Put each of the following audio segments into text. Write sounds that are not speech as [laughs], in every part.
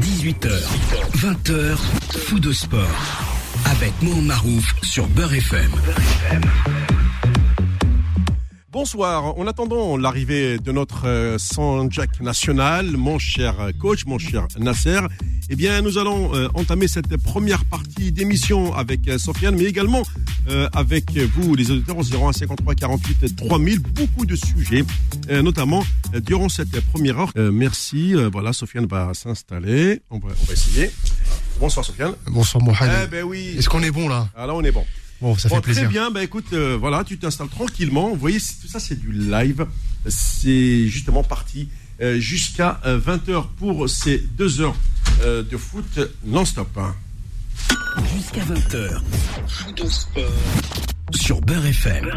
18h, 20h, fou de sport. Avec Mohamed Marouf sur Beurre FM. Bonsoir. En attendant l'arrivée de notre euh, Jack national, mon cher coach, mon cher Nasser, eh bien, nous allons euh, entamer cette première partie d'émission avec euh, Sofiane, mais également euh, avec vous, les auditeurs, au 01 53 48 3000. Beaucoup de sujets, euh, notamment euh, durant cette première heure. Merci. Voilà, Sofiane va s'installer. On va, on va essayer. Bonsoir, Sofiane. Bonsoir Mohamed. Eh ben oui. Est-ce qu'on est bon là? Ah là, on est bon. Bon, ça Bon, fait plaisir. Très bien, bah écoute, euh, voilà, tu t'installes tranquillement. Vous voyez, tout ça c'est du live. C'est justement parti euh, jusqu'à 20h pour ces deux heures de foot non-stop. Jusqu'à 20h. Fou de sport. Sur Beurre FM.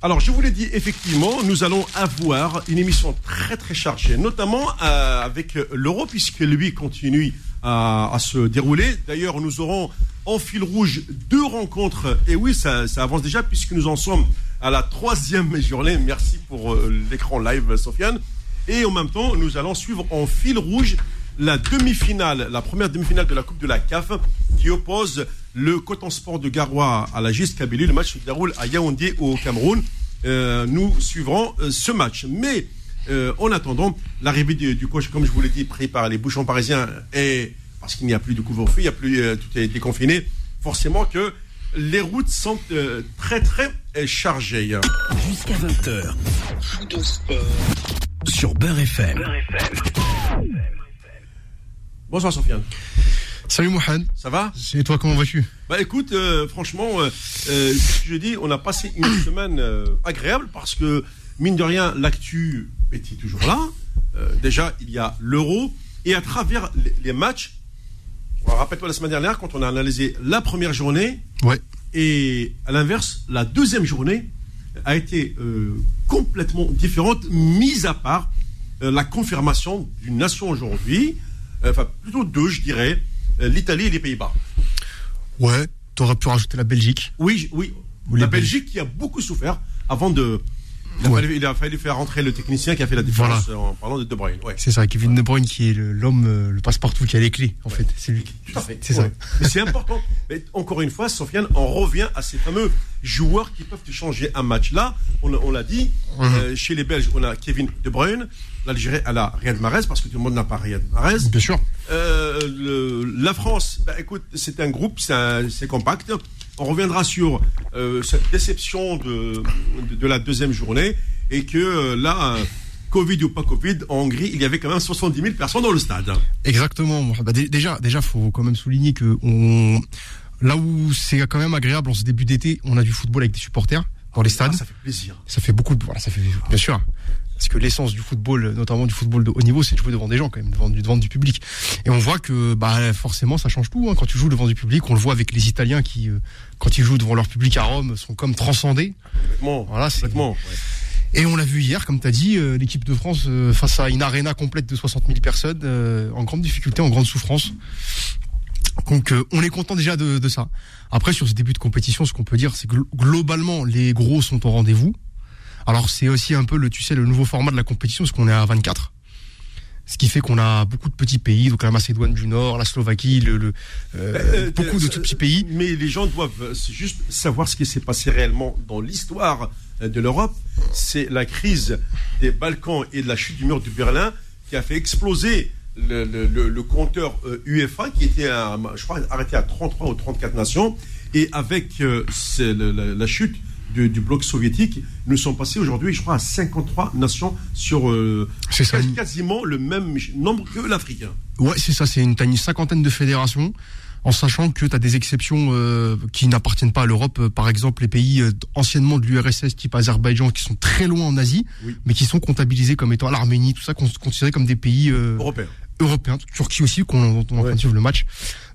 Alors, je vous l'ai dit, effectivement, nous allons avoir une émission très très chargée, notamment euh, avec l'Euro, puisque lui continue à, à se dérouler. D'ailleurs, nous aurons en fil rouge deux rencontres. Et oui, ça, ça avance déjà, puisque nous en sommes à la troisième journée. Merci pour euh, l'écran live, Sofiane. Et en même temps, nous allons suivre en fil rouge la demi-finale, la première demi-finale de la Coupe de la CAF, qui oppose le Coton Sport de Garoua à la GIS Kabylie. Le match se déroule à Yaoundé au Cameroun. Euh, nous suivrons euh, ce match. Mais euh, en attendant, l'arrivée du, du coach, comme je vous l'ai dit, pris par les bouchons parisiens, et parce qu'il n'y a plus de couvre-feu, il y a plus, euh, tout est déconfiné, forcément que les routes sont euh, très très chargées. Jusqu'à 20h. Fou de sport. Sur Beurre FM. Bonsoir Sofiane. Salut Mohamed. Ça va? Et toi, comment vas-tu? Bah écoute, euh, franchement, euh, euh, je dis, on a passé une [coughs] semaine agréable parce que, mine de rien, l'actu était toujours là. Déjà, il y a l'euro. Et à travers les, les matchs, rappelle-toi la semaine dernière, quand on a analysé la première journée, Ouais. et à l'inverse, la deuxième journée a été complètement différente, mise à part la confirmation d'une nation aujourd'hui, enfin plutôt deux, je dirais, euh, l'Italie et les Pays-Bas. Ouais. T'aurais pu rajouter la Belgique. Oui, oui. Ou la Belgique qui a beaucoup souffert avant de. Il a, Ouais. fallu, il a fallu faire rentrer le technicien qui a fait la différence euh, en parlant de De Bruyne. Ouais. C'est ça, Kevin De Bruyne qui est le- l'homme, euh, le passe-partout qui a les clés, en fait. C'est lui. Fait. C'est ça. Mais c'est important. Mais encore une fois, Sofiane, on revient à ces fameux joueurs qui peuvent changer un match. Là, on, on l'a dit, Mhm. euh, chez les Belges, on a Kevin De Bruyne. L'Algérie, elle a Riyad Mahrez parce que tout le monde n'a pas Riyad Mahrez. Bien sûr. Euh, le- la France, bah, écoute, c'est un groupe, c'est compact. On reviendra sur euh, cette déception de, de, de la deuxième journée et que euh, là, Covid ou pas Covid, en Hongrie, il y avait quand même 70 000 personnes dans le stade. Exactement. Bah, dé- déjà, déjà, faut quand même souligner que on, là où c'est quand même agréable en ce début d'été, on a du football avec des supporters dans les stades. Ah, ça fait plaisir. ça fait beaucoup de voilà ça fait bien sûr parce que l'essence du football notamment du football de haut niveau c'est de jouer devant des gens quand même devant du devant du public et on voit que bah forcément ça change tout hein. quand tu joues devant du public on le voit avec les Italiens qui euh, quand ils jouent devant leur public à Rome sont comme transcendés Complètement. Voilà, c'est- ouais. et on l'a vu hier comme tu as dit euh, l'équipe de France euh, face à une arena complète de 60 000 personnes euh, en grande difficulté en grande souffrance donc euh, on est content déjà de, de ça. Après sur ce début de compétition, ce qu'on peut dire, c'est que glo- globalement les gros sont au rendez-vous. Alors c'est aussi un peu le, tu sais, le nouveau format de la compétition, parce qu'on est à 24. Ce qui fait qu'on a beaucoup de petits pays, donc la Macédoine du Nord, la Slovaquie, le, le, euh, Euh, beaucoup de euh, tout petits pays. Mais les gens doivent euh, juste savoir ce qui s'est passé réellement dans l'histoire euh, de l'Europe. C'est la crise des Balkans et de la chute du mur de Berlin qui a fait exploser le, le- le- le compteur euh, UEFA qui était, à, je crois, arrêté à 33 ou 34 nations. Et avec euh, la chute du, du bloc soviétique, nous sommes passés aujourd'hui, je crois, à 53 nations sur euh, C'est ça. quasi- quasiment le même nombre que l'Afrique. Ouais, c'est ça, c'est une, t'as une cinquantaine de fédérations, en sachant que tu as des exceptions euh, qui n'appartiennent pas à l'Europe, euh, par exemple les pays euh, anciennement de l'URSS type Azerbaïdjan qui sont très loin en Asie, Oui. mais qui sont comptabilisés comme étant l'Arménie, tout ça, cons- considérés comme des pays euh, Européens. européens, Turquie aussi, qu'on dont on est en train Ouais. de suivre le match.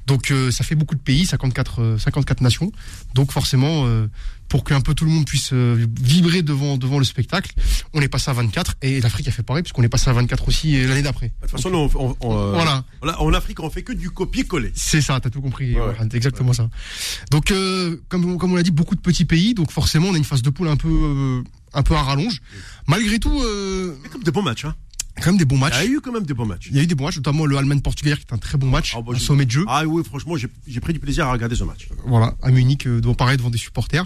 Donc ça fait beaucoup de pays, 54, euh, 54 nations. Donc forcément, pour qu'un peu tout le monde puisse euh, vibrer devant, devant le spectacle, on est passé à 24 et l'Afrique a fait pareil puisqu'on est passé à 24 aussi euh, l'année d'après. De toute façon, on- on- on, euh, Voilà. en Afrique, on fait que du copier-coller. C'est ça, t'as tout compris. Ouais, ouais, c'est exactement ça. Donc, euh, comme, comme on l'a dit, beaucoup de petits pays, donc forcément, on a une phase de poule un peu, euh, un peu à rallonge. Malgré tout, euh, Mais comme de bons matchs, hein. Quand même des bons matchs. Il y a eu quand même des bons matchs. Il y a eu des bons matchs, notamment le Allemagne-Portugais qui est un très bon match, Ah, bah, un sommet de jeu. Ah oui, franchement, j'ai pris du plaisir à regarder ce match. Voilà, à Munich, euh, devant pareil devant des supporters.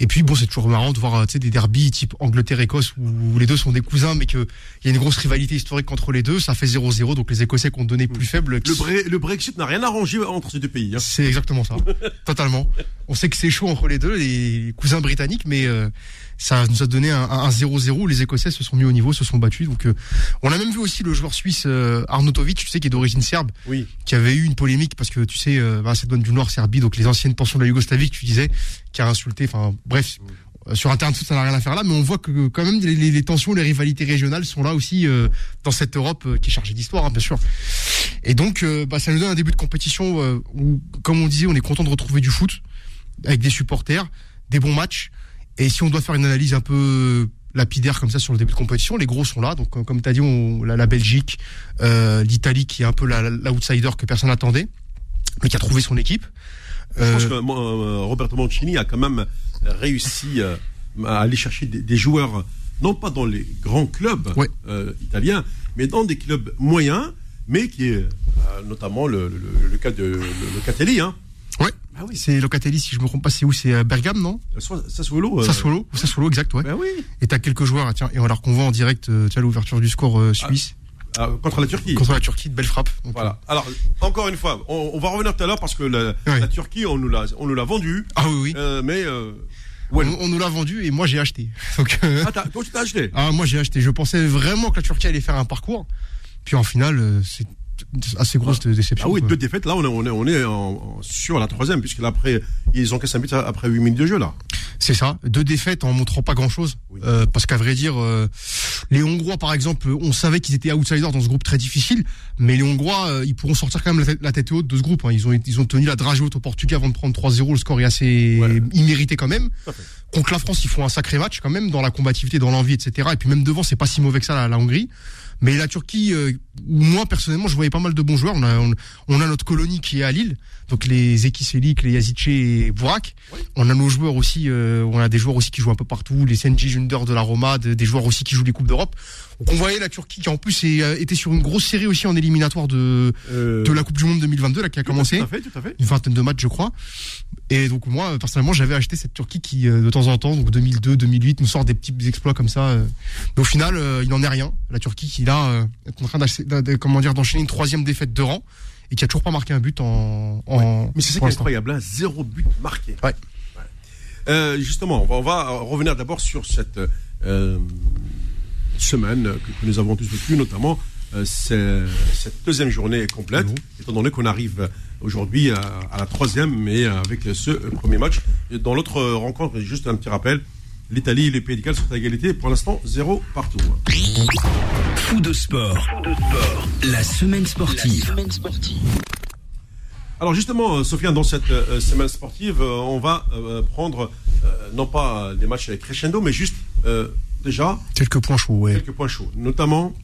Et puis bon, c'est toujours marrant de voir euh, tu sais, des derbies type Angleterre-Écosse où, les deux sont des cousins, mais qu'il y a une grosse rivalité historique entre les deux. Ça fait 0-0, donc les Écossais qui ont donné plus faible. qui- Le, Bre- le Brexit n'a rien arrangé entre ces deux pays. hein. C'est exactement ça, [laughs] totalement. On sait que c'est chaud entre les deux, les cousins britanniques, mais euh, ça nous a donné un un 0-0. Les Écossais se sont mis au niveau, se sont battus. Donc, euh, on a même vu aussi le joueur suisse euh, Arnautovic, tu sais, qui est d'origine serbe, Oui. qui avait eu une polémique parce que tu sais, euh, Macédoine du Nord, Serbie, donc les anciennes pensions de la Yougoslavie, que tu disais, qui a insulté. Enfin, bref. euh, Sur Internet, ça n'a rien à faire là, mais on voit que quand même les, les- les tensions, les rivalités régionales sont là aussi euh, dans cette Europe euh, qui est chargée d'histoire, hein, bien sûr. Et donc, euh, bah, ça nous donne un début de compétition euh, où, comme on disait, on est content de retrouver du foot avec des supporters, des bons matchs. Et si on doit faire une analyse un peu lapidaire comme ça sur le début de compétition, les gros sont là. Donc, comme- comme tu as dit, on, la, la Belgique, euh, l'Italie qui est un peu la- la- l'outsider que personne n'attendait, mais qui a trouvé son équipe. Je pense Euh, que moi, euh, Roberto Mancini a quand même réussi euh, à aller chercher des, des joueurs, non pas dans les grands clubs Ouais. euh, italiens, mais dans des clubs moyens, mais qui est euh, notamment le, le- le cas de le, le Catelli. Hein. Ouais. Ah oui, C'est Locatelli, si je me trompe pas, c'est où? C'est euh, Bergame, non? Soit- Sassuolo. euh, Sassuolo Sassuolo, exact, ouais. Ben oui, Et t'as quelques joueurs, tiens, et on leur convoit en direct, euh, tu as l'ouverture du score euh, suisse ah, contre la Turquie. contre la Turquie, de belle frappe. Donc, Voilà. Alors, encore une fois, on, on va revenir tout à l'heure parce que la, Ouais. la Turquie, on nous l'a, on nous l'a vendu, euh, Ah oui, oui. euh, mais euh, On, ouais. on nous l'a vendu et moi j'ai acheté. [laughs] Donc, euh, Ah, t'as- toi, tu t'as acheté? ah, moi j'ai acheté. Je pensais vraiment que la Turquie allait faire un parcours. Puis en finale, euh, c'est assez grosse déception. Ah oui, quoi. deux défaites. Là, on est, on est, on est en- en- sur la troisième, puisque là, après, ils ont cassé un but après 8 minutes de jeu, là. C'est ça. Deux défaites en montrant pas grand chose. Oui. parce qu'à vrai dire, euh, les Hongrois, par exemple, on savait qu'ils étaient outsiders dans ce groupe très difficile, mais les Hongrois, euh, ils pourront sortir quand même la tête, la tête haute de ce groupe. hein. Ils ont, ils ont tenu la dragée haute au Portugais avant de prendre 3-0. Le score est assez Ouais. immérité quand même. Contre la France, ils font un sacré match quand même dans la combativité, dans l'envie, etc. Et puis même devant, c'est pas si mauvais que ça la, la Hongrie. Mais la Turquie, euh, moi personnellement, je voyais pas mal de bons joueurs. On a, on, on a notre colonie qui est à Lille, donc les Ekiselik, les Yazice et Bourak. On a nos joueurs aussi, euh, on a des joueurs aussi qui jouent un peu partout, les Senji Junder de la Roma, de- des joueurs aussi qui jouent les coupes d'Europe. Donc on voyait la Turquie qui en plus est, euh, était sur une grosse série aussi en éliminatoire de Euh, de la Coupe du Monde 2022 là qui a commencé Tout à fait, tout à fait. une vingtaine de matchs, je crois. Et donc moi, personnellement, j'avais acheté cette Turquie qui, euh, de temps en temps, donc 2002, 2008, nous sort des petits exploits comme ça. Mais au final, il n'en est rien. La Turquie qui là est en train comment dire d'enchaîner une troisième défaite de rang et qui a toujours pas marqué un but en. en Mais c'est ça qui est incroyable, hein, zéro but marqué. Ouais. Euh, justement, on va, on va revenir d'abord sur cette euh, semaine que, que nous avons tous vécue, notamment euh, cette deuxième journée complète, étant donné qu'on arrive aujourd'hui à, à la troisième, mais avec ce euh, premier match. Et dans l'autre euh, rencontre, juste un petit rappel, l'Italie et les Pays de Galles sont à égalité, pour l'instant zéro partout. Fou de sport. La semaine sportive. Alors justement, euh, Sofiane, dans cette euh, semaine sportive, euh, on va euh, prendre euh, non pas des matchs crescendo, mais juste euh, déjà Quelques points chauds, quelques points chauds, notamment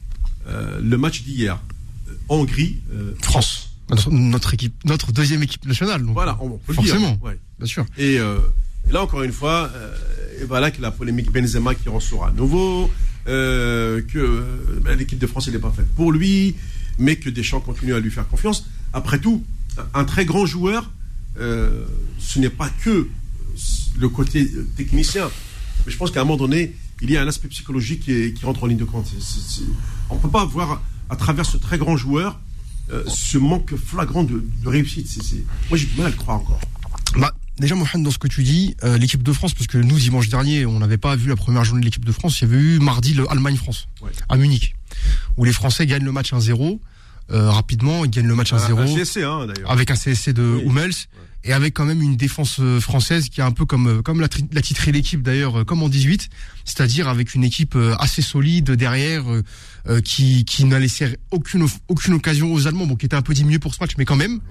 euh, le match d'hier, euh, Hongrie, euh, France. Notre, notre équipe, notre deuxième équipe nationale. Donc, Voilà, on peut le Forcément. dire. Ouais. Bien sûr. Et, euh, et là encore une fois, et voilà que la polémique Benzema qui ressort à nouveau, que ben, l'équipe de France n'est pas faite pour lui, mais que Deschamps continue à lui faire confiance. Après tout, un très grand joueur, ce n'est pas que le côté technicien, mais je pense qu'à un moment donné, il y a un aspect psychologique qui, est- qui rentre en ligne de compte. On ne peut pas voir à travers ce très grand joueur euh, ce manque flagrant de, de réussite. Moi j'ai du mal à le croire encore. Bah, déjà, Mohamed, dans ce que tu dis, euh, l'équipe de France, parce que nous, dimanche dernier, on n'avait pas vu la première journée de l'équipe de France, il y avait eu mardi le Allemagne-France, Ouais. à Munich, où les Français gagnent le match 1-0. euh, rapidement, ils gagnent le match 1-0 Un CSC, hein, d'ailleurs. avec un CSC de Oui. Hummels et avec quand même une défense euh, française qui est un peu comme euh, comme l'a, l'a titré l'équipe d'ailleurs euh, comme en 18, c'est-à-dire avec une équipe assez solide derrière euh, qui qui n'a laissé aucune aucune occasion aux Allemands, bon qui était un peu diminué pour ce match mais quand même.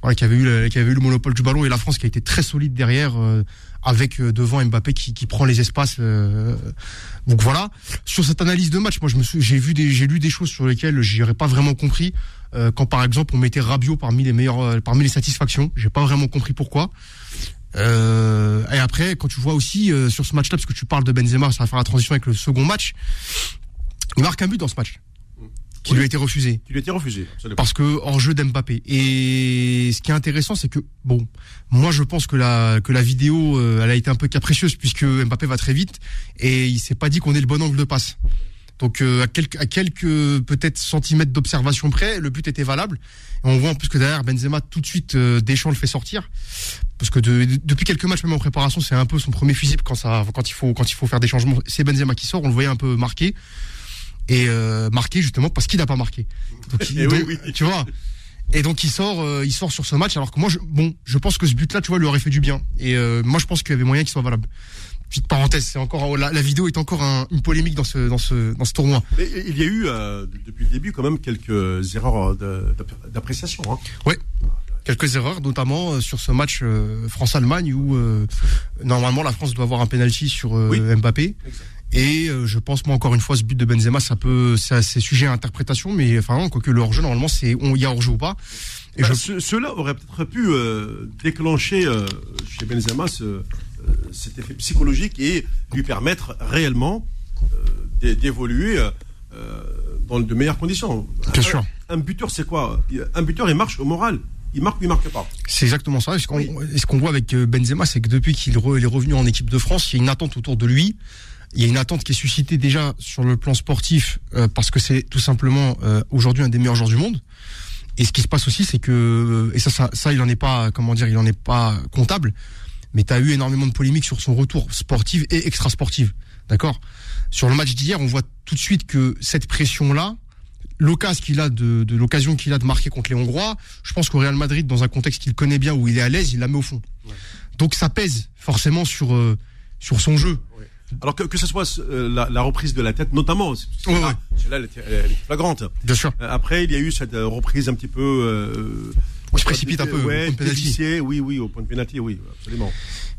Voilà, qui avait eu le, qui avait eu le monopole du ballon et la France qui a été très solide derrière euh, avec euh, devant Mbappé qui, qui prend les espaces euh, donc voilà. Sur cette analyse de match moi je me suis j'ai vu des j'ai lu des choses sur lesquelles j'aurais pas vraiment compris euh, quand par exemple on mettait Rabiot parmi les meilleurs euh, parmi les satisfactions j'ai pas vraiment compris pourquoi euh, et après quand tu vois aussi euh, sur ce match là parce que tu parles de Benzema ça va faire la transition avec le second match il marque un but dans ce match qui lui a été refusé. Qui lui a été refusé. Parce que hors jeu d'Mbappé. Et ce qui est intéressant, c'est que bon, moi je pense que la que la vidéo, euh, elle a été un peu capricieuse puisque Mbappé va très vite et il s'est pas dit qu'on ait le bon angle de passe. Donc euh, à quelques, à quelques peut-être centimètres d'observation près, le but était valable. Et on voit en plus que derrière Benzema tout de suite euh, Deschamps le fait sortir parce que depuis quelques matchs même en préparation, c'est un peu son premier fusible quand ça quand il faut quand il faut faire des changements. C'est Benzema qui sort, on le voyait un peu marqué et euh, marqué justement parce qu'il n'a pas marqué. Donc, [laughs] Tu vois. Et donc il sort, il sort sur ce match. Alors que moi, je, bon, je pense que ce but-là, tu vois, lui aurait fait du bien. Et moi, je pense qu'il y avait moyen qu'il soit valable petite parenthèse, c'est encore la, vidéo est encore une polémique dans ce dans ce dans ce tournoi. il y a eu euh, depuis le début quand même quelques erreurs d'appréciation. Hein. Ouais. Quelques erreurs, notamment euh, sur ce match euh, France-Allemagne où normalement la France doit avoir un penalty sur Mbappé. Et je pense moi encore une fois ce but de Benzema ça peut c'est sujet à interprétation mais enfin quoique le hors-jeu normalement c'est il y a hors-jeu ou pas. Et bah, Cela aurait peut-être pu déclencher chez Benzema ce, euh, cet effet psychologique et lui permettre réellement euh, d'évoluer euh, dans de meilleures conditions. Bien sûr. Un buteur, c'est quoi? Un buteur, il marche au moral. Il marque ou il marque pas? C'est exactement ça. Et ce qu'on voit avec Benzema, c'est que depuis qu'il est revenu en équipe de France, il y a une attente autour de lui. Il y a une attente qui est suscitée déjà sur le plan sportif parce que c'est tout simplement aujourd'hui un des meilleurs joueurs du monde. Et ce qui se passe aussi, c'est que et ça, ça, ça, il en est pas, comment dire, il en est pas comptable mais tu as eu énormément de polémiques sur son retour sportif et extra-sportive. D'accord? Sur le match d'hier, on voit tout de suite que cette pression-là, l'occasion qu'il a de, l'occasion qu'il a de marquer contre les Hongrois, je pense qu'au Real Madrid, dans un contexte qu'il connaît bien, où il est à l'aise, il la met au fond. Donc ça pèse forcément sur, euh, sur son jeu. Alors que, que ce soit euh, la, reprise de la tête, notamment, celle-là, elle, est flagrante. Bien sûr. Euh, après, il y a eu cette reprise un petit peu on se précipite un peu ouais, au point de Oui, oui, au point de pénalty, oui, absolument.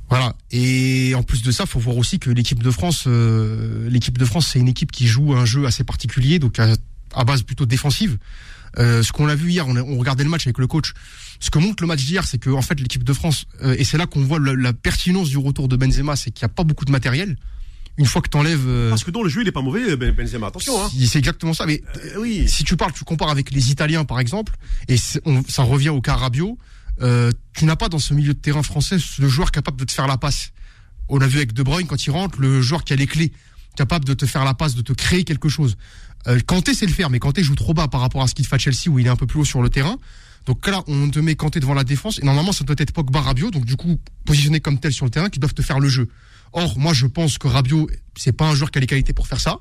Voilà. Et en plus de ça, faut voir aussi que l'équipe de France, euh, l'équipe de France, c'est une équipe qui joue un jeu assez particulier, donc à, base plutôt défensive. Euh, ce qu'on a vu hier, on, on, regardait le match avec le coach. Ce que montre le match d'hier, c'est que en fait l'équipe de France, euh, et c'est là qu'on voit la, la, pertinence du retour de Benzema, c'est qu'il n'y a pas beaucoup de matériel une fois que t'enlèves. Euh, Parce que dans le jeu, il est pas mauvais, ben, Benzema. Attention. Hein. C'est exactement ça. Mais euh, oui. si tu parles, tu compares avec les Italiens, par exemple, et ça revient au cas Rabiot. Euh, tu n'as pas dans ce milieu de terrain français le joueur capable de te faire la passe. On l'a vu avec De Bruyne quand il rentre, le joueur qui a les clés, capable de te faire la passe, de te créer quelque chose. Euh, Kanté sait le faire, mais Kanté joue trop bas par rapport à ce qu'il fait à Chelsea où il est un peu plus haut sur le terrain. Donc là, on te met Kanté devant la défense et normalement ça doit être Pogba Rabiot, donc du coup positionné comme tel sur le terrain qui doivent te faire le jeu. Or, moi, je pense que Rabiot, c'est pas un joueur qui a les qualités pour faire ça.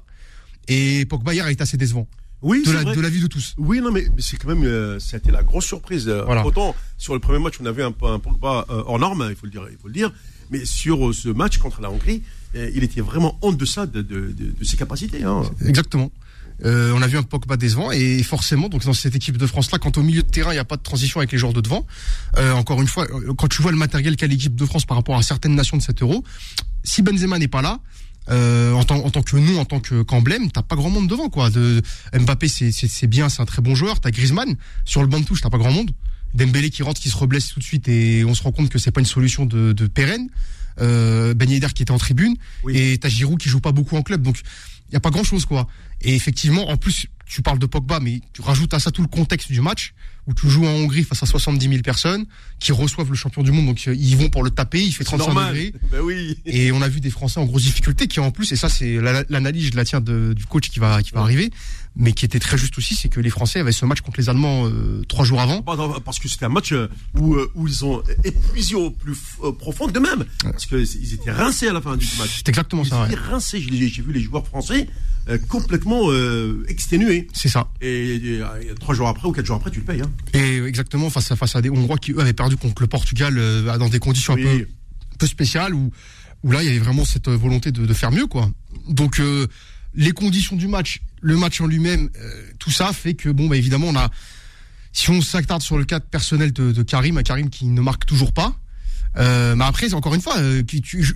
Et Pogba hier est assez décevant. Oui, de, la, de la vie de tous. Oui, non, mais, c'est quand même, euh, c'était la grosse surprise. Euh, autant sur le premier match, on avait un, un Pogba euh, hors norme, il faut le dire, il faut le dire. Mais sur ce match contre la Hongrie, il était vraiment en deçà de, de, de, ses capacités. Hein. Exactement. Euh, on a vu un Pogba décevant et forcément donc dans cette équipe de France là quand au milieu de terrain il n'y a pas de transition avec les joueurs de devant euh, encore une fois euh, quand tu vois le matériel qu'a l'équipe de France par rapport à certaines nations de cet euro si Benzema n'est pas là euh, en, tant, en tant que nous, en tant qu'emblème, t'as pas grand monde devant quoi. De, Mbappé c'est bien, c'est un très bon joueur. T'as Griezmann sur le banc de touche, t'as pas grand monde. Dembélé qui rentre, qui se reblesse tout de suite et on se rend compte que c'est pas une solution de, de pérenne. Euh, ben Yedder qui était en tribune et t'as Giroud qui joue pas beaucoup en club. Donc il y a pas grand chose quoi. Et effectivement, en plus, tu parles de Pogba, mais tu rajoutes à ça tout le contexte du match où tu joues en Hongrie face à 70 000 personnes qui reçoivent le champion du monde, donc euh, ils vont pour le taper, il fait 35 degrés. Ben oui. Et on a vu des Français en grosse difficulté qui en plus, et ça c'est l'analyse, je la tiens de, du coach qui va qui va arriver, mais qui était très juste aussi, c'est que les Français avaient ce match contre les Allemands euh, trois jours avant. Parce que c'était un match euh, où, où ils ont épuisé au plus profond de même, parce qu'ils étaient rincés à la fin du match. C'est exactement ils ça. Ils étaient rincés. J'ai vu les joueurs français complètement exténués. C'est ça. Et, trois jours après ou quatre jours après, tu le payes. Hein. Et exactement face à face à des Hongrois qui eux avaient perdu contre le Portugal euh, dans des conditions un peu, peu spéciales où où là il y avait vraiment cette volonté de, de faire mieux quoi. Donc euh, les conditions du match, le match en lui-même, euh, tout ça fait que bon bah évidemment on a si on s'attarde sur le cadre personnel de, Karim, Karim qui ne marque toujours pas, euh, mais après, encore une fois, euh,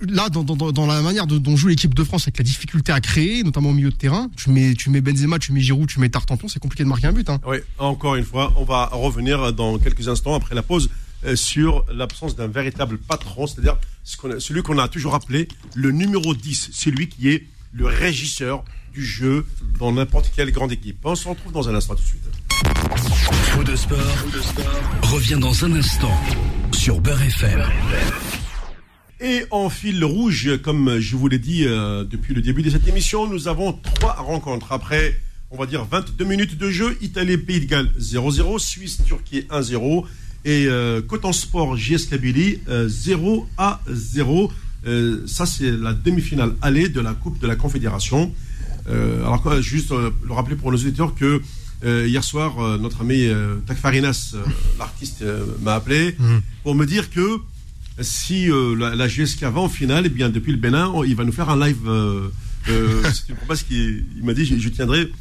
là, dans, la manière dont joue l'équipe de France, avec la difficulté à créer, notamment au milieu de terrain, tu mets, tu mets Benzema, tu mets Giroud, tu mets Tartanton, c'est compliqué de marquer un but. Hein. Oui, encore une fois, on va revenir dans quelques instants après la pause sur l'absence d'un véritable patron, c'est-à-dire celui qu'on a toujours appelé le numéro 10, celui qui est le régisseur du jeu dans n'importe quelle grande équipe. On se retrouve dans un instant tout de suite. De sport, revient dans un instant sur Beurre FM. Et en fil rouge, comme je vous l'ai dit euh, depuis le début de cette émission, nous avons trois rencontres. Après, on va dire 22 minutes de jeu, Italie, Pays de Galles 0-0, Suisse, Turquie 1-0 et euh, Coton Sport, JS Kabylie 0 à 0. Euh, ça, c'est la demi-finale allée de la Coupe de la Confédération. Euh, alors, quoi, juste euh, le rappeler pour nos auditeurs que euh, hier soir, notre ami Takfarinas, [laughs] l'artiste, m'a appelé Mhm. pour me dire que si la, la GSK va en finale, eh bien depuis le Bénin, on- il va nous faire un live. [laughs] c'est une promesse qu'il il m'a dit, je, je tiendrai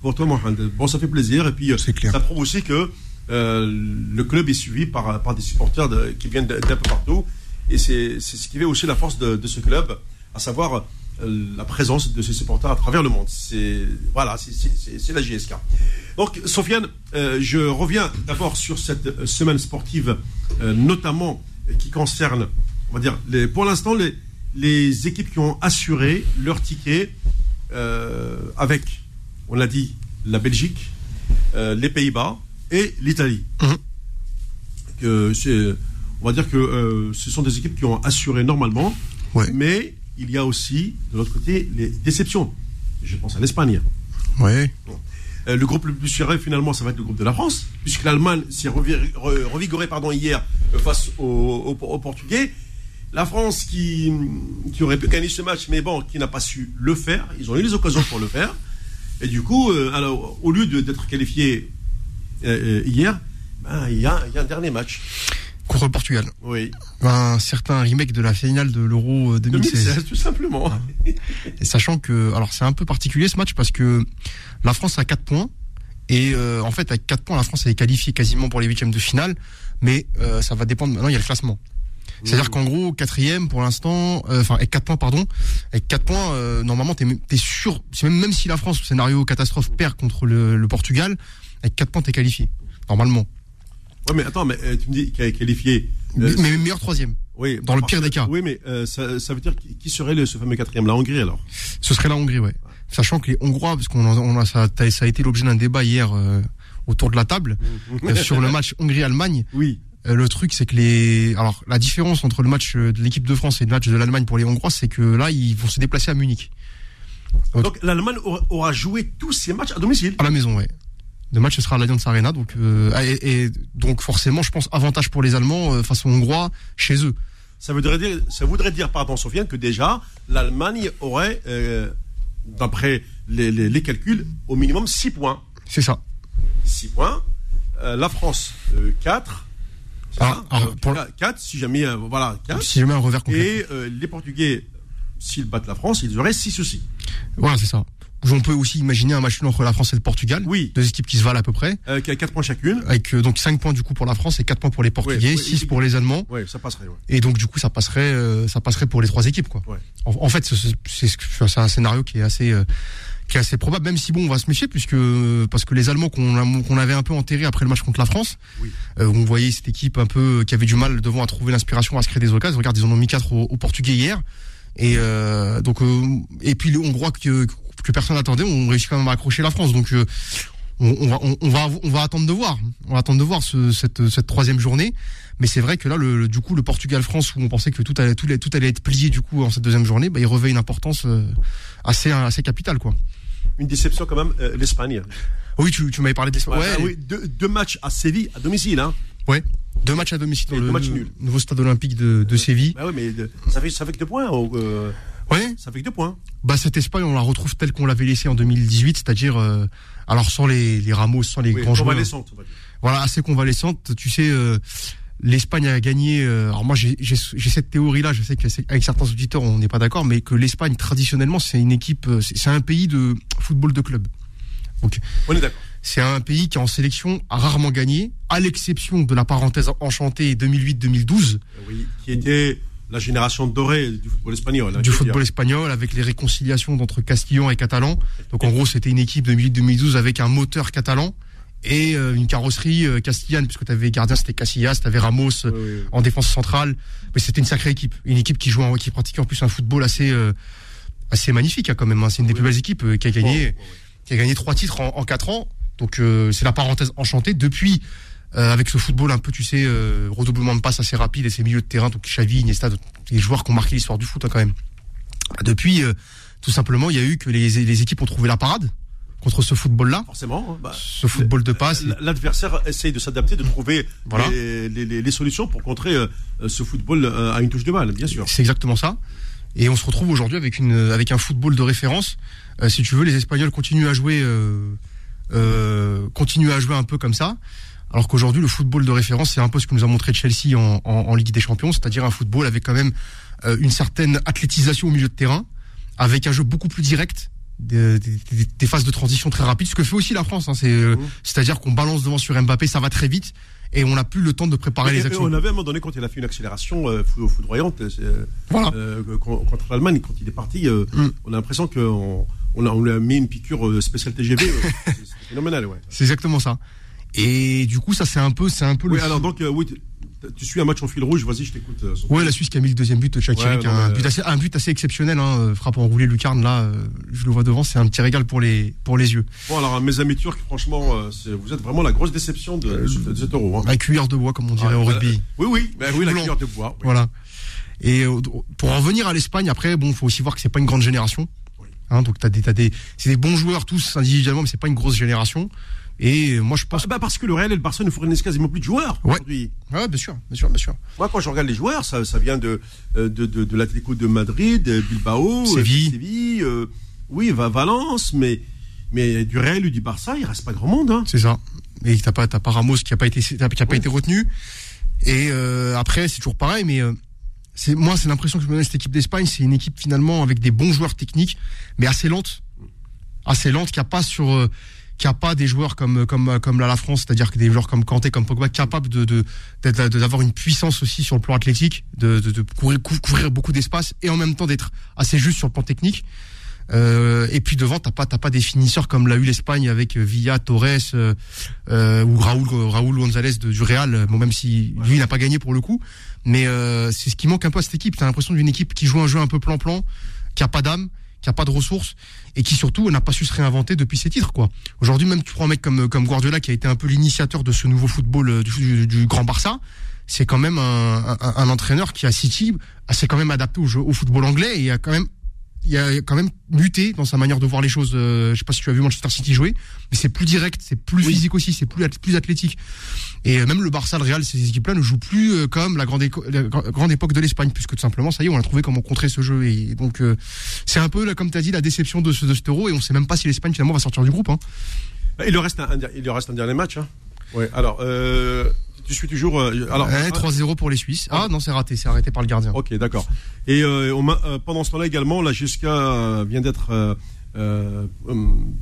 pour toi, Mohamed. Bon, ça fait plaisir. Et puis, clair. ça prouve aussi que euh, le club est suivi par, par des supporters de- qui viennent d'un peu partout. Et c'est c'est ce qui fait aussi la force de, de ce club, à savoir la présence de ces supporters à travers le monde. C'est voilà, c'est- la GSK. Donc, Sofiane, euh, je reviens d'abord sur cette euh, semaine sportive, euh, notamment euh, qui concerne, on va dire, les, pour l'instant, les, les équipes qui ont assuré leur ticket euh, avec, on l'a dit, la Belgique, euh, les Pays-Bas et l'Italie. C'est- on va dire que euh, ce sont des équipes qui ont assuré normalement, Ouais. mais il y a aussi, de l'autre côté, les déceptions. Je pense à l'Espagne. Ouais. Euh, le groupe le plus serré, finalement, ça va être le groupe de la France, puisque l'Allemagne s'est revi- re- revigorée pardon, hier euh, face aux, aux- aux Portugais. La France qui, qui aurait pu gagner ce match, mais bon, qui n'a pas su le faire. Ils ont eu les occasions pour le faire. Et du coup, euh, alors, au lieu d'être qualifiés euh, euh, hier, ben, y, il y a un dernier match. Contre le Portugal. Oui. Un certain remake de la finale de l'Euro euh, 2016. 2016, tout simplement. Et sachant que, alors c'est un peu particulier ce match parce que la France a 4 points. Et euh, en fait, avec 4 points, la France est qualifiée quasiment pour les huitièmes de finale. Mais euh, ça va dépendre. Maintenant, il y a le classement. C'est-à-dire qu'en gros, quatrième pour l'instant, euh, enfin avec 4 points, pardon, avec 4 points, euh, normalement, t'es es sûr, c'est même, même si la France, scénario catastrophe, perd contre le, le Portugal, avec 4 points, t'es qualifié. Normalement. Ouais, mais attends, mais euh, tu me dis qu'il est qualifié. euh, mais meilleur troisième. oui, dans le pire des cas. Oui, mais euh, ça, ça veut dire qui serait le, ce fameux quatrième La Hongrie alors? Ce serait la Hongrie, ouais. Sachant que les Hongrois, parce qu'on on a, ça, a- ça a été l'objet d'un débat hier euh, autour de la table euh, sur le match Hongrie-Allemagne. Oui. Le truc, c'est que les, alors la différence entre le match de l'équipe de France et le match de l'Allemagne pour les Hongrois, c'est que là, ils vont se déplacer à Munich, Donc l'Allemagne aura, aura joué tous ses matchs à domicile. à la maison, ouais. Le match ce sera à l'Allianz Arena, donc euh, et, et donc forcément, je pense avantage pour les Allemands euh, face aux Hongrois chez eux. Ça voudrait dire, ça voudrait dire pardon, Sofiane, que déjà l'Allemagne aurait, euh, d'après les, les- les calculs, au minimum 6 points. C'est ça. 6 points. Euh, la France, 4. Ah, ah, pour- 4, si jamais, voilà, 4. Si jamais un revers complet. Et les Portugais, s'ils battent la France, ils auraient 6 aussi. Voilà, c'est ça. On peut aussi imaginer un match nul entre la France et le Portugal. Oui. Deux équipes qui se valent à peu près. Euh, qui a 4 points chacune. avec euh, donc 5 points du coup pour la France et 4 points pour les Portugais, Ouais, ouais, 6 et- pour les Allemands Oui, ça passerait. ouais. et donc du coup ça passerait euh, ça passerait pour les trois équipes quoi. Ouais. En, en fait c'est un scénario qui est assez euh, qui est assez probable même si bon on va se méfier puisque euh, parce que les Allemands qu'on qu'on avait un peu enterrés après le match contre la France Oui. euh, on voyait cette équipe un peu euh, qui avait du mal devant à trouver l'inspiration à se créer des occasions regarde ils en ont mis 4 aux, aux Portugais hier et euh, donc euh, et puis les Hongrois que que personne n'attendait ont réussi quand même à accrocher la France donc euh, on, on va, on, on va, on va attendre de voir. On va attendre de voir ce, cette, cette troisième journée. Mais c'est vrai que là, le, le- du coup, le Portugal-France, où on pensait que tout allait, tout, allait- tout allait être plié du coup en cette deuxième journée, bah, il revêt une importance euh, assez, assez capitale, quoi. Une déception quand même, euh, l'Espagne. Oui, tu, tu m'avais parlé des. Ouais, Ouais, ah oui, deux, deux matchs à Séville, à domicile. Hein. ouais. Deux matchs à domicile dans Et le deux matchs nuls. nouveau stade olympique de, de Séville. Bah oui, mais de- ça, fait, ça fait que deux points. euh, Ouais. ça fait que deux points. Bah cette Espagne, on la retrouve telle qu'on l'avait laissée en 2018, c'est-à-dire euh, alors sans les, les Ramos, sans les Oui, grands joueurs. voilà, assez convalescente. Tu sais, euh, l'Espagne a gagné. euh, alors moi, j'ai cette théorie-là. Je sais qu'avec certains auditeurs, on n'est pas d'accord, mais que l'Espagne, traditionnellement, c'est une équipe, euh, c'est un pays de football de club. Donc, On est d'accord. c'est un pays qui en sélection a rarement gagné, à l'exception de la parenthèse enchantée 2008-2012 Euh, Oui, qui était la génération dorée du football espagnol. hein, du football dire. espagnol avec les réconciliations entre Castillans et Catalans. Donc en gros, c'était une équipe 2008-2012 avec un moteur catalan et euh, une carrosserie euh, castillane, puisque tu avais gardien, c'était Casillas, tu avais Ramos Oui, oui, oui. en défense centrale. Mais c'était une sacrée équipe, une équipe qui jouait, en, qui pratiquait en plus un football assez, euh, c'est magnifique hein, quand même. hein. C'est une des plus belles équipes euh, qui a gagné, qui a gagné trois titres en, en quatre ans. Donc euh, c'est la parenthèse enchantée. Depuis, euh, avec ce football un peu, tu sais, euh, redoublement de passes assez rapide et ces milieux de terrain, donc Xavi, Iniesta, les joueurs qui ont marqué l'histoire du foot hein, quand même. Depuis, euh, tout simplement, il y a eu que les, les équipes ont trouvé la parade contre ce football-là, Forcément. hein, bah, ce football de passe. L'adversaire essaye de s'adapter, de trouver Voilà. les, les- les- les solutions pour contrer euh, ce football euh, à une touche de balle, bien sûr. C'est exactement ça. Et on se retrouve aujourd'hui avec une avec un football de référence. Euh, si tu veux, les Espagnols continuent à jouer euh, euh, continuent à jouer un peu comme ça. Alors qu'aujourd'hui, le football de référence, c'est un peu ce que nous a montré Chelsea en, en, en Ligue des Champions, c'est-à-dire un football avec quand même euh, une certaine athlétisation au milieu de terrain, avec un jeu beaucoup plus direct, des, des- des phases de transition très rapides, ce que fait aussi la France. Hein, c'est, euh, Mhm. c'est-à-dire qu'on balance devant sur Mbappé, ça va très vite, et on n'a plus le temps de préparer les actions. on avait à un moment donné, quand il a fait une accélération euh, fou- foudroyante euh, Voilà. euh, contre l'Allemagne, quand il est parti, euh, Mm. on a l'impression qu'on on lui a mis une piqûre spéciale TGV. [laughs] c'est phénoménal, ouais. C'est exactement ça. Et du coup, ça c'est un peu, c'est un peu le. Oui, alors donc, euh, oui, tu- suis un match en fil rouge, vas-y, je t'écoute. euh, Ouais, la Suisse qui a mis le deuxième but, Shakiri, Ouais, qui a non, un mais- but assez, un but assez exceptionnel, hein, euh, frappe enroulé lucarne là, euh, je le vois devant, c'est un petit régal pour les pour les yeux. Bon, alors, mes amis turcs, franchement, euh, vous êtes vraiment la grosse déception de, de ce- de cet euro. Hein. La cuillère de bois, comme on dirait Ah, au rugby. Oui, oui, ben oui, la cuillère de bois. oui. Voilà. Et euh, pour en revenir à l'Espagne, après, bon, faut aussi voir que c'est pas une grande génération. Oui. Hein, donc t'as des, t'as des, c'est des bons joueurs tous individuellement, mais c'est pas une grosse génération. Et euh, moi, je pense. Ah, bah, parce que le Real et le Barça ne fournissent quasiment plus de joueurs Ouais. aujourd'hui. Ouais, bien sûr, bien sûr, bien sûr. Moi, quand je regarde les joueurs, ça, ça vient de, euh, de, de, de l'Atlético de Madrid, de Bilbao, euh, Séville. Séville euh, oui, va Valence, mais, mais du Real ou du Barça, il reste pas grand monde. Hein. C'est ça. Et t'as pas, pas Ramos qui a pas été, qui a pas été retenu. Et euh, après, c'est toujours pareil, mais euh, c'est moi, c'est l'impression que je me donne cette équipe d'Espagne, c'est une équipe finalement avec des bons joueurs techniques, mais assez lente, assez lente, qui a pas sur, euh, qui a pas des joueurs comme comme comme là la France, c'est-à-dire que des joueurs comme Kanté, comme Pogba, capables de d'avoir une puissance aussi sur le plan athlétique, de de, de couvrir, cou- couvrir beaucoup d'espace et en même temps d'être assez juste sur le plan technique. Euh, et puis devant, t'as pas, t'as pas des finisseurs comme l'a eu l'Espagne avec Villa, Torres euh, euh, ou Raúl, Raúl González de, du Real. Bon, même si lui n'a pas gagné pour le coup, mais euh, c'est ce qui manque un peu à cette équipe. T'as l'impression d'une équipe qui joue un jeu un peu plan-plan, qui a pas d'âme, qui a pas de ressources et qui surtout n'a pas su se réinventer depuis ses titres. Quoi. Aujourd'hui, même tu prends un mec comme comme Guardiola qui a été un peu l'initiateur de ce nouveau football euh, du, grand Barça. C'est quand même un, entraîneur qui à City s'est quand même adapté au, au football anglais et a quand même il a quand même muté dans sa manière de voir les choses. Euh, je sais pas si tu as vu Manchester City jouer, mais c'est plus direct, c'est plus Oui. physique aussi, c'est plus plus athlétique. Et euh, même le Barça, le Real, ces équipes-là ne jouent plus euh, comme la grande, la grande époque de l'Espagne, puisque tout simplement, ça y est, on a trouvé comment contrer ce jeu. Et donc, euh, c'est un peu, là, comme tu as dit, la déception de ce, de cet euro, et on sait même pas si l'Espagne finalement va sortir du groupe. Hein. Il, lui reste un, il lui reste un dernier match. Hein. Ouais, alors, euh, tu suis toujours. euh, alors, Ouais, ah, 3-0 pour les Suisses. Ah non, c'est raté, c'est arrêté par le gardien. Ok, d'accord. Et euh, on euh, pendant ce temps-là également, la GSK vient d'être hum,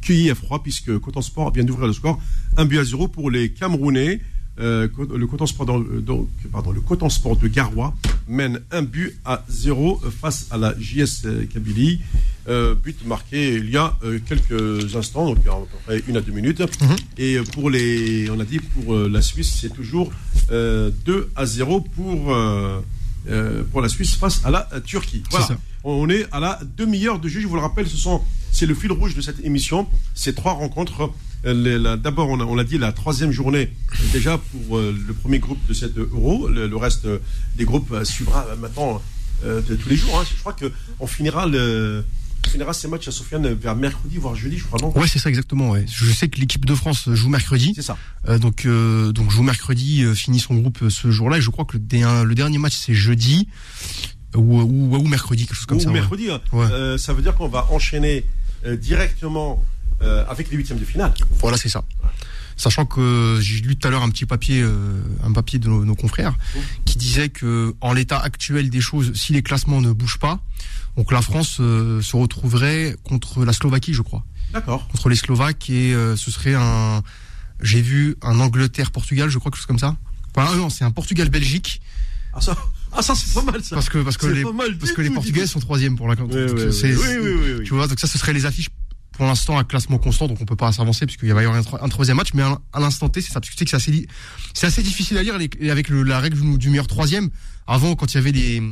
cueillie à froid puisque Coton Sport vient d'ouvrir le score. Un but à zéro pour les Camerounais. Euh, le Coton Sport, dans- donc, pardon, le Coton Sport de Garoua mène un but à zéro face à la JS Kabylie. Euh, but marqué il y a euh, quelques instants, donc il y a à peu près une à deux minutes. Mhm. Et euh, pour les, on a dit pour euh, la Suisse, c'est toujours euh, 2 à 0 pour pour la Suisse face à la Turquie. Voilà. On est à la demi-heure de jeu. Je vous le rappelle, ce sont c'est le fil rouge de cette émission. Ces trois rencontres. D'abord, on l'a dit, la troisième journée déjà pour le premier groupe de cette euro. Le, le reste des groupes suivra maintenant de- tous les jours. hein. Je crois que on finira le finira ces matchs à Sofiane vers mercredi voire jeudi, je crois non. Ouais, c'est ça exactement. Ouais. Je sais que l'équipe de France joue mercredi. C'est ça. Euh, donc, euh, donc joue mercredi, euh, finit son groupe ce jour-là. Et je crois que le, dé- le dernier match c'est jeudi ou, ou, ou mercredi, quelque chose comme Ou ça. ouais. mercredi. hein. Ouais. Ça veut dire qu'on va enchaîner directement avec les huitièmes de finale. Voilà, c'est ça. Sachant que j'ai lu tout à l'heure un petit papier, un papier de nos, nos confrères, qui disait que en l'état actuel des choses, si les classements ne bougent pas, donc la France euh, se retrouverait contre la Slovaquie, je crois, D'accord. contre les Slovaques et euh, ce serait un, j'ai vu un Angleterre-Portugal, je crois quelque chose comme ça. Enfin, ah non, c'est un Portugal-Belgique Ah ça, ah ça c'est pas mal ça. parce que parce que les parce que les Portugais sont troisième pour la. Oui, oui, oui, oui, oui, oui, oui. Tu vois, donc ça, ce serait les affiches pour l'instant un classement constant, donc on peut pas s'avancer puisqu'il va y avoir un, troisième match. Mais à, l'instant T, c'est ça. Parce que tu sais que c'est assez, c'est assez difficile à lire avec la règle du meilleur troisième. Avant, quand il y avait des,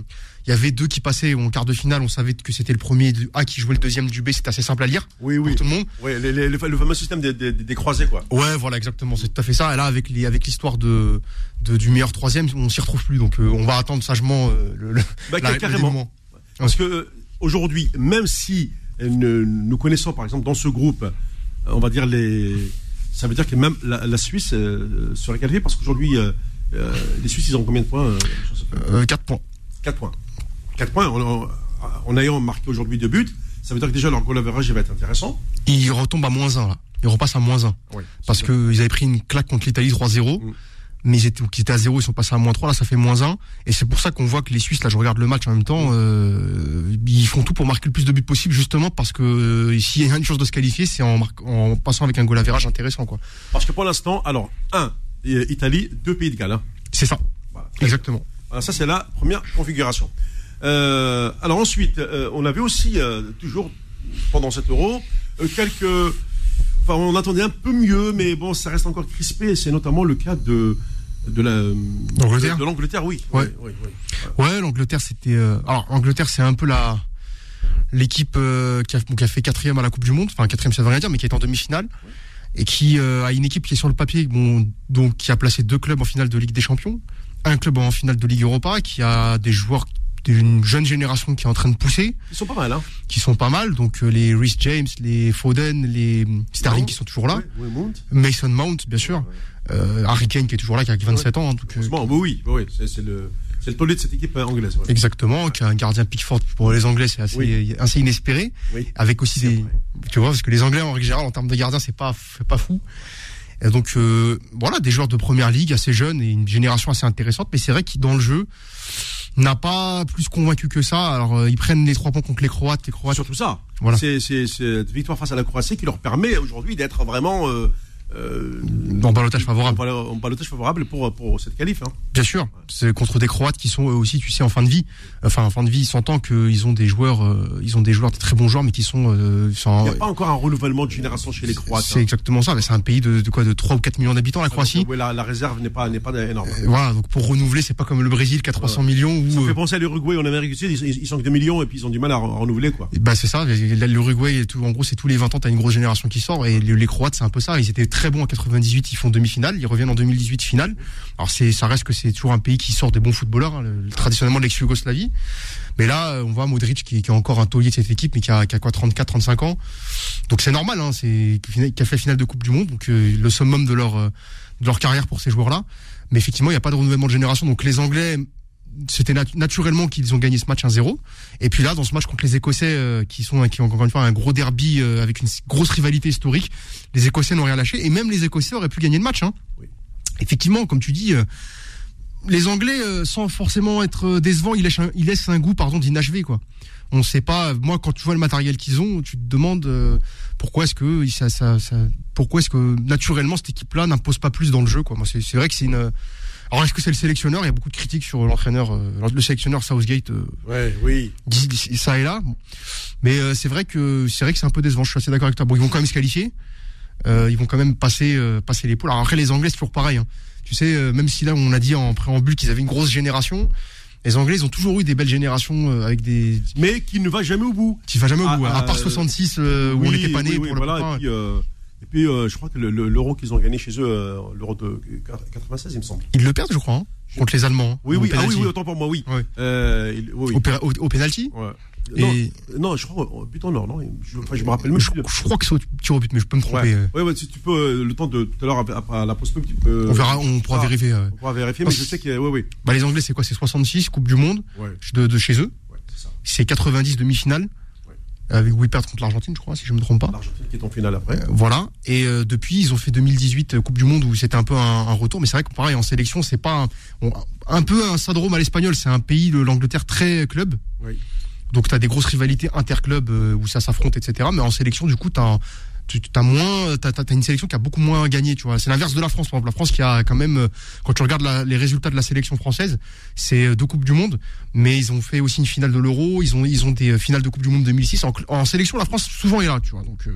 il y avait deux qui passaient en quart de finale, on savait que c'était le premier du A qui jouait le deuxième du B, c'était assez simple à lire. Oui, oui. Pour tout le monde. Oui, le fameux système des, des, croisés, quoi. Ouais, voilà, exactement. C'est tout à fait ça. Et là, avec les, avec l'histoire de, de, du meilleur troisième, on s'y retrouve plus. Donc, euh, on va attendre sagement euh, le, bah, carrément. Parce que euh, aujourd'hui, même si nous connaissons, par exemple, dans ce groupe, on va dire les, ça veut dire que même la, Suisse serait qualifiée parce qu'aujourd'hui, les Suisses, ils ont combien de points 4 points. 4 points. 4 points en, ayant marqué aujourd'hui deux buts. Ça veut dire que déjà leur goal average va être intéressant. Ils retombent à moins 1 là. Ils repassent à moins 1. Oui, parce qu'ils avaient pris une claque contre l'Italie 3-0. Mm. Mais ils étaient, étaient à 0, ils sont passés à moins 3, là ça fait moins 1. Et c'est pour ça qu'on voit que les Suisses, là je regarde le match en même temps, euh, ils font tout pour marquer le plus de buts possible justement parce que euh, s'il y a une chance de se qualifier, c'est en, en, passant avec un goal average intéressant. quoi. Parce que pour l'instant, alors, 1, Italie, 2 pays de Galles. Hein. C'est ça. Exactement. Voilà, ça c'est la première configuration. Euh, alors ensuite, euh, on avait aussi, euh, toujours pendant cet euro, quelques... Enfin, on attendait un peu mieux, mais bon, ça reste encore crispé. C'est notamment le cas de de la l'Angleterre. De, l'Angleterre, oui. Ouais, ouais, l'Angleterre, c'était. alors, l'Angleterre, c'est un peu la l'équipe qui, a, qui, a, fait quatrième à la Coupe du Monde. Enfin, quatrième, ça veut rien dire, mais qui est en demi-finale et qui a une équipe qui est sur le papier, bon, donc qui a placé deux clubs en finale de Ligue des Champions, un club en finale de Ligue Europa, qui a des joueurs d'une jeune génération qui est en train de pousser. Ils sont pas mal, hein. Qui sont pas mal. Donc euh, les Rhys James, les Foden, les Sterling qui sont toujours là. Mason Mount, bien sûr. Euh, Harry Kane qui est toujours là, qui a 27 ans. Donc, euh, oui, oui, c'est le. C'est le tollé de cette équipe anglaise. Exactement, qui a un gardien Pickford pour les Anglais, c'est assez, assez inespéré. Avec aussi des, tu vois, parce que les Anglais en règle générale en termes de gardien, c'est pas, pas fou. Et donc voilà, des joueurs de première ligue assez jeunes et une génération assez intéressante. Mais c'est vrai qu'ils dans le jeu, n'a pas plus convaincu que ça. Alors euh, ils prennent les trois points contre les Croates, les Croates. Surtout ça. Voilà. C'est cette victoire face à la Croatie qui leur permet aujourd'hui d'être vraiment euh, en balotage favorable. En balotage favorable pour, pour cette qualif. Hein. Bien sûr, c'est contre des Croates qui sont aussi, tu sais, en fin de vie. Enfin, en fin de vie, ils s'entendent qu'ils ont des joueurs, euh, ils ont des joueurs, des très bons joueurs, mais qui sont. Euh, Il n'y a pas encore un renouvellement de génération chez les Croates. C'est hein. exactement ça. C'est un pays de, de, quoi, de 3 ou 4 millions d'habitants, la Croatie. Oui, la, la, réserve n'est pas, n'est pas énorme. Euh, voilà, donc pour renouveler, c'est pas comme le Brésil qui a 300 millions. Ou, ça me fait penser à l'Uruguay en Amérique du Sud. Ils, ils, sont que 2 millions et puis ils ont du mal à, renouveler, quoi. Bah c'est ça. L'Uruguay, en gros, c'est tous les 20 ans, t'as une grosse génération qui sort et les, les Croates, c'est un peu ça. Ils étaient très bons en 98 ils font demi-finale, ils reviennent en 2018 finale. Alors c'est, ça reste que c'est toujours un pays qui sort des bons footballeurs, hein, traditionnellement de l'ex-Yougoslavie. Mais là, euh, on voit Modric qui, qui, est encore un taulier de cette équipe, mais qui a, qui a quoi 34, 35 ans. Donc c'est normal, hein, c'est qui a fait finale de Coupe du Monde, donc euh, le summum de leur euh, de leur carrière pour ces joueurs-là. Mais effectivement, il n'y a pas de renouvellement de génération. Donc les Anglais c'était naturellement qu'ils ont gagné ce match 1-0. Et puis là, dans ce match contre les Écossais, euh, qui sont qui ont encore une fois un gros derby euh, avec une grosse rivalité historique, les Écossais n'ont rien lâché. Et même les Écossais auraient pu gagner le match. Hein. Effectivement, comme tu dis, euh, les Anglais, sans forcément être décevants, ils laissent un, ils laissent un goût pardon d'inachevé quoi. On sait pas. Moi, quand tu vois le matériel qu'ils ont, tu te demandes pourquoi est-ce que ça, ça, ça, pourquoi est-ce que naturellement cette équipe-là n'impose pas plus dans le jeu quoi. Moi, c'est vrai que c'est une alors est-ce que c'est le sélectionneur? Il y a beaucoup de critiques sur l'entraîneur, euh, le sélectionneur Southgate. Euh, ouais, oui. Ça et là, mais euh, c'est vrai que c'est vrai que c'est un peu décevant. Je suis assez d'accord avec toi. Bon, ils vont quand même se qualifier. ils vont quand même passer passer l'épaule. Alors après les Anglais c'est toujours pareil. Hein. Tu sais, même si là on a dit en préambule qu'ils avaient une grosse génération. Les Anglais, ils ont toujours eu des belles générations avec des. Mais qui ne va jamais au bout. Qui va jamais au bout. Hein. À part 66 où on n'était pas né pour le voilà, et puis, euh, je crois que l'euro qu'ils ont gagné chez eux, euh, l'euro de 96, il me semble. Ils le perdent, je crois, hein, contre les Allemands. Hein, oui, oui, ah oui, oui, autant pour moi, oui. Euh, oui, Au, au, penalty ouais. Et... Non, je crois au but en or, non je, enfin, je me rappelle même. Je, je crois que c'est au tir au but, mais je peux me tromper. Ouais, ouais, si tu peux, le temps de tout à l'heure après la pause pub, tu peux. On verra, on pourra vérifier. On pourra vérifier, mais je sais que, oui, oui. Bah, les Anglais, c'est quoi C'est 66, Coupe du Monde, de, de chez eux. C'est 90 demi-finale avec où ils perdent contre l'Argentine, je crois, si je me trompe pas. L'Argentine qui est en finale après. Euh, voilà. Et euh, depuis, ils ont fait 2018 euh, Coupe du Monde où c'était un peu un, retour, mais c'est vrai que pareil en sélection, c'est pas un, un, peu un syndrome à l'espagnol. C'est un pays de l'Angleterre très club. Oui. Donc tu as des grosses rivalités interclubs où ça s'affronte, etc. Mais en sélection, du coup, as tu as moins, t'as, as une sélection qui a beaucoup moins gagné, tu vois. C'est l'inverse de la France, par exemple. La France qui a quand même, euh, quand tu regardes les résultats de la sélection française, c'est euh, deux coupes du monde, mais ils ont fait aussi une finale de l'Euro, ils ont, ils ont des finales de coupe du monde 2006. En, sélection, la France souvent est là, tu vois. Donc,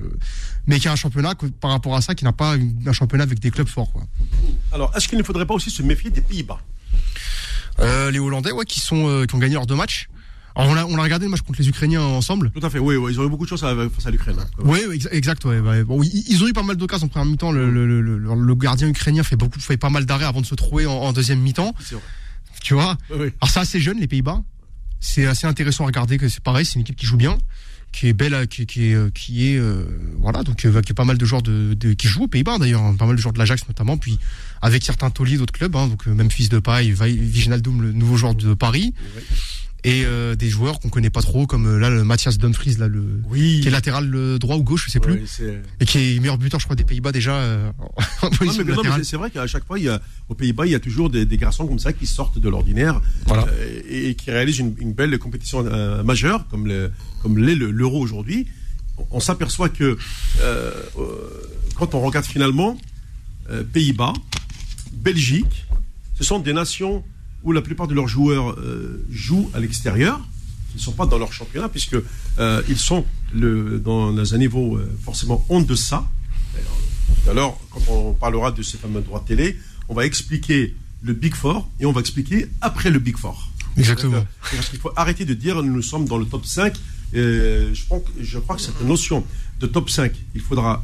mais qui a un championnat par rapport à ça, qui n'a pas un championnat avec des clubs forts, quoi. Alors, est-ce qu'il ne faudrait pas aussi se méfier des Pays-Bas? Les Hollandais, ouais, qui sont, qui ont gagné leurs deux matchs on a, on a regardé le match contre les Ukrainiens ensemble. Tout à fait, oui, ils ont eu beaucoup de chance face à l'Ukraine. Hein. Oui, exact, ouais. Bon, ils ont eu pas mal d'occasions en première mi-temps. Le, le, le, gardien ukrainien fait beaucoup, fait pas mal d'arrêts avant de se trouver en, deuxième mi-temps. Tu vois? Oui, Alors c'est assez jeune les Pays-Bas. C'est assez intéressant à regarder que c'est pareil, c'est une équipe qui joue bien, qui est belle, qui, qui est, qui est euh, voilà, donc euh, qui a pas mal de joueurs de, de qui jouent aux Pays-Bas d'ailleurs, hein. pas mal de joueurs de l'Ajax notamment, puis avec certains tauliers d'autres clubs, hein, donc euh, même fils de paille, Viginaldum, le nouveau joueur de Paris et euh, des joueurs qu'on connaît pas trop comme euh, là le Mathias Dumfries là le qui est latéral le droit ou gauche je sais plus. Et qui est meilleur buteur je crois des Pays-Bas déjà euh, [laughs] c'est vrai qu'à chaque fois il y a, aux Pays-Bas il y a toujours des, garçons comme ça qui sortent de l'ordinaire et, qui réalisent une, belle compétition majeure comme le, comme l'est l'Euro aujourd'hui. On, s'aperçoit que quand on regarde finalement Pays-Bas Belgique ce sont des nations où la plupart de leurs joueurs euh, jouent à l'extérieur. Ils ne sont pas dans leur championnat, puisque euh, ils sont le, dans un niveau euh, forcément en deçà. Tout à l'heure, quand on parlera de ces fameux droits télé, on va expliquer le Big Four et on va expliquer après le Big Four. Exactement. Parce qu'il faut arrêter de dire nous sommes dans le top 5. je, pense, je crois que cette notion de top 5, il faudra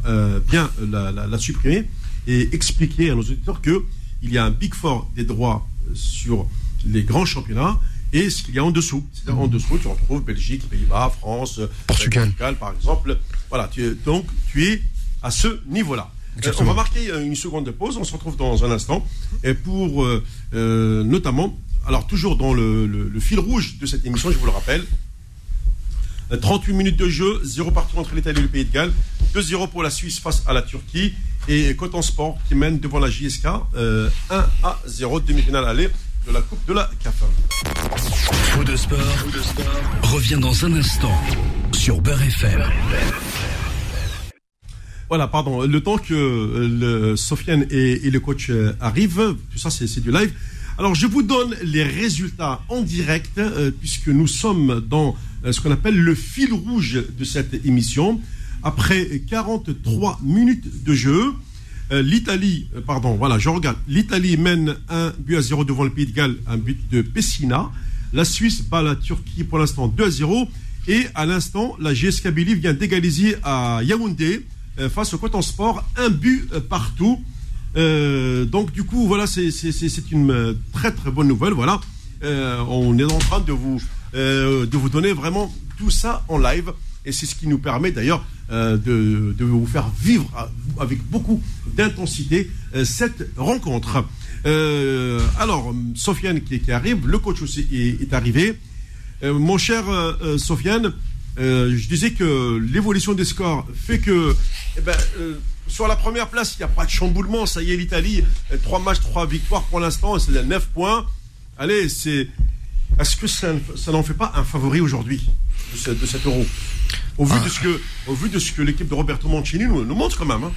bien la, la, supprimer et expliquer à nos auditeurs qu'il y a un Big Four des droits sur les grands championnats et ce qu'il y a en dessous. C'est-à-dire en dessous, tu retrouves Belgique, Pays-Bas, France, euh, Portugal. par exemple. Voilà, tu es, donc tu es à ce niveau-là. Euh, on va marquer euh, une seconde de pause, on se retrouve dans un instant. Et pour notamment, alors toujours dans le, fil rouge de cette émission, je vous le rappelle, 38 minutes de jeu, 0 partout entre l'Italie et le Pays de Galles, 2-0 pour la Suisse face à la Turquie et Coton Sport qui mène devant la JSK 1 à 0 demi-finale aller de la Coupe de la CAF. Faux de sport, revient dans un instant sur Beurre FM. Voilà, pardon. Le temps que le Sofiane et, le coach euh, arrivent, tout ça c'est du live. Alors je vous donne les résultats en direct euh, puisque nous sommes dans euh, ce qu'on appelle le fil rouge de cette émission. Après 43 minutes de jeu, euh, l'Italie, euh, pardon, voilà, je regarde. L'Italie mène un but à 0 devant le Pays de Galles, un but de Pessina. La Suisse bat la Turquie pour l'instant 2 à 0. Et à l'instant, la GSK Billy vient d'égaliser à Yaoundé face au Coton Sport, un but partout. donc du coup, voilà, c'est une très très bonne nouvelle. Voilà, on est en train de vous de vous donner vraiment tout ça en live et c'est ce qui nous permet d'ailleurs euh, de, vous faire vivre avec beaucoup d'intensité euh, cette rencontre. Euh, alors, Sofiane qui, arrive, le coach aussi est, arrivé. mon cher Sofiane, je disais que l'évolution des scores fait que eh ben, sur la première place, il n'y a pas de chamboulement. Ça y est, l'Italie, trois matchs, trois victoires pour l'instant, c'est 9 points. Allez, c'est. Est-ce que ça, n'en fait pas un favori aujourd'hui de, de cet euro? Au vu, de ce que, au vu de ce que l'équipe de Roberto Mancini nous, nous montre quand même. Hein.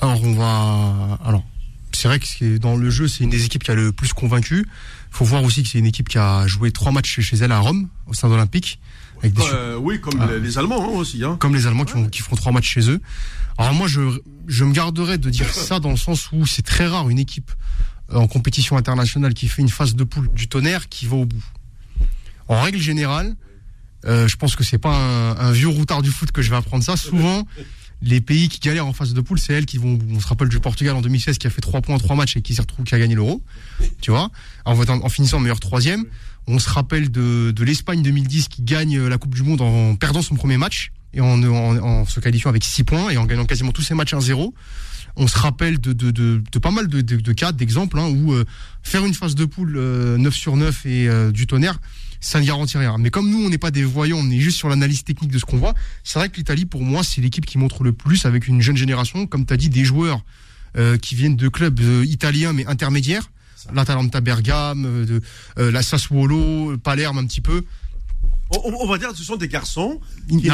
Alors on va, alors c'est vrai que dans le jeu c'est une des équipes qui a le plus convaincu. Il faut voir aussi que c'est une équipe qui a joué trois matchs chez elle à Rome au sein olympique. Avec des euh, oui, comme ah. les, Allemands hein, aussi. Hein. Comme les Allemands qui, font, qui feront trois matchs chez eux. Alors moi je, je me garderais de dire ça dans le sens où c'est très rare une équipe euh, en compétition internationale qui fait une phase de poule du tonnerre qui va au bout. En règle générale, euh, je pense que c'est pas un, vieux routard du foot que je vais apprendre ça. Souvent, [laughs] les pays qui galèrent en phase de poule, c'est elles qui vont. On se rappelle du Portugal en 2016 qui a fait 3 points en 3 matchs et qui s'est retrouvé qui a gagné l'Euro. Tu vois, en, en, finissant meilleur troisième. On se rappelle de, de l'Espagne 2010 qui gagne la Coupe du Monde en perdant son premier match et en, en, se qualifiant avec 6 points et en gagnant quasiment tous ses matchs 1-0 on se rappelle de, de, de, de pas mal de, cas, d'exemples, hein, où euh, faire une phase de poule 9 euh, sur 9 et du tonnerre, ça ne garantit rien. Mais comme nous, on n'est pas des voyants, on est juste sur l'analyse technique de ce qu'on voit, c'est vrai que l'Italie, pour moi, c'est l'équipe qui montre le plus avec une jeune génération, comme tu as dit, des joueurs qui viennent de clubs italiens mais intermédiaires. L'Atalanta Bergame, de, la Sassuolo, Palerme un petit peu. On, va dire que ce sont des garçons qui,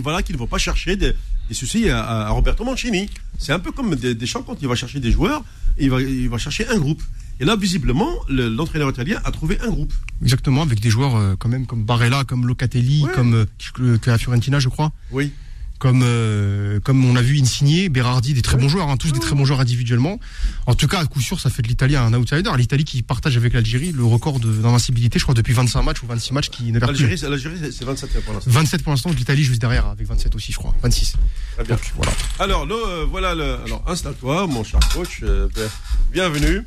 voilà, qui ne vont pas chercher des, des soucis à, à Roberto Mancini. C'est un peu comme des, des champs quand il va chercher des joueurs, il va, il va chercher un groupe. Et là, visiblement, le- l'entraîneur italien a trouvé un groupe. Exactement, avec des joueurs euh, quand même comme Barella, comme Locatelli, Ouais. comme euh, que- à Fiorentina, je crois. Oui. comme euh, comme on a vu Insigné, Berardi, des très bons joueurs, hein, tous des très bons joueurs individuellement. En tout cas, à coup sûr, ça fait de l'Italie un outsider. L'Italie qui partage avec l'Algérie le record d'invincibilité, je crois, depuis 25 matchs ou 26 matchs qui ne perd. L'Algérie, c'est- l'Algérie, c'est- c'est 27 pour l'instant. 27 pour l'instant, l'Italie juste derrière avec 27 aussi, je crois. 26. Très bien. Donc, voilà. Alors, le, voilà, le, alors installe-toi, mon cher coach. euh, bien- bienvenue.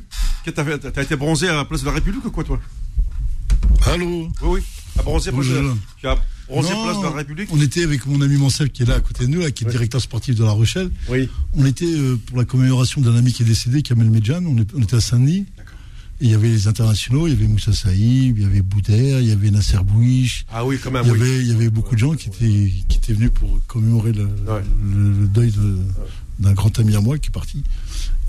T'as été bronzé à la place de la République ou quoi, toi Allô Oui, oui. À bronzé, place de- Bonjour. tu as bronzé Non, place de la République On était avec mon ami Mancel qui est là à côté de nous, là, qui est Oui. directeur sportif de La Rochelle. Oui. On était euh, pour la commémoration d'un ami qui est décédé, Kamel Medjan. On, est- on était à Saint-Denis. Et il y avait les internationaux, il y avait Moussa Saïb, il y avait Boudère, il y avait Nasser Bouiche. Ah oui, quand même, Il y, oui. avait, il y avait beaucoup de gens qui étaient, qui étaient venus pour commémorer le, Ouais. le- le deuil de- d'un grand ami à moi qui est parti.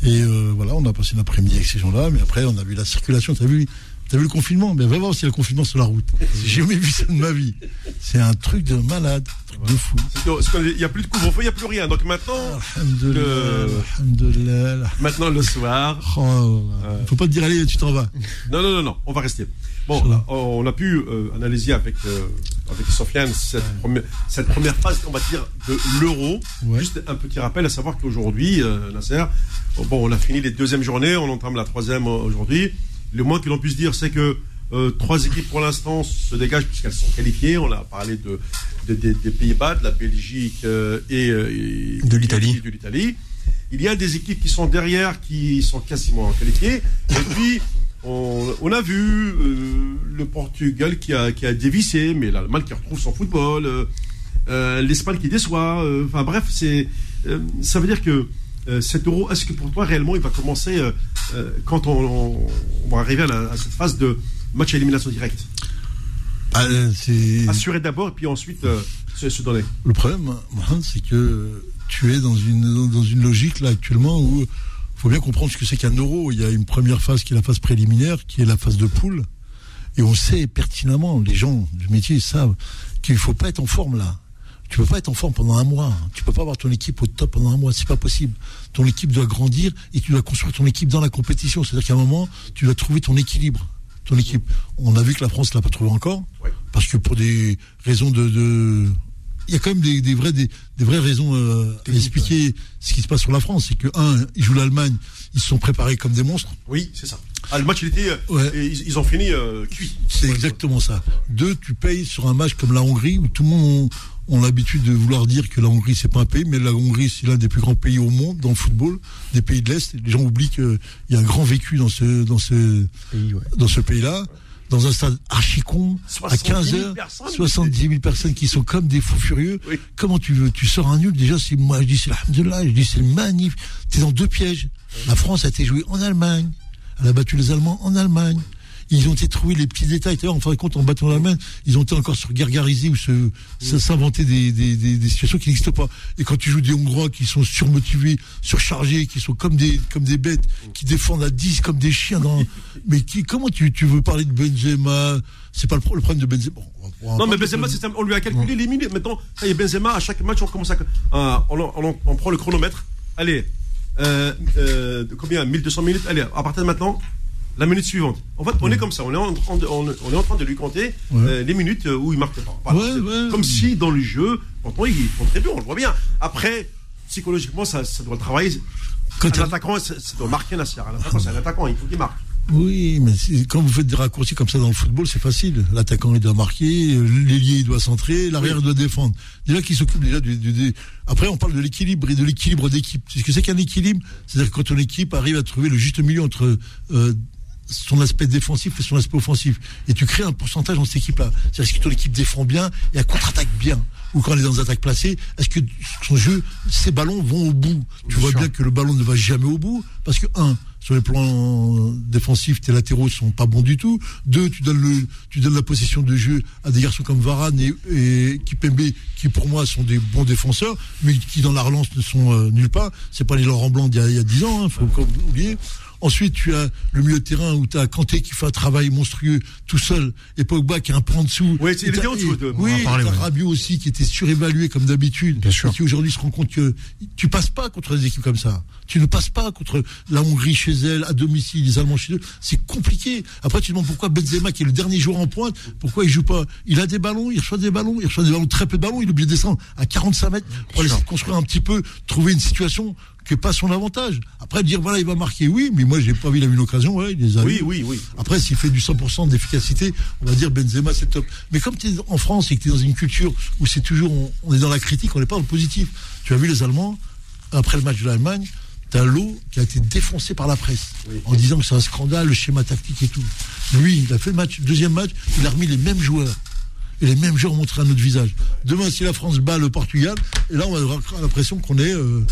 Et euh, voilà, on a passé l'après-midi avec ces gens-là, mais après on a vu la circulation. T'as vu, t'as vu le confinement? Mais va voir aussi le confinement sur la route. J'ai jamais vu ça de ma vie. C'est un truc de malade, un truc de fou. Il n'y a plus de couvre-feu, il n'y a plus rien. Donc maintenant, Le- maintenant le soir. Oh, faut pas te dire allez, tu t'en vas. Non, non, non, non, on va rester. Bon, on a pu euh, analyser avec, euh, avec Sofiane cette, première, cette première phase, on va dire, de l'euro. Ouais. Juste un petit rappel, à savoir qu'aujourd'hui, euh, Nasser, bon, on a fini les deuxièmes journées, on entame la troisième aujourd'hui. Le moins que l'on puisse dire, c'est que euh, trois équipes pour l'instant se dégagent puisqu'elles sont qualifiées. On a parlé de, de- des- des Pays-Bas, de la Belgique euh, et, euh, et- De l'Italie. et de l'Italie. Il y a des équipes qui sont derrière, qui sont quasiment qualifiées. Et puis, on, on a vu euh, le Portugal qui a, qui a dévissé, mais l'Allemagne qui retrouve son football, euh, euh, l'Espagne qui déçoit. Enfin bref, c'est, ça veut dire que cet euro, est-ce que pour toi réellement il va commencer euh, quand on, on- on va arriver à, la- à cette phase de match à élimination directe? Ah, euh, c'est Assurer d'abord et puis ensuite euh, se, se donner. le problème, c'est que tu es dans une dans une logique là actuellement où faut bien comprendre ce que c'est qu'un euro. Il y a une première phase qui est la phase préliminaire, qui est la phase de poule, et on sait pertinemment, les gens du métier savent qu'il faut pas être en forme là. Tu peux pas être en forme pendant un mois. Tu peux pas avoir ton équipe au top pendant un mois. C'est pas possible. Ton équipe doit grandir et tu dois construire ton équipe dans la compétition. C'est-à-dire qu'à un moment, tu dois trouver ton équilibre. Ton équipe. On a vu que la France l'a pas trouvé encore. Ouais. Parce que pour des raisons de, de- il y a quand même des, des vraies, des, des vraies raisons euh, à expliquer ce qui se passe sur la France. C'est que, un, ils jouent l'Allemagne, ils se sont préparés comme des monstres. Oui, c'est ça. Ah, le match, il était, euh, Ouais. et ils, ils ont fini euh, cuit. C'est exactement ça. Deux, tu payes sur un match comme la Hongrie, où tout le monde ont, ont l'habitude de vouloir dire que la Hongrie, c'est pas un pays, mais la Hongrie, c'est l'un des plus grands pays au monde dans le football, des pays de l'Est. Les gens oublient qu'il y a un grand vécu dans ce, dans ce, Pays, ouais. dans ce pays-là, dans un stade archi-con, à 70 15 000 heures, personnes. 70 000 personnes qui sont comme des fous furieux. Oui. Comment tu veux, tu sors un nul, déjà, c'est, moi, je dis, c'est l'Alhamdulillah, je dis, c'est magnifique. T'es dans deux pièges. La France a été jouée en Allemagne. Elle a battu les Allemands en Allemagne. Ils ont été trouver les petits détails. D'ailleurs, en fin de compte, en battant l'Allemagne, ils ont été encore se gargariser ou se, s'inventer des, des, des, des situations qui n'existent pas. Et quand tu joues des Hongrois qui sont surmotivés, surchargés, qui sont comme des, comme des bêtes, qui défendent à 10 comme des chiens dans, [laughs] mais qui, comment tu, tu veux parler de Benzema? C'est pas le, pro- le problème de Benzema. Bon, Non, mais Benzema, c'est on lui a calculé les minutes. Maintenant, ça y est, Benzema, à chaque match, on commence à. on, on- on prend le chronomètre. Allez, euh, euh, combien? 1200 minutes Allez, à partir de maintenant, la minute suivante. En fait, on est comme ça. On est en train de, on, on est en train de lui compter Ouais. euh, les minutes euh, où il marque pas. Voilà. Ouais, C'est ouais. Comme si dans le jeu, pourtant, il contribue, on le voit bien. Après, psychologiquement, ça, ça doit travailler. Quand un attaquant, ça, ça doit marquer Nasser. Un attaquant, c'est un attaquant, il faut qu'il marque. Oui, mais quand vous faites des raccourcis comme ça dans le football, c'est facile. L'attaquant, il doit marquer, l'ailier, il doit centrer, l'arrière, il doit défendre. Déjà qui s'occupe déjà du, du- du- Après, on parle de l'équilibre et de l'équilibre d'équipe. C'est ce que c'est qu'un équilibre C'est-à-dire quand ton équipe arrive à trouver le juste milieu entre euh, son aspect défensif et son aspect offensif. Et tu crées un pourcentage dans cette équipe-là. C'est-à-dire est-ce que ton équipe défend bien et elle contre-attaque bien Ou quand elle est dans des attaques placées, est-ce que son jeu, ses ballons vont au bout? Tu Bien vois sûr. bien que le ballon ne va jamais au bout parce que un sur les plans défensifs tes latéraux sont pas bons du tout deux tu donnes le tu donnes la possession de jeu à des garçons comme Varane et, et Kipembe qui pour moi sont des bons défenseurs mais qui dans la relance ne sont euh, nulle part c'est pas les Laurent Blanc d'il y a, il y a 10 ans hein, faut pas oublier Ensuite, tu as le milieu de terrain où tu as Kanté qui fait un travail monstrueux tout seul et Pogba qui est un peu en dessous. Oui, c'est- il Et était t'as- en dessous et- de- Oui, parler, ouais. Rabiot aussi qui était surévalué comme d'habitude. Bien sûr. Et qui aujourd'hui se rend compte que tu passes pas contre des équipes comme ça. Tu ne passes pas contre la Hongrie chez elle, à domicile, les Allemands chez eux. C'est compliqué. Après, tu te demandes pourquoi Benzema, qui est le dernier joueur en pointe, pourquoi il joue pas? Il a des ballons, il reçoit des ballons, il reçoit des ballons, très peu de ballons, il est obligé de descendre à 45 mètres pour aller construire un petit peu, trouver une situation n'est pas son avantage. Après, dire voilà, il va marquer, oui, mais moi, j'ai pas vu, il a eu une occasion, ouais, il les a Oui, eues. oui, oui. Après, s'il fait du 100% d'efficacité, on va dire Benzema, c'est top. Mais comme tu es en France et que tu es dans une culture où c'est toujours, on, on est dans la critique, on n'est pas dans le positif. Tu as vu les Allemands, après le match de l'Allemagne, tu as l'eau qui a été défoncé par la presse en disant que c'est un scandale, le schéma tactique et tout. Lui, il a fait le match, deuxième match, il a remis les mêmes joueurs. Et les mêmes joueurs montré à notre visage. Demain, si la France bat le Portugal, et là, on va avoir l'impression qu'on est. Euh...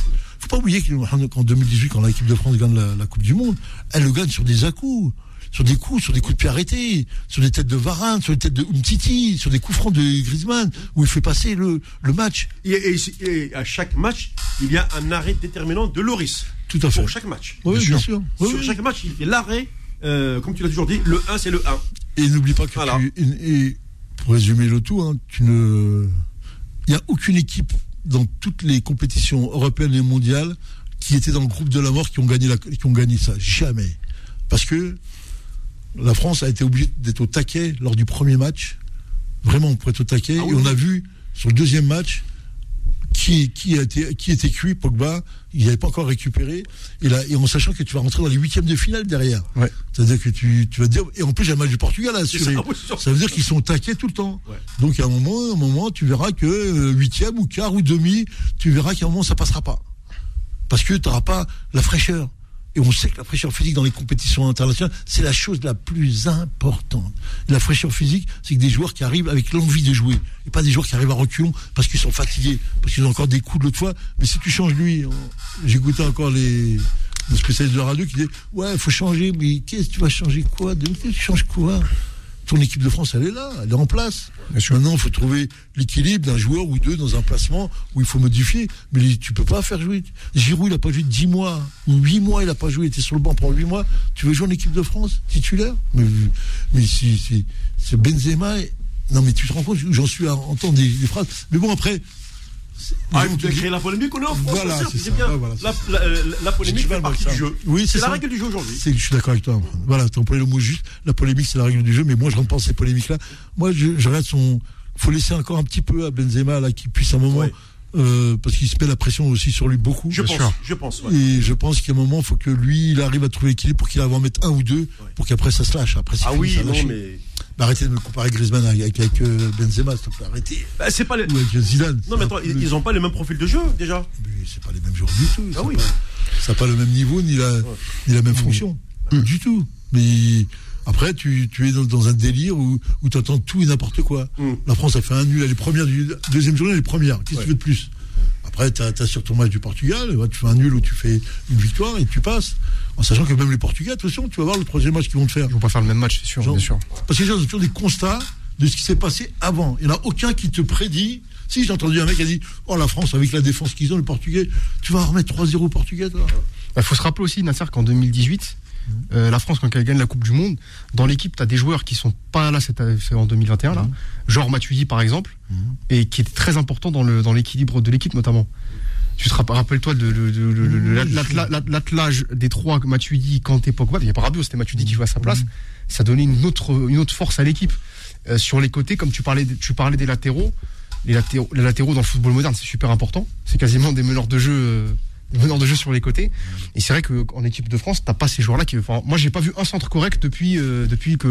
Faut pas oublier qu'en qu'en 2018, quand l'équipe de France gagne la, la Coupe du Monde, elle le gagne sur des à-coups, sur des coups, sur des coups de pied arrêtés, sur des têtes de Varane, sur des têtes de Umtiti, sur des coups francs de Griezmann, où il fait passer le, le match. Et, et- et à chaque match, il y a un arrêt déterminant de Loris. Tout à fait. Pour chaque match. Oui, bien sûr. Oui, Sur oui. chaque match, il fait l'arrêt, euh, comme tu l'as toujours dit, le 1, c'est le 1. Et n'oublie pas que Voilà. tu, et, et pour résumer le tout, hein, tu ne, il n'y a aucune équipe dans toutes les compétitions européennes et mondiales qui était dans le groupe de la mort qui ont gagné la, qui ont gagné ça. Jamais. Parce que la France a été obligée d'être au taquet lors du premier match. Vraiment, pour être au taquet. Ah oui, et on a vu sur le deuxième match qui, été, qui était cuit, Pogba, il n'avait pas encore récupéré. Et, là, et en sachant que tu vas rentrer dans les huitièmes de finale derrière. Ouais. C'est-à-dire que tu, tu vas te dire. Et en plus, il y a le match du Portugal à assurer. ça, veut dire qu'ils sont taqués tout le temps. Ouais. Donc, à un moment, à un moment, tu verras que euh, huitième ou quart ou demi, tu verras qu'à un moment, ça passera pas. Parce que tu n'auras pas la fraîcheur. Et on sait que la fraîcheur physique dans les compétitions internationales, c'est la chose la plus importante. La fraîcheur physique, c'est que des joueurs qui arrivent avec l'envie de jouer. Et pas des joueurs qui arrivent à reculons parce qu'ils sont fatigués, parce qu'ils ont encore des coups de l'autre fois. Mais si tu changes lui, j'écoutais encore les, les spécialistes de la radio qui disaient Ouais, il faut changer, mais qu'est-ce que tu vas changer quoi De- Tu changes quoi? Ton équipe de France, elle est là, elle est en place. Maintenant, il faut trouver l'équilibre d'un joueur ou deux dans un placement où il faut modifier. Mais tu peux pas faire jouer. Giroud, il a pas joué 10 mois ou 8 mois, il a pas joué, il était sur le banc pendant 8 mois. Tu veux jouer en équipe de France, titulaire? Mais, mais si, si, c'est Benzema. et- Non, mais tu te rends compte, j'en suis à entendre des, des phrases. Mais bon, après. Ah, vous créé la polémique, on est en France. Voilà, c'est bien. Ouais, voilà, c'est la, la- euh, la polémique fait mal partie du jeu. Oui, c'est la règle du jeu aujourd'hui. Je suis d'accord avec toi. Voilà, tu employé le mot juste. La polémique, c'est la règle du jeu, mais moi, je rentre pas dans ces polémiques-là. Moi, je, je regarde son. faut laisser encore un petit peu à Benzema, là, qu'il puisse un moment. Ouais. Euh, parce qu'il se met la pression aussi sur lui beaucoup. Je pense, sûr. je pense. ouais. Et je pense qu'à un moment, il faut que lui, il arrive à trouver l'équilibre pour qu'il arrive à en mettre un ou deux, pour qu'après ça se lâche. Après, Ah fini, oui, ça non, lâche. mais. Bah, arrêtez de me comparer Griezmann avec, avec, euh, Benzema, s'il te plaît. Arrêtez. Bah, c'est pas les... Ou avec Zidane. Non, mais attends, ils, peu- ils ont pas le même profil de jeu, déjà. mais c'est pas les mêmes joueurs du tout. Ah oui. pas- ça n'a pas le même niveau ni la, ni la même fonction. Du tout. Mais après, tu, tu es dans, dans un délire où, où tu entends tout et n'importe quoi. Mm. La France a fait un nul, elle est première du deuxième journée, elle est première. Qu'est-ce que Ouais. tu veux de plus? Après, tu as, sur ton match du Portugal, tu fais un nul ou tu fais une victoire et tu passes. En sachant que même les Portugais, attention, tu vas voir le troisième match qu'ils vont te faire. Ils vont pas faire le même match, c'est sûr, Genre- bien sûr. Parce que les gens ont toujours des constats de ce qui s'est passé avant. Il n'y en a aucun qui te prédit. Si j'ai entendu un mec qui a dit Oh la France, avec la défense qu'ils ont, le Portugais, tu vas remettre 3-0 au Portugais, toi? Il Bah, faut se rappeler aussi, Nasser, qu'en 2018, euh, la France, quand elle gagne la Coupe du Monde, dans l'équipe, tu as des joueurs qui sont pas là cette, en 2021, là, genre Matuidi par exemple, et qui est très important dans l'équilibre de l'équipe notamment. Tu te rapp- rappelles-toi de, l'at- l'attelage des trois Matuidi, Kanté, Pogba. Il n'y a pas Rabiot, c'était Matuidi qui jouait à sa place. Ça donnait une autre une autre force à l'équipe. Euh, sur les côtés, comme tu parlais tu parlais des latéraux, les latéraux, les latéraux dans le football moderne, c'est super important. C'est quasiment des meneurs de jeu, euh, meneurs de jeu sur les côtés. Et c'est vrai qu'en équipe de France, t'as pas ces joueurs-là qui. Enfin, moi, j'ai pas vu un centre correct depuis euh, depuis que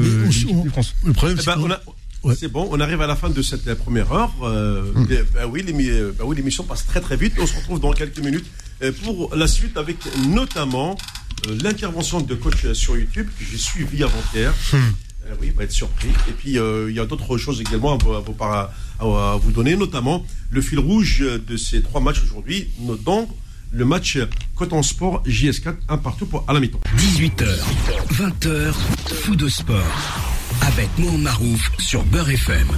on- de France. Le problème, Eh c'est ben, Ouais. C'est bon, on arrive à la fin de cette première heure. Euh, bah oui, l'émi- euh, bah oui, l'émission passe très très vite. On se retrouve dans quelques minutes pour la suite avec notamment euh, l'intervention de coach sur YouTube que j'ai suivi avant-hier. Euh, oui, il va être surpris. Et puis euh, il y a d'autres choses également à vous, à vous par- à- à vous donner, notamment le fil rouge de ces trois matchs aujourd'hui, dont le match Coton Sport JS4, un partout pour à la mi-temps. 18h, 20h, fou de sport. Avec Mohamed Marouf sur Beurre FM.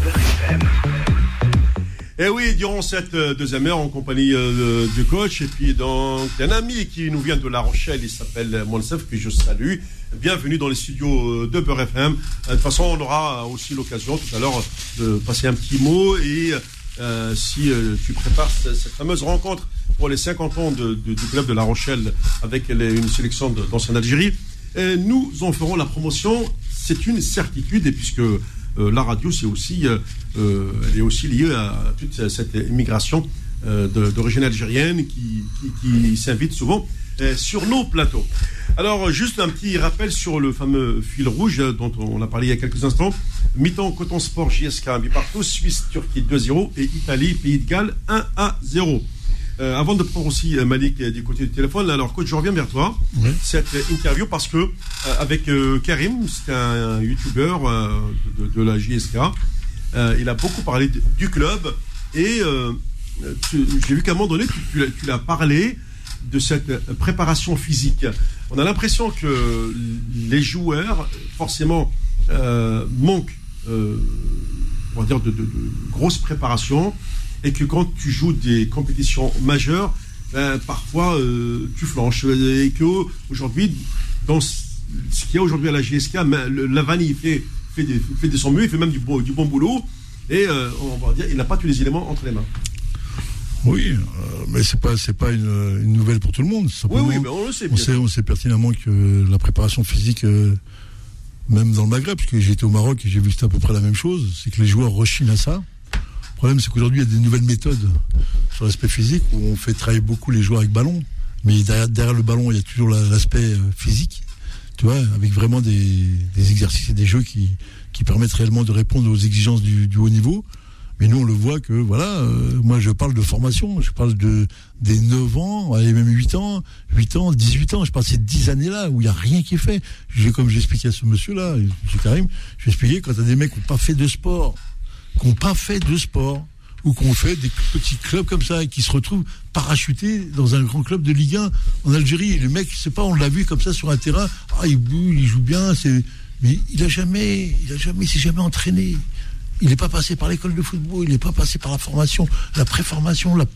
Et oui, durant cette euh, deuxième heure, en compagnie euh, du coach, et puis donc un ami qui nous vient de La Rochelle, il s'appelle Monsef, que je salue. Bienvenue dans les studios euh, de Beurre FM. De toute façon, on aura aussi l'occasion tout à l'heure de passer un petit mot et euh, si euh, tu prépares cette, fameuse rencontre pour les 50 ans de- de- du club de La Rochelle avec une sélection de- d'ancienne Algérie, et nous en ferons la promotion. C'est une certitude, et puisque euh, la radio, c'est aussi, euh, euh, elle est aussi liée à toute cette immigration euh, d'origine algérienne qui, qui- qui s'invite souvent euh, sur nos plateaux. Alors, juste un petit rappel sur le fameux fil rouge euh, dont on a parlé il y a quelques instants. Mi-temps, Coton Sport, JSK, un partout, Suisse, Turquie 2-0 et Italie, Pays de Galles 1-0. Euh, avant de prendre aussi euh, Malik euh, du côté du téléphone, alors coach, je reviens vers toi. Oui. Cette euh, interview parce que euh, avec euh, Karim, c'est un, youtubeur euh, de, de la JSK, euh, il a beaucoup parlé de- du club et euh, j'ai vu qu'à un moment donné, tu l'as parlé de cette préparation physique. On a l'impression que les joueurs, forcément, euh, manquent, euh, on va dire, de, grosses préparations et que quand tu joues des compétitions majeures, ben, parfois euh, tu flanches et que aujourd'hui, dans ce qu'il y a aujourd'hui à la GSK, le- Lavani fait, fait, des- fait de son mieux, il fait même du, bon- du bon boulot et on va dire, il n'a pas tous les éléments entre les mains. Oui, euh, mais c'est pas c'est pas une, une nouvelle pour tout le monde. Oui, mais on le sait on sait on sait pertinemment que la préparation physique, euh, même dans le Maghreb, parce que j'étais au Maroc et j'ai vu que c'était à peu près la même chose, c'est que les joueurs rechignent à ça. Le problème, c'est qu'aujourd'hui, il y a des nouvelles méthodes sur l'aspect physique où on fait travailler beaucoup les joueurs avec ballon, mais derrière, derrière le ballon, il y a toujours la- l'aspect euh, physique, tu vois, avec vraiment des, des exercices et des jeux qui, qui permettent réellement de répondre aux exigences du, du haut niveau. Mais nous, on le voit que, voilà, euh, moi, je parle de formation, je parle de des 9 ans, allez, même 8 ans, 8 ans, 18 ans, je parle de ces 10 années-là où il n'y a rien qui est fait. Je, comme j'expliquais à ce monsieur-là, M. Karim, je vais expliquer quand tu as des mecs qui n'ont pas fait de sport, qui n'ont pas fait de sport, ou qu'on fait des petits clubs comme ça, et qui se retrouvent parachutés dans un grand club de Ligue 1 en Algérie. Le mec, c'est pas, on l'a vu comme ça sur un terrain, ah, il bouge, il joue bien, c'est, mais il a jamais, il a jamais, il s'est jamais entraîné. Il n'est pas passé par l'école de football, il n'est pas passé par la formation, la préformation, la,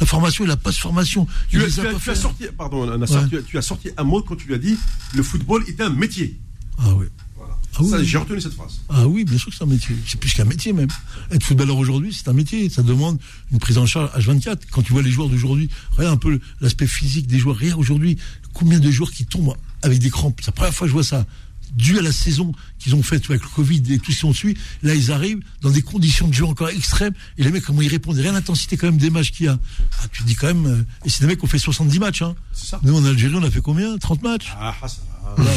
la formation et la post-formation. Tu, as, tu tu sorti, pardon, tu, as, tu as sorti un mot quand tu lui as dit le football est un métier. Ah oui. Voilà. Ah oui. J'ai retenu cette phrase. Ah oui, bien sûr que c'est un métier. C'est plus qu'un métier même. Être footballeur aujourd'hui, c'est un métier. Ça demande une prise en charge H24. Quand tu vois les joueurs d'aujourd'hui, regarde un peu l'aspect physique des joueurs. Regarde aujourd'hui combien de joueurs qui tombent avec des crampes. C'est la première fois que je vois ça. Dû à la saison qu'ils ont faite avec le Covid et tout ce qui ont suivi, là ils arrivent dans des conditions de jeu encore extrêmes. Et les mecs, comment ils répondent? Rien l'intensité quand même des matchs qu'il y a. Ah, tu te dis quand même. euh, Et c'est des mecs qui ont fait 70 matchs. Hein. Ça. Nous en Algérie, on a fait combien? 30 matchs Ah, ah, ça va. Voilà.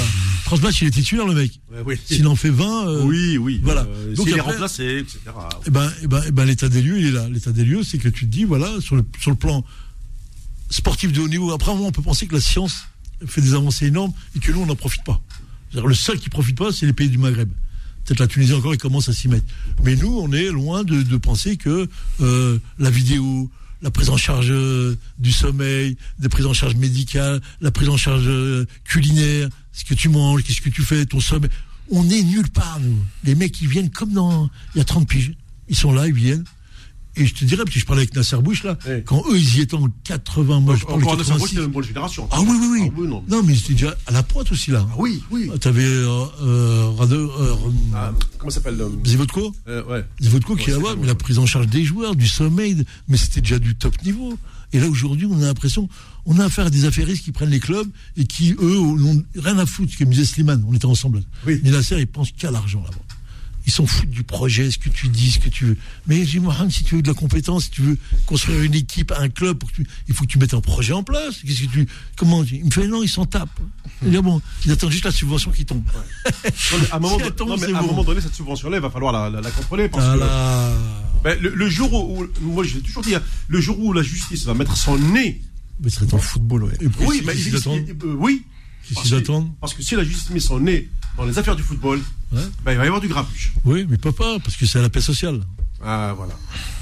30 matchs, il est titulaire le mec. Ouais, oui. S'il en fait 20. euh, oui, oui. voilà. Euh, Donc S'il est remplacé, etc. eh ben, eh ben, eh ben, l'état des lieux, il est là. L'état des lieux, c'est que tu te dis, voilà, sur le, sur le plan sportif de haut niveau, après, un moment, on peut penser que la science fait des avancées énormes et que nous, on n'en profite pas. Le seul qui profite pas, c'est les pays du Maghreb. Peut-être la Tunisie encore, ils commencent à s'y mettre. Mais nous, on est loin de, de penser que euh, la vidéo, la prise en charge euh, du sommeil, des prises en charge médicales, la prise en charge euh, culinaire, ce que tu manges, qu'est-ce que tu fais, ton sommeil. On est nulle part, nous. Les mecs, ils viennent comme dans. Il y a 30 piges. Ils sont là, ils viennent. Et je te dirais, parce que je parlais avec Nasser Bouche, là, Oui. quand eux, ils y étaient en 80, moi, je parle de Encore un autre 86. c'est une génération. Ah oui, oui, oui. Ah oui, non. Non, mais c'était déjà à la pointe aussi, là. Ah oui, oui. T'avais euh, euh, euh, Ah, comment ça s'appelle euh, Zivodko euh, Ouais. Zivodko qui Ouais, est c'est là-bas, la prise en charge des joueurs, du sommeil, mais c'était déjà du top niveau. Et là, aujourd'hui, on a l'impression, on a affaire à des affairistes qui prennent les clubs et qui, eux, n'ont rien à foutre. Ce que me disait Slimane, on était ensemble. Oui. Mais Nasser, il pense qu'à l'argent là-bas. Ils s'en foutent du projet, ce que tu dis, ce que tu veux. Mais j'ai dit, Mohamed, si tu veux de la compétence, si tu veux construire une équipe, un club, pour que tu- il faut que tu mettes un projet en place. Qu'est-ce que tu, comment Il me fait non, ils s'en tapent. Il dit, ah bon, ils attendent juste la subvention qui tombe. Non, mais à un [laughs] moment, Si, non, mais à un bon. moment donné, cette subvention-là, il va falloir la, la- la contrôler. Parce que ben, le, le jour où, moi, j'ai toujours dit, hein, le jour où la justice va mettre son nez. Mais ce serait le football, ouais. Et Oui, mais si ils- euh, oui. Qu'est-ce Parce qu'ils que- attendent Parce que si la justice met son nez dans les affaires du football, Ouais. ben, il va y avoir du grappage. Oui, mais papa, parce que c'est la paix sociale. Ah, voilà.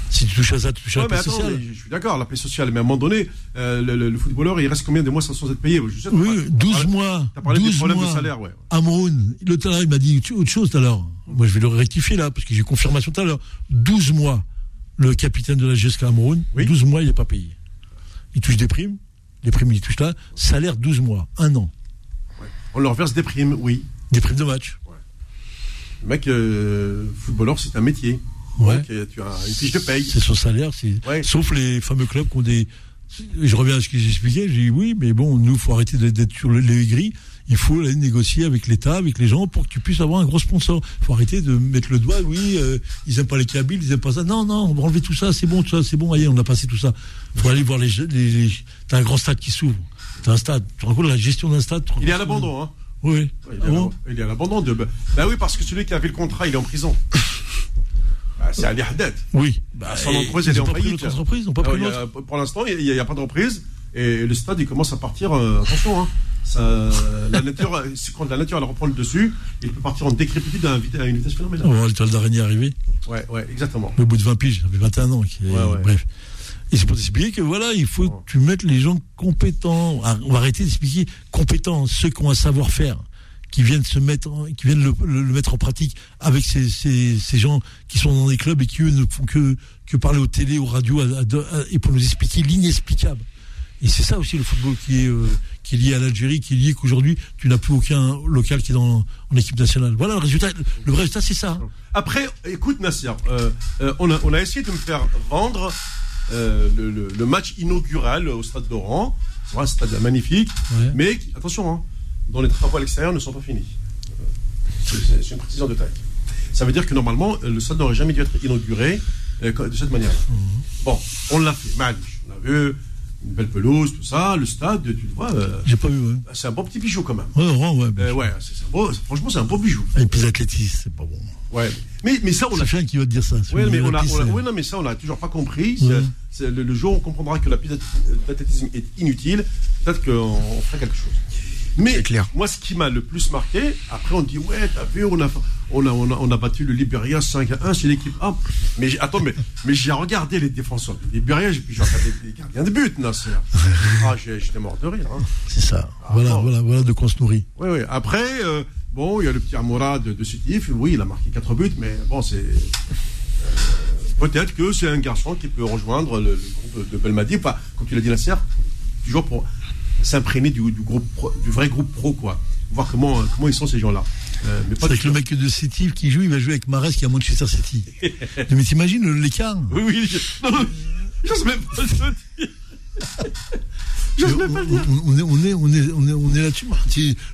Si tu touches à ça, tu touches à la paix attends, sociale. je suis d'accord, la paix sociale, mais à un moment donné, euh, le, le- le footballeur, il reste combien de mois sans sans être payé? Je sais, Oui, parlé- 12 t'as parlé- mois. T'as parlé des 12 problèmes mois. de salaire, ouais. Amroun, le talent, il m'a dit autre chose tout à l'heure. Moi, je vais le rectifier là, parce que j'ai confirmation tout à l'heure. 12 mois. le capitaine de la GS Cameroun, Oui. 12 mois, il n'est pas payé. Il touche des primes, les primes, il touche là, salaire 12 mois, un an, On leur verse des primes, oui. des primes de match. Le mec, euh, footballeur, c'est un métier. Ouais. Donc, euh, tu as une fiche de paye. C'est son salaire, Ouais. sauf les fameux clubs qui ont des. Je reviens à ce que j'expliquais. J'ai dit oui, mais bon, nous, faut arrêter d'être- sur le- les grilles. Il faut aller négocier avec l'État, avec les gens, pour que tu puisses avoir un gros sponsor. Il faut arrêter de mettre le doigt. Oui, euh, ils aiment pas les cabines, ils aiment pas ça. Non, non, on va enlever tout ça. C'est bon, tout ça, c'est bon. Allez, on a passé tout ça. Faut aller voir les. les, les- T'as un grand stade qui s'ouvre. T'as un stade. Tu te rends compte de la gestion d'un stade Il est à l'abandon, hein. Oui. Il est, Ah bon l'abandon. il est à l'abandon de. Bah oui, parce que celui qui avait le contrat, il est en prison. [laughs] Bah, c'est Ali Haddad. Oui. Bah, Son et entreprise, elle est en faillite. ils n'ont pas Ah pris il l'autre. pour l'instant, il n'y a, il a pas de reprise. Et le stade, il commence à partir. euh, attention, hein. Ça, la nature, quand la nature elle reprend le dessus, il peut partir en décrépitude à, une vitesse- vitesse On phénoménale. va voir l'étoile d'araignée arriver. Ouais, ouais, exactement. au bout de 20 piges, ça fait 21 ans. est- Ouais, ouais. Bref. Et c'est pour t'expliquer que voilà, il faut que tu mettes les gens compétents. Ah, On va arrêter d'expliquer compétents, ceux qui ont un savoir-faire, qui viennent se mettre, qui viennent le, le- le mettre en pratique avec ces, ces, ces gens qui sont dans des clubs et qui eux ne font que, que parler aux télé, aux radios, à- à- à- et pour nous expliquer l'inexplicable. Et c'est ça aussi le football qui est, euh, qui est lié à l'Algérie, qui est lié qu'aujourd'hui tu n'as plus aucun local qui est dans, en équipe nationale. Voilà le résultat. Le vrai résultat, c'est ça. hein. Après, écoute Nasser, euh, euh, on, a, on a essayé de me faire vendre le, le- le match inaugural au stade d'Oran. Un stade magnifique, Ouais. mais attention, hein, dont les travaux à l'extérieur ne sont pas finis. C'est- une précision de taille. Ça veut dire que normalement, le stade n'aurait jamais dû être inauguré de cette manière. Bon, on l'a fait, magnifique. On a vu une belle pelouse, tout ça, le stade, tu le vois, euh, J'ai pas vu, ouais. c'est un bon petit bijou quand même. Ouais, ouais, ouais. Euh, ouais, c'est c'est franchement, c'est un beau bijou. Et puis l'athlétisme, c'est pas bon. Ouais. Mais, mais ça, on C'est l'a Fian qui va te dire ça. Oui, mais on a, on a- c'est- oui, non, mais ça, on n'a toujours pas compris. C'est- Ouais. c'est le, le jour où on comprendra que la piste d'athlétisme est inutile, peut-être qu'on on fera quelque chose. Mais clair. moi, ce qui m'a le plus marqué, après, on dit, ouais, t'as vu, on a, on a, on a, on a battu le Liberia 5 à 1, c'est l'équipe A. Mais j'ai- attends, mais, mais j'ai regardé les défenseurs du Liberia, j'ai regardé les gardiens de but, Nasser. [laughs] Ah, j'étais mort de rire. Hein. C'est ça. Voilà, bon. voilà, voilà de quoi on se nourrit. Oui, oui. Après, euh, bon, il y a le petit Amoura de, de Sétif. Oui, il a marqué 4 buts, mais bon, c'est. euh, Peut-être que c'est un garçon qui peut rejoindre le, le groupe de Belmadi. Enfin, comme tu l'as dit, Nasser, toujours pour s'imprégner du, du, groupe pro- du vrai groupe pro, quoi. Voir comment, comment ils sont ces gens-là. Euh, mais C'est pas avec du- le mec de City qui joue, il va jouer avec Mares qui est à Manchester City. [laughs] mais t'imagines l'écart Oui, oui. je- Non, j'ose même pas le dire. J'ose même pas le dire. on, on est, on est, on est, on est, là-dessus.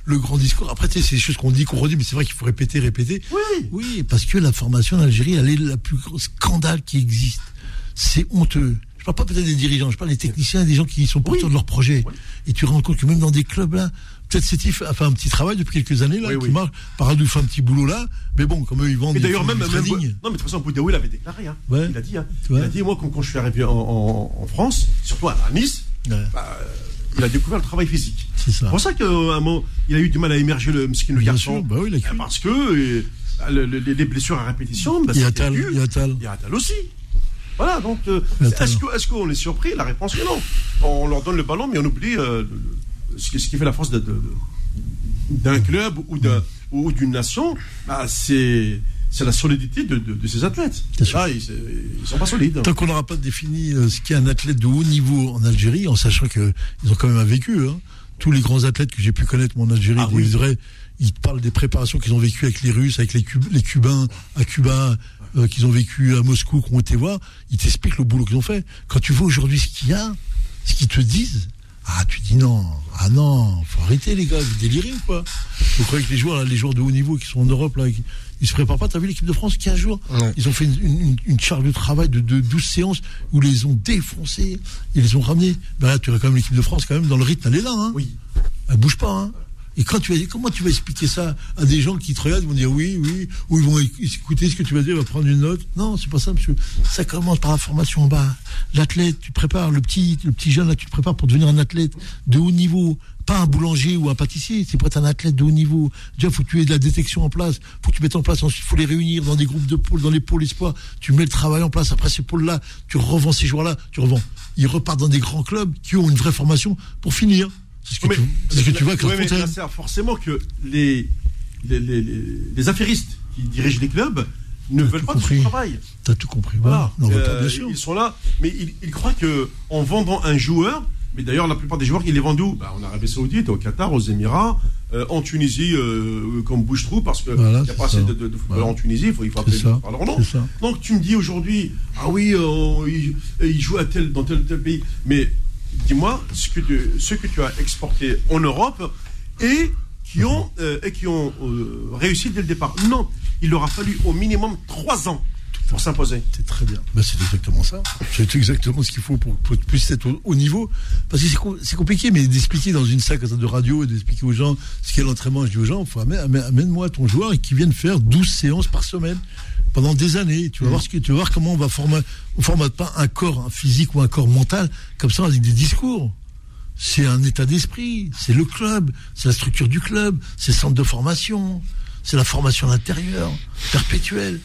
Le grand discours. Après, tu sais, c'est des choses qu'on dit, qu'on redit, mais c'est vrai qu'il faut répéter, répéter. Oui. Oui, parce que la formation en Algérie, elle est la plus grosse scandale qui existe. C'est honteux. Je parle pas peut-être des dirigeants, je parle des techniciens, des gens qui sont porteurs Oui. de leur projet. Oui. Et tu te rends compte que même dans des clubs là, peut-être Sétif a fait un petit travail depuis quelques années là, Oui, qui marche. Paradou fait un petit boulot là, mais bon, comme eux ils vendent. Et d'ailleurs, même, même non, mais de toute façon, Boudaoui l'avait déclaré. Hein. Ouais. Il a dit. Hein. Il a dit, moi, quand, quand je suis arrivé en, en- en France, surtout à Nice, Ouais, bah, euh, il a découvert le travail physique. c'est ça. C'est pour ça qu'à un moment, il a eu du mal à émerger le Bien garçon. sûr, bah oui, il a cru. Parce que euh, bah, le- le- les blessures à répétition, bah, Il y a Tal, aussi. Voilà, donc, euh, est-ce qu'on est surpris La réponse est non. On leur donne le ballon, mais on oublie euh, ce, qui, ce qui fait la force d'un club ou d'un- ou d'une nation. Bah, c'est c'est la solidité de, de- de ces athlètes. Là, ils, ils sont pas solides. Tant qu'on n'aura pas défini euh, ce qu'est un athlète de haut niveau en Algérie, en sachant que ils ont quand même un vécu. Hein. Tous les grands athlètes que j'ai pu connaître en Algérie, Ah des oui. vrais, ils te parlent des préparations qu'ils ont vécues avec les Russes, avec les, Cub- les Cubains à Cuba, euh, qu'ils ont vécu à Moscou, qui ont été voir. Ils t'expliquent le boulot qu'ils ont fait. Quand tu vois aujourd'hui ce qu'il y a, ce qu'ils te disent, ah tu dis non, ah non, faut arrêter les gars, vous délirez ou quoi? Vous croyez que les joueurs, là, les joueurs de haut niveau qui sont en Europe là, ils se préparent pas T'as vu l'équipe de France 15 jours Ouais. Ils ont fait une, une, une charge de travail de, de 12 séances où ils les ont défoncés, ils les ont ramenés. Ben là, tu as quand même l'équipe de France, quand même, dans le rythme, elle est là. Hein. Oui. Elle bouge pas. Hein. Et quand tu vas, comment tu vas expliquer ça à des gens qui te regardent, ils vont dire oui, oui, ou ils vont éc- écouter ce que tu vas dire, ils vont prendre une note. Non, c'est pas ça, monsieur. Ça commence par la formation en bas. L'athlète, tu te prépares, le petit, le petit jeune là, tu te prépares pour devenir un athlète de haut niveau. Pas un boulanger ou un pâtissier, c'est pour être un athlète de haut niveau. Déjà, faut que tu aies de la détection en place, faut que tu mettes en place, ensuite, faut les réunir dans des groupes de pôles, dans les pôles espoirs. Tu mets le travail en place, après ces pôles-là, tu revends ces joueurs-là, tu revends. Ils repartent dans des grands clubs qui ont une vraie formation pour finir. C'est ce que, Mais- tu, c'est ce que tu vois avec Ouais, mais. Nasser, forcément que les, les, les, les- affairistes qui dirigent les clubs ne T'as veulent pas de ce compris. travail. T'as tout compris. Voilà. Non, Euh, ils sont là, mais ils, ils croient que en vendant un joueur, mais d'ailleurs la plupart des joueurs, ils les vendent où? Bah, En Arabie Saoudite, au Qatar, aux Émirats, euh, en Tunisie, euh, comme bouche-trou, parce qu'il Voilà, n'y a pas assez de, de, de footballeurs Voilà. en Tunisie, il faut, il faut appeler par leur nom. Donc tu me dis aujourd'hui, ah oui, il, il joue à tel, dans tel, tel pays, mais dis-moi ce que, tu, as exporté en Europe et qui ont, euh, euh, réussi dès le départ. Non, il leur a fallu au minimum trois ans pour s'imposer. C'est très bien. Ben, c'est exactement ça. C'est exactement ce qu'il faut pour, pour puisse être au, au niveau. Parce que c'est com- c'est compliqué, mais d'expliquer dans une salle de radio et d'expliquer aux gens ce qu'est l'entraînement. Je dis aux gens, amène-moi ton joueur et qui vienne faire 12 séances par semaine pendant des années. Tu vas voir ce que tu vas voir comment on va former. On formate pas un corps un physique ou un corps mental comme ça avec des discours. C'est un état d'esprit, c'est le club, c'est la structure du club, c'est le centre de formation, c'est la formation à l'intérieur, perpétuelle,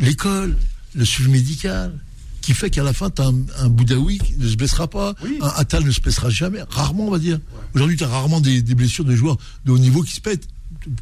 l'école, le suivi médical, qui fait qu'à la fin, tu as un, un Boudaoui qui ne se blessera pas, Oui. un Attal ne se blessera jamais, rarement on va dire. Aujourd'hui, tu as rarement des, des blessures de joueurs de haut niveau qui se pètent,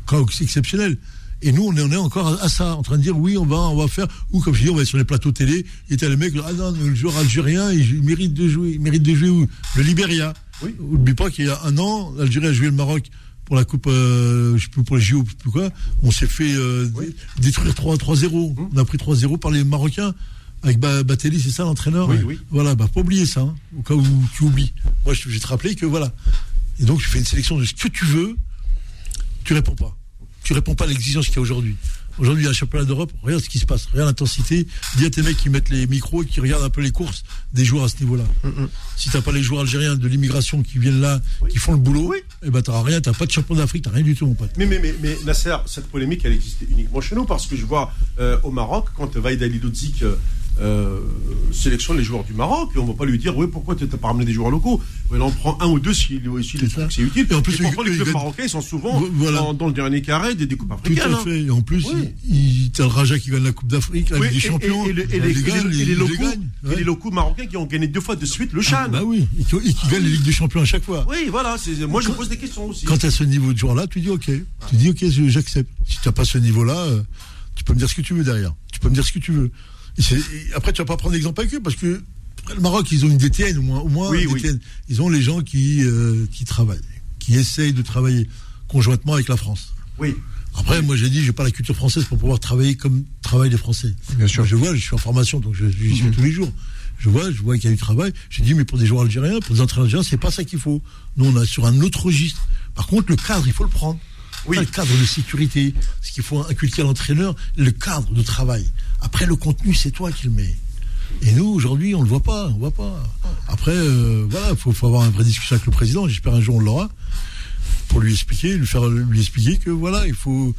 quand c'est exceptionnel. Et nous, on est encore à, ça, en train de dire oui, on va, on va faire, ou comme je dis, on va être sur les plateaux télé, et t'as les mecs, ah non, le joueur algérien, il, mérite de jouer, il mérite de jouer où? Le Libéria. Oui. Oublie pas qu'il y a un an, l'Algérie a joué le Maroc pour la coupe, euh, je sais plus pour les JO, je sais plus quoi. On s'est fait euh, dé- détruire 3 3-0. On a pris 3-0 par les Marocains. Avec ba Batelli, c'est ça l'entraîneur? Oui, oui. Voilà, bah, pas oublier ça, hein, au cas où tu oublies. Moi, je je vais te rappeler que voilà. Et donc, tu fais une sélection de ce que tu veux, tu réponds pas. Tu réponds pas à l'exigence qu'il y a aujourd'hui. Aujourd'hui, il y a un championnat d'Europe, regarde ce qui se passe, regarde l'intensité. Dis à tes mecs qui mettent les micros et qui regardent un peu les courses des joueurs à ce niveau-là. Si t'as pas les joueurs algériens de l'immigration qui viennent là, qui font le boulot, Oui. eh ben t'auras rien, t'as pas de champion d'Afrique, t'as rien du tout, mon pote. Mais, mais, mais, mais Nasser, cette polémique, elle existait uniquement chez nous parce que je vois euh, au Maroc, quand Vaïd Ali Lodzik euh, euh, sélectionne les joueurs du Maroc, et on ne va pas lui dire, oui, pourquoi tu n'as pas ramené des joueurs locaux? Il en prend un ou deux s'il ça. que c'est utile. Et en plus, eux, les clubs marocains sont souvent voilà. dans, dans le dernier carré des, des coupes Tout africaines. à hein. fait. Et en plus, Oui. il, t'as le Raja qui gagne la Coupe d'Afrique, la Oui, Ligue des et- Champions. Et, et le- et les, et les- et les locaux, et Ouais. les marocains qui ont gagné deux fois de suite le Chan. Ah, bah oui, et qui, et qui gagnent les Ligues des Champions à chaque fois. Oui, voilà. Moi, je pose des questions aussi. Quand tu as ce niveau de joueur-là, tu dis OK. Tu dis OK, j'accepte. Si tu n'as pas ce niveau-là, euh, tu peux me dire ce que tu veux derrière. Tu peux me dire ce que tu veux. Après, tu vas pas prendre l'exemple avec eux parce que le Maroc, ils ont une DTN au moins. Au moins Oui, un oui. DTN. Ils ont les gens qui, euh, qui travaillent, qui essayent de travailler conjointement avec la France. Oui. Après, moi, j'ai dit, j'ai pas la culture française pour pouvoir travailler comme travaillent les Français. Bien sûr. Moi, je vois, je suis en formation, donc je, suis tous les jours. Je vois, je vois qu'il y a du travail. J'ai dit, mais pour des joueurs algériens, pour des entraîneurs algériens, c'est pas ça qu'il faut. Nous, on est sur un autre registre. Par contre, le cadre, il faut le prendre. Oui. Le cadre de sécurité, ce qu'il faut inculquer à l'entraîneur, le cadre de travail. Après, le contenu, c'est toi qui le mets. Et nous, aujourd'hui, on le voit pas, on voit pas. Après, euh, voilà, il faut, faut avoir une vraie discussion avec le président. J'espère un jour on l'aura pour lui expliquer, lui faire lui expliquer que voilà, il faut,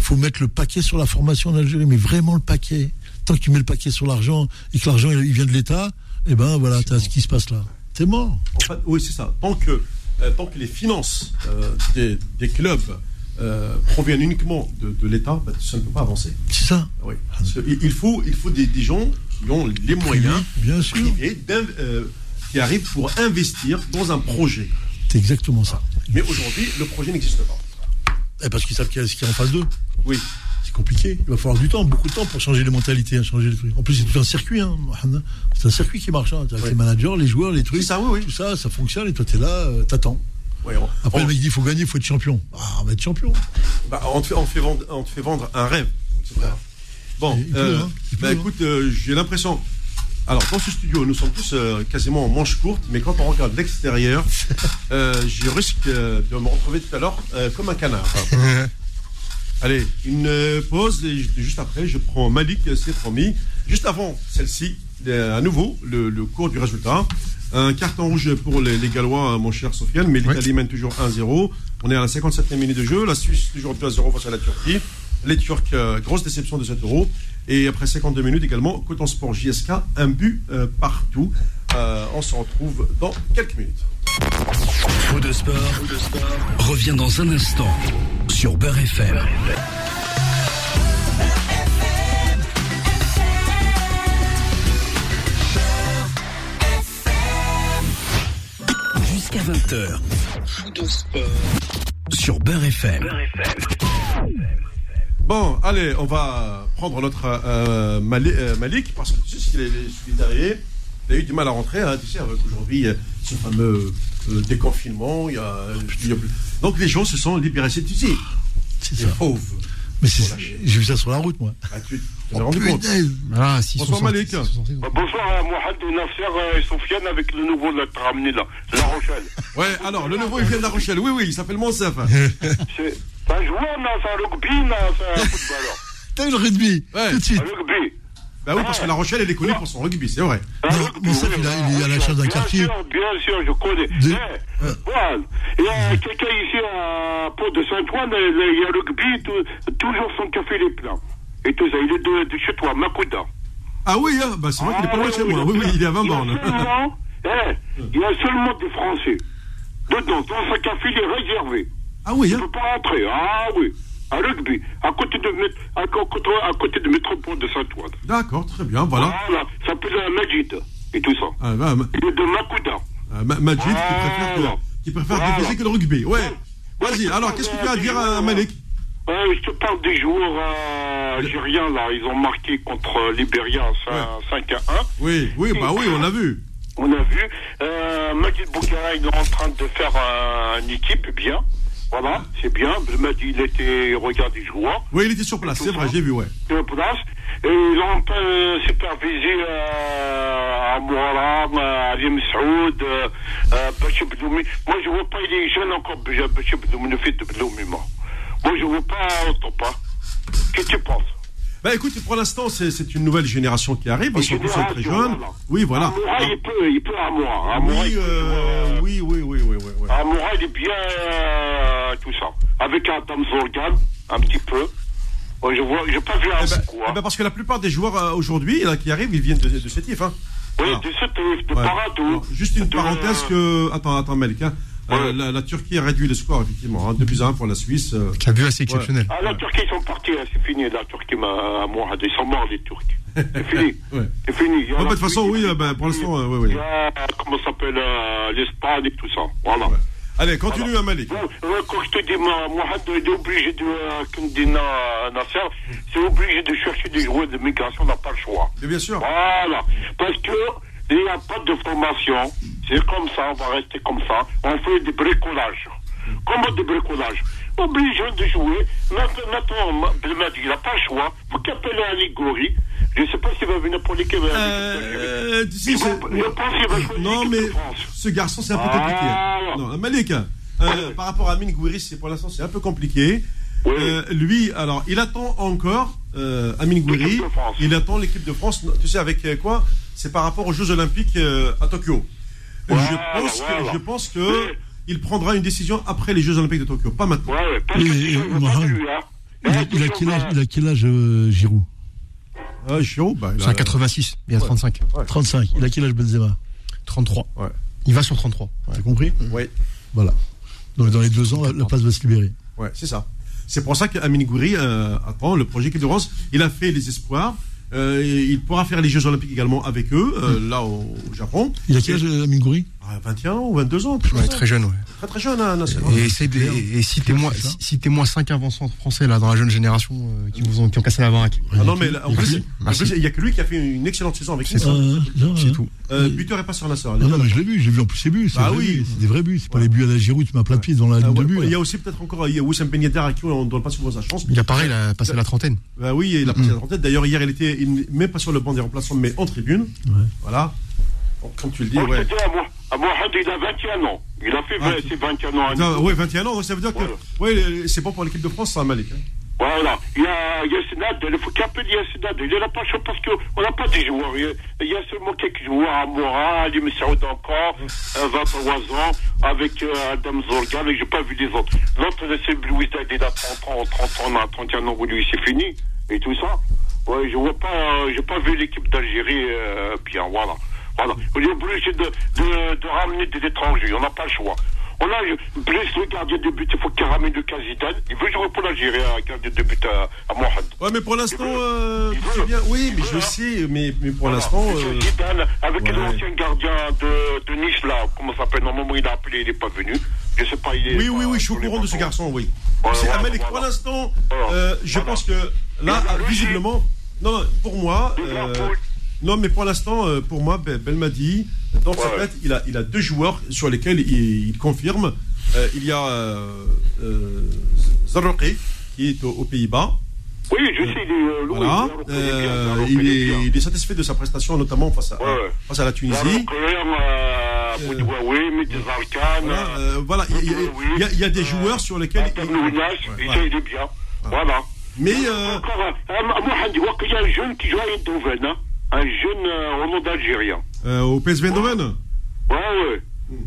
faut mettre le paquet sur la formation en Algérie, mais vraiment le paquet. Tant que tu mets le paquet sur l'argent et que l'argent il vient de l'État, eh ben voilà, t'as ce qui se passe là. C'est mort. En fait, oui, c'est ça. Tant que, euh, tant que les finances euh, des, des clubs euh, proviennent uniquement de, de l'État, bah, ça ne peut pas avancer. C'est ça. Oui. Il faut, il faut des, des gens qui ont les moyens bien sûr. privés euh, qui arrivent pour investir dans un projet. C'est exactement ça. Mais aujourd'hui, le projet n'existe pas. Eh, parce qu'ils savent qu'il y a ce qu'il y a en face d'eux. Oui. C'est compliqué. Il va falloir du temps, beaucoup de temps pour changer les mentalités, hein, changer les trucs. En plus, c'est tout un circuit. Hein. C'est un circuit qui marche. Hein. Avec. Les managers, les joueurs, les trucs. Ça, oui, oui. Tout ça, ça fonctionne. Et toi, t'es là, euh, t'attends. Ouais, on, Après, on- le mec dit il faut gagner, il faut être champion. Ah, on va être champion. bah, on, te fait, on, te fait vendre, on te fait vendre un rêve. Bon, Il euh, hein, il bah, hein. écoute, euh, j'ai l'impression. Alors, dans ce studio, nous sommes tous euh, quasiment en manche courte, mais quand on regarde l'extérieur, [laughs] je risque de me retrouver tout à l'heure comme un canard. [laughs] Allez, une pause et ju- juste après, je prends Malik, c'est promis. Juste avant celle-ci, à nouveau, le, le cours du résultat. Un carton rouge pour les, les Gallois, hein, mon cher Sofiane, mais l'Italie mène toujours 1-0. On est à la 57e minute de jeu. La Suisse toujours 2-0 face à la Turquie. Les Turcs, euh, grosse déception de 7 euros. Et après 52 minutes également, Coton Sport JSK, un but euh, partout. Euh, on se retrouve dans quelques minutes. Faux de sport, revient dans un instant sur Beurre FM. Jusqu'à 20h. Faux de sport sur Beurre FM. Bon, allez, on va prendre notre euh, Mali- euh, Malik, parce que tu sais ce qu'il est, arrivé. Il a eu du mal à rentrer, hein, tu sais, avec aujourd'hui euh, ce fameux euh, déconfinement. Il y a, il y a plus- Donc les gens se sont libérés. C'est tu sais, C'est les ça. Mais c'est- j'ai vu ça sur la route, moi. Ah, tu rendu compte Bonsoir, Malik. donc. Bonsoir à Mohamed et Nasser euh, et Sofiane avec le nouveau là, t'as ramené là, La Rochelle. [laughs] Ouais, alors, le nouveau, il vient de La Rochelle. Oui, oui, il s'appelle Monsef. C'est c'est un joueur, non, c'est un rugby, c'est un [laughs] footballeur. T'as eu le rugby Ouais. Tout de suite. Un rugby. Bah oui, parce que La Rochelle, elle est connue pour son rugby, c'est vrai. Non, oui, il a- il à la bien charge d'un sûr, quartier. Bien sûr, bien sûr, je connais. De- Eh, voilà. Il y a quelqu'un ici à Port de Saint-Ouen, il y a le rugby, tout- toujours son café il est plein. Et tout ça, il est de, de chez toi, Makuda. Ah oui, hein, bah c'est vrai qu'il est pas loin de chez moi. Oui, oui, il est à 20 bornes. Il y a seulement, eh, il y a seulement des Français. Dedans, dans ce café, il est réservé. Ah oui, Tu hein peux pas rentrer. Ah oui. À rugby, à côté de, à, côté, à côté de Métropole de Saint-Ouen. D'accord, très bien, voilà. Voilà. Ça s'appelle un Majid. Et tout ça. Ah, bah, ma- Il est de Makuda. ah, Ma- Majid qui préfère, que, qui préfère Voilà. que le rugby. Ouais. Ouais, Vas-y, alors qu'est-ce que tu as à dire à Malik Euh, je te parle des joueurs euh, algériens, là. Ils ont marqué contre euh, Libéria 5 à 1. Oui, oui, bah oui, on l'a vu. On a vu. Euh, Majid Boukara, il est en train de faire une équipe bien. Voilà, c'est bien. Majid, il était, regarde, il jouait. Oui, il était sur place, c'est vrai, j'ai vu, ouais. de place. Et ils ont un peu supervisé euh, Amoura, euh, Ali Messoud, euh, euh, Bachir Bedoumi. Moi, je vois pas, il est jeune encore, Bachir Bedoumi, le fils de Bedoumi, moi. Moi, je vois pas autant pas. Qu'est-ce que tu penses? Bah écoute, pour l'instant, c'est une nouvelle génération qui arrive. Ils sont tous très jeunes. voilà. Oui, voilà. Amoura, il peut, il peut Amoura. Amoura, Oui, il peut euh, euh, oui, oui, oui, oui, oui, oui. Amoura, il est bien, euh, tout ça. Avec Adam Zorgan, un petit peu. Je vois, j'ai pas vu un Eh ben, beaucoup, eh hein. ben, parce que la plupart des joueurs euh, aujourd'hui qui arrivent, ils viennent de, de Sétif. Hein. Oui, voilà. de ce de Ouais. Paradou. Alors, Juste une de- parenthèse que. Attends, attends, Malik. hein. Euh, Ouais. la, la Turquie a réduit le score, effectivement. Hein, 2 buts à 1 pour la Suisse. euh. Qui a vu assez exceptionnel. Ah, la Turquie, ils sont partis, hein, c'est fini, la Turquie, ma, moi, ils sont morts, les Turcs. C'est [laughs] fini. Ouais. C'est fini. Ouais, bah, de toute façon, oui, euh, bah, pour l'instant, Suisse, euh, ouais, ouais. A, comment ça s'appelle, euh, l'Espagne et tout ça. Voilà. Allez, continue, Malik. Bon, euh, quand je te dis, moi, Mohamed, il est obligé de, comme dit Na- Nasser, c'est obligé de chercher des joueurs de migration, on n'a pas le choix. Mais bien sûr. Voilà. Parce que il n'y a pas de formation. C'est comme ça, on va rester comme ça. On fait des bricolages. Comment des bricolages Obligé de jouer. Maintenant, il n'a pas le choix. Appelle un Ligori. Je ne sais pas s'il va venir pour l'équipe. Euh, tu sais, Je c'est- pense qu'il va choisir Non, mais ce garçon, c'est un peu Ah. compliqué. Non, Malik, euh, par rapport à Amine Gouiri, c'est pour l'instant, c'est un peu compliqué. Oui. Euh, lui, alors, il attend encore euh, Amine Gouiri. Il attend l'équipe de France. Tu sais avec quoi? C'est par rapport aux Jeux Olympiques euh, à Tokyo. Voilà, je pense que, voilà. je pense que Oui. il prendra une décision après les Jeux Olympiques de Tokyo, pas maintenant. Ouais, ouais, parce que Et- tu et sais, il pas lui, hein. a, il a toujours, quel âge, euh, il a quel âge euh, Giroud? Ah, Giroud, bah, il C'est a- un 86, il a 35. 35. Il a quel âge Benzema? 33. Ouais. Il va sur 33. T'as compris? Ouais, Voilà. Donc dans les deux ans, la, la place va se libérer. ouais, c'est ça. C'est pour ça qu'Amine Gouiri euh, attend le projet France. Il a fait les espoirs. Euh, il pourra faire les Jeux Olympiques également avec eux, euh, là au, Japon. Il a quel âge euh, 21 ou 22 ans, Ouais, très jeune, ouais. très très jeune, hein. Et, et, et citez-moi citez-moi cinq avant-centres français là dans la jeune génération euh, qui vous ont qui ont cassé la baraque. Ah non, mais là, en plus, il n'y a que lui qui a fait une excellente saison avec C'est nous. Euh, C'est euh, tout. Euh, buteur et passeur Nasser. Non, non, mais je l'ai vu, j'ai vu en plus ses buts. C'est des vrais oui. buts, C'est des vrais buts. C'est pas les buts à la Giroud, tu mets un plat de pied dans la Ah ligne de but. il y a aussi peut-être encore il y a Wissam Ben Yedder à qui on ne donne pas souvent sa chance. Il a pareil, il a passé la trentaine. Bah oui, il a passé la trentaine. D'ailleurs, hier, il était même pas sur le banc des remplaçants, mais en tribune. Voilà. Comme tu le dis, je ouais. il a 21 ans. Il a fait Ah, 20 ses 21 ans. à Putain, Nice. ouais, 21 ans, ça veut dire que ouais, c'est bon pour l'équipe de France, ça, Malik. hein. Voilà. Il y a Yassinad, il faut qu'il appelle Yassinad. Il n'a pas chaud parce qu'on n'a pas des joueurs. Il y a- seulement quelques joueurs à Mora, Ali Messaoud encore, euh, 23 ans, avec euh, Adam Zorgan, et j'ai pas vu les autres. L'autre, c'est Louis il a 30 ans, 30 ans, on a 31 ans, lui, c'est fini. Et tout ça. Ouais, je vois pas, euh, j'ai pas vu l'équipe d'Algérie euh, bien, voilà. Voilà. On est obligé de, de, de ramener des étrangers, on n'a pas le choix. On a blessé le gardien de but, il faut qu'il ramène le Kazidane. Il veut jouer pour l'Algérie, un gardien de but à, à Mohamed. Ouais, mais pour l'instant, euh, bien. Oui, mais veut, je hein. sais, mais, mais pour l'instant. Euh, avec ouais. l'ancien gardien de, de Nice, là, comment ça s'appelle? Normalement, il a appelé, il n'est pas venu. Je sais pas, il est. Oui, oui, oui, je suis au courant de ce garçon, oui. Voilà, voilà, Amalek, pour l'instant, euh, je pense que là, visiblement. Non, non, pour moi. euh. Non, mais pour l'instant, euh, pour moi, Ben- Belmadi, dans sa Ouais. tête, il a, il a deux joueurs sur lesquels il, il confirme. Euh, il y a euh, euh, Zarroqi, qui est aux, aux Pays-Bas. Oui, je sais, il est euh. Voilà. il est bien, Euh, il est il, est, satisfait de sa prestation, notamment face à, Ouais, face à la Tunisie. Voilà, il y, a- des joueurs sur lesquels il, Ouais, il est bien. Voilà. Mais Encore, euh, Mohamed, il voit qu'il y a un jeune qui joue à Eindhoven, hein. Un jeune euh, au nom d'Algérien. euh, au PSV Eindhoven, Ouais, ouais.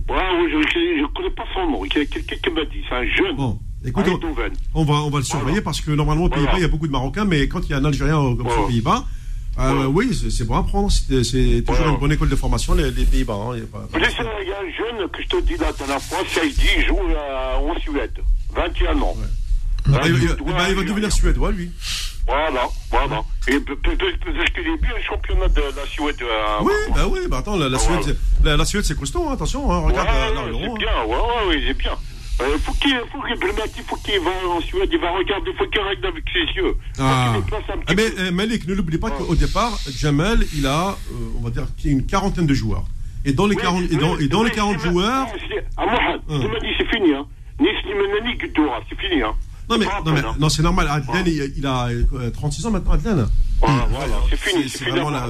Ouais, ouais, je ne connais pas son nom. Il y a quelqu'un qui m'a dit. C'est un jeune. bon, écoute, on, on va, on va le surveiller Voilà. parce que normalement aux Pays-Bas Voilà. il y a beaucoup de Marocains, mais quand il y a un Algérien euh, comme ça aux Voilà. Pays-Bas, euh, Voilà. oui, c'est bon à prendre. C'est toujours Voilà. une bonne école de formation les, les Pays-Bas. hein, il là, Il y a un jeune que je te dis la dernière fois, Saïdi, il joue euh, en Suède. 21 ans. Il- eh ben, il va devenir ouais. suédois lui. Voilà, voilà. Et peut-être qu'il est bien le championnat de la Suède. euh, Oui, bah oui, bah attends, la, la Suède, la, la Suède c'est costaud, hein, attention, hein, regarde Ouais, euh, là, c'est hein. bien, ouais, ouais, ouais, c'est bien. Euh, faut qu'il faut qu'il faut qu'il va en Suède, il va regarder, faut qu'il regarde avec ses yeux. Ah. Ah, mais euh, Malik, ne l'oublie pas Ouais. qu'au départ, Jamel, il a, euh, on va dire, qu'il y a une quarantaine de joueurs. Et dans les Oui, 40, et dans, et dans les oui, 40 c'est- joueurs, Ah, Mohamed, tu m'as dit c'est fini, hein. C'est fini, hein. Non mais, non, mais non, c'est normal. Adlan, il, il a euh, 36 ans maintenant, Adlan. Voilà, voilà, c'est fini, C'est vraiment, la,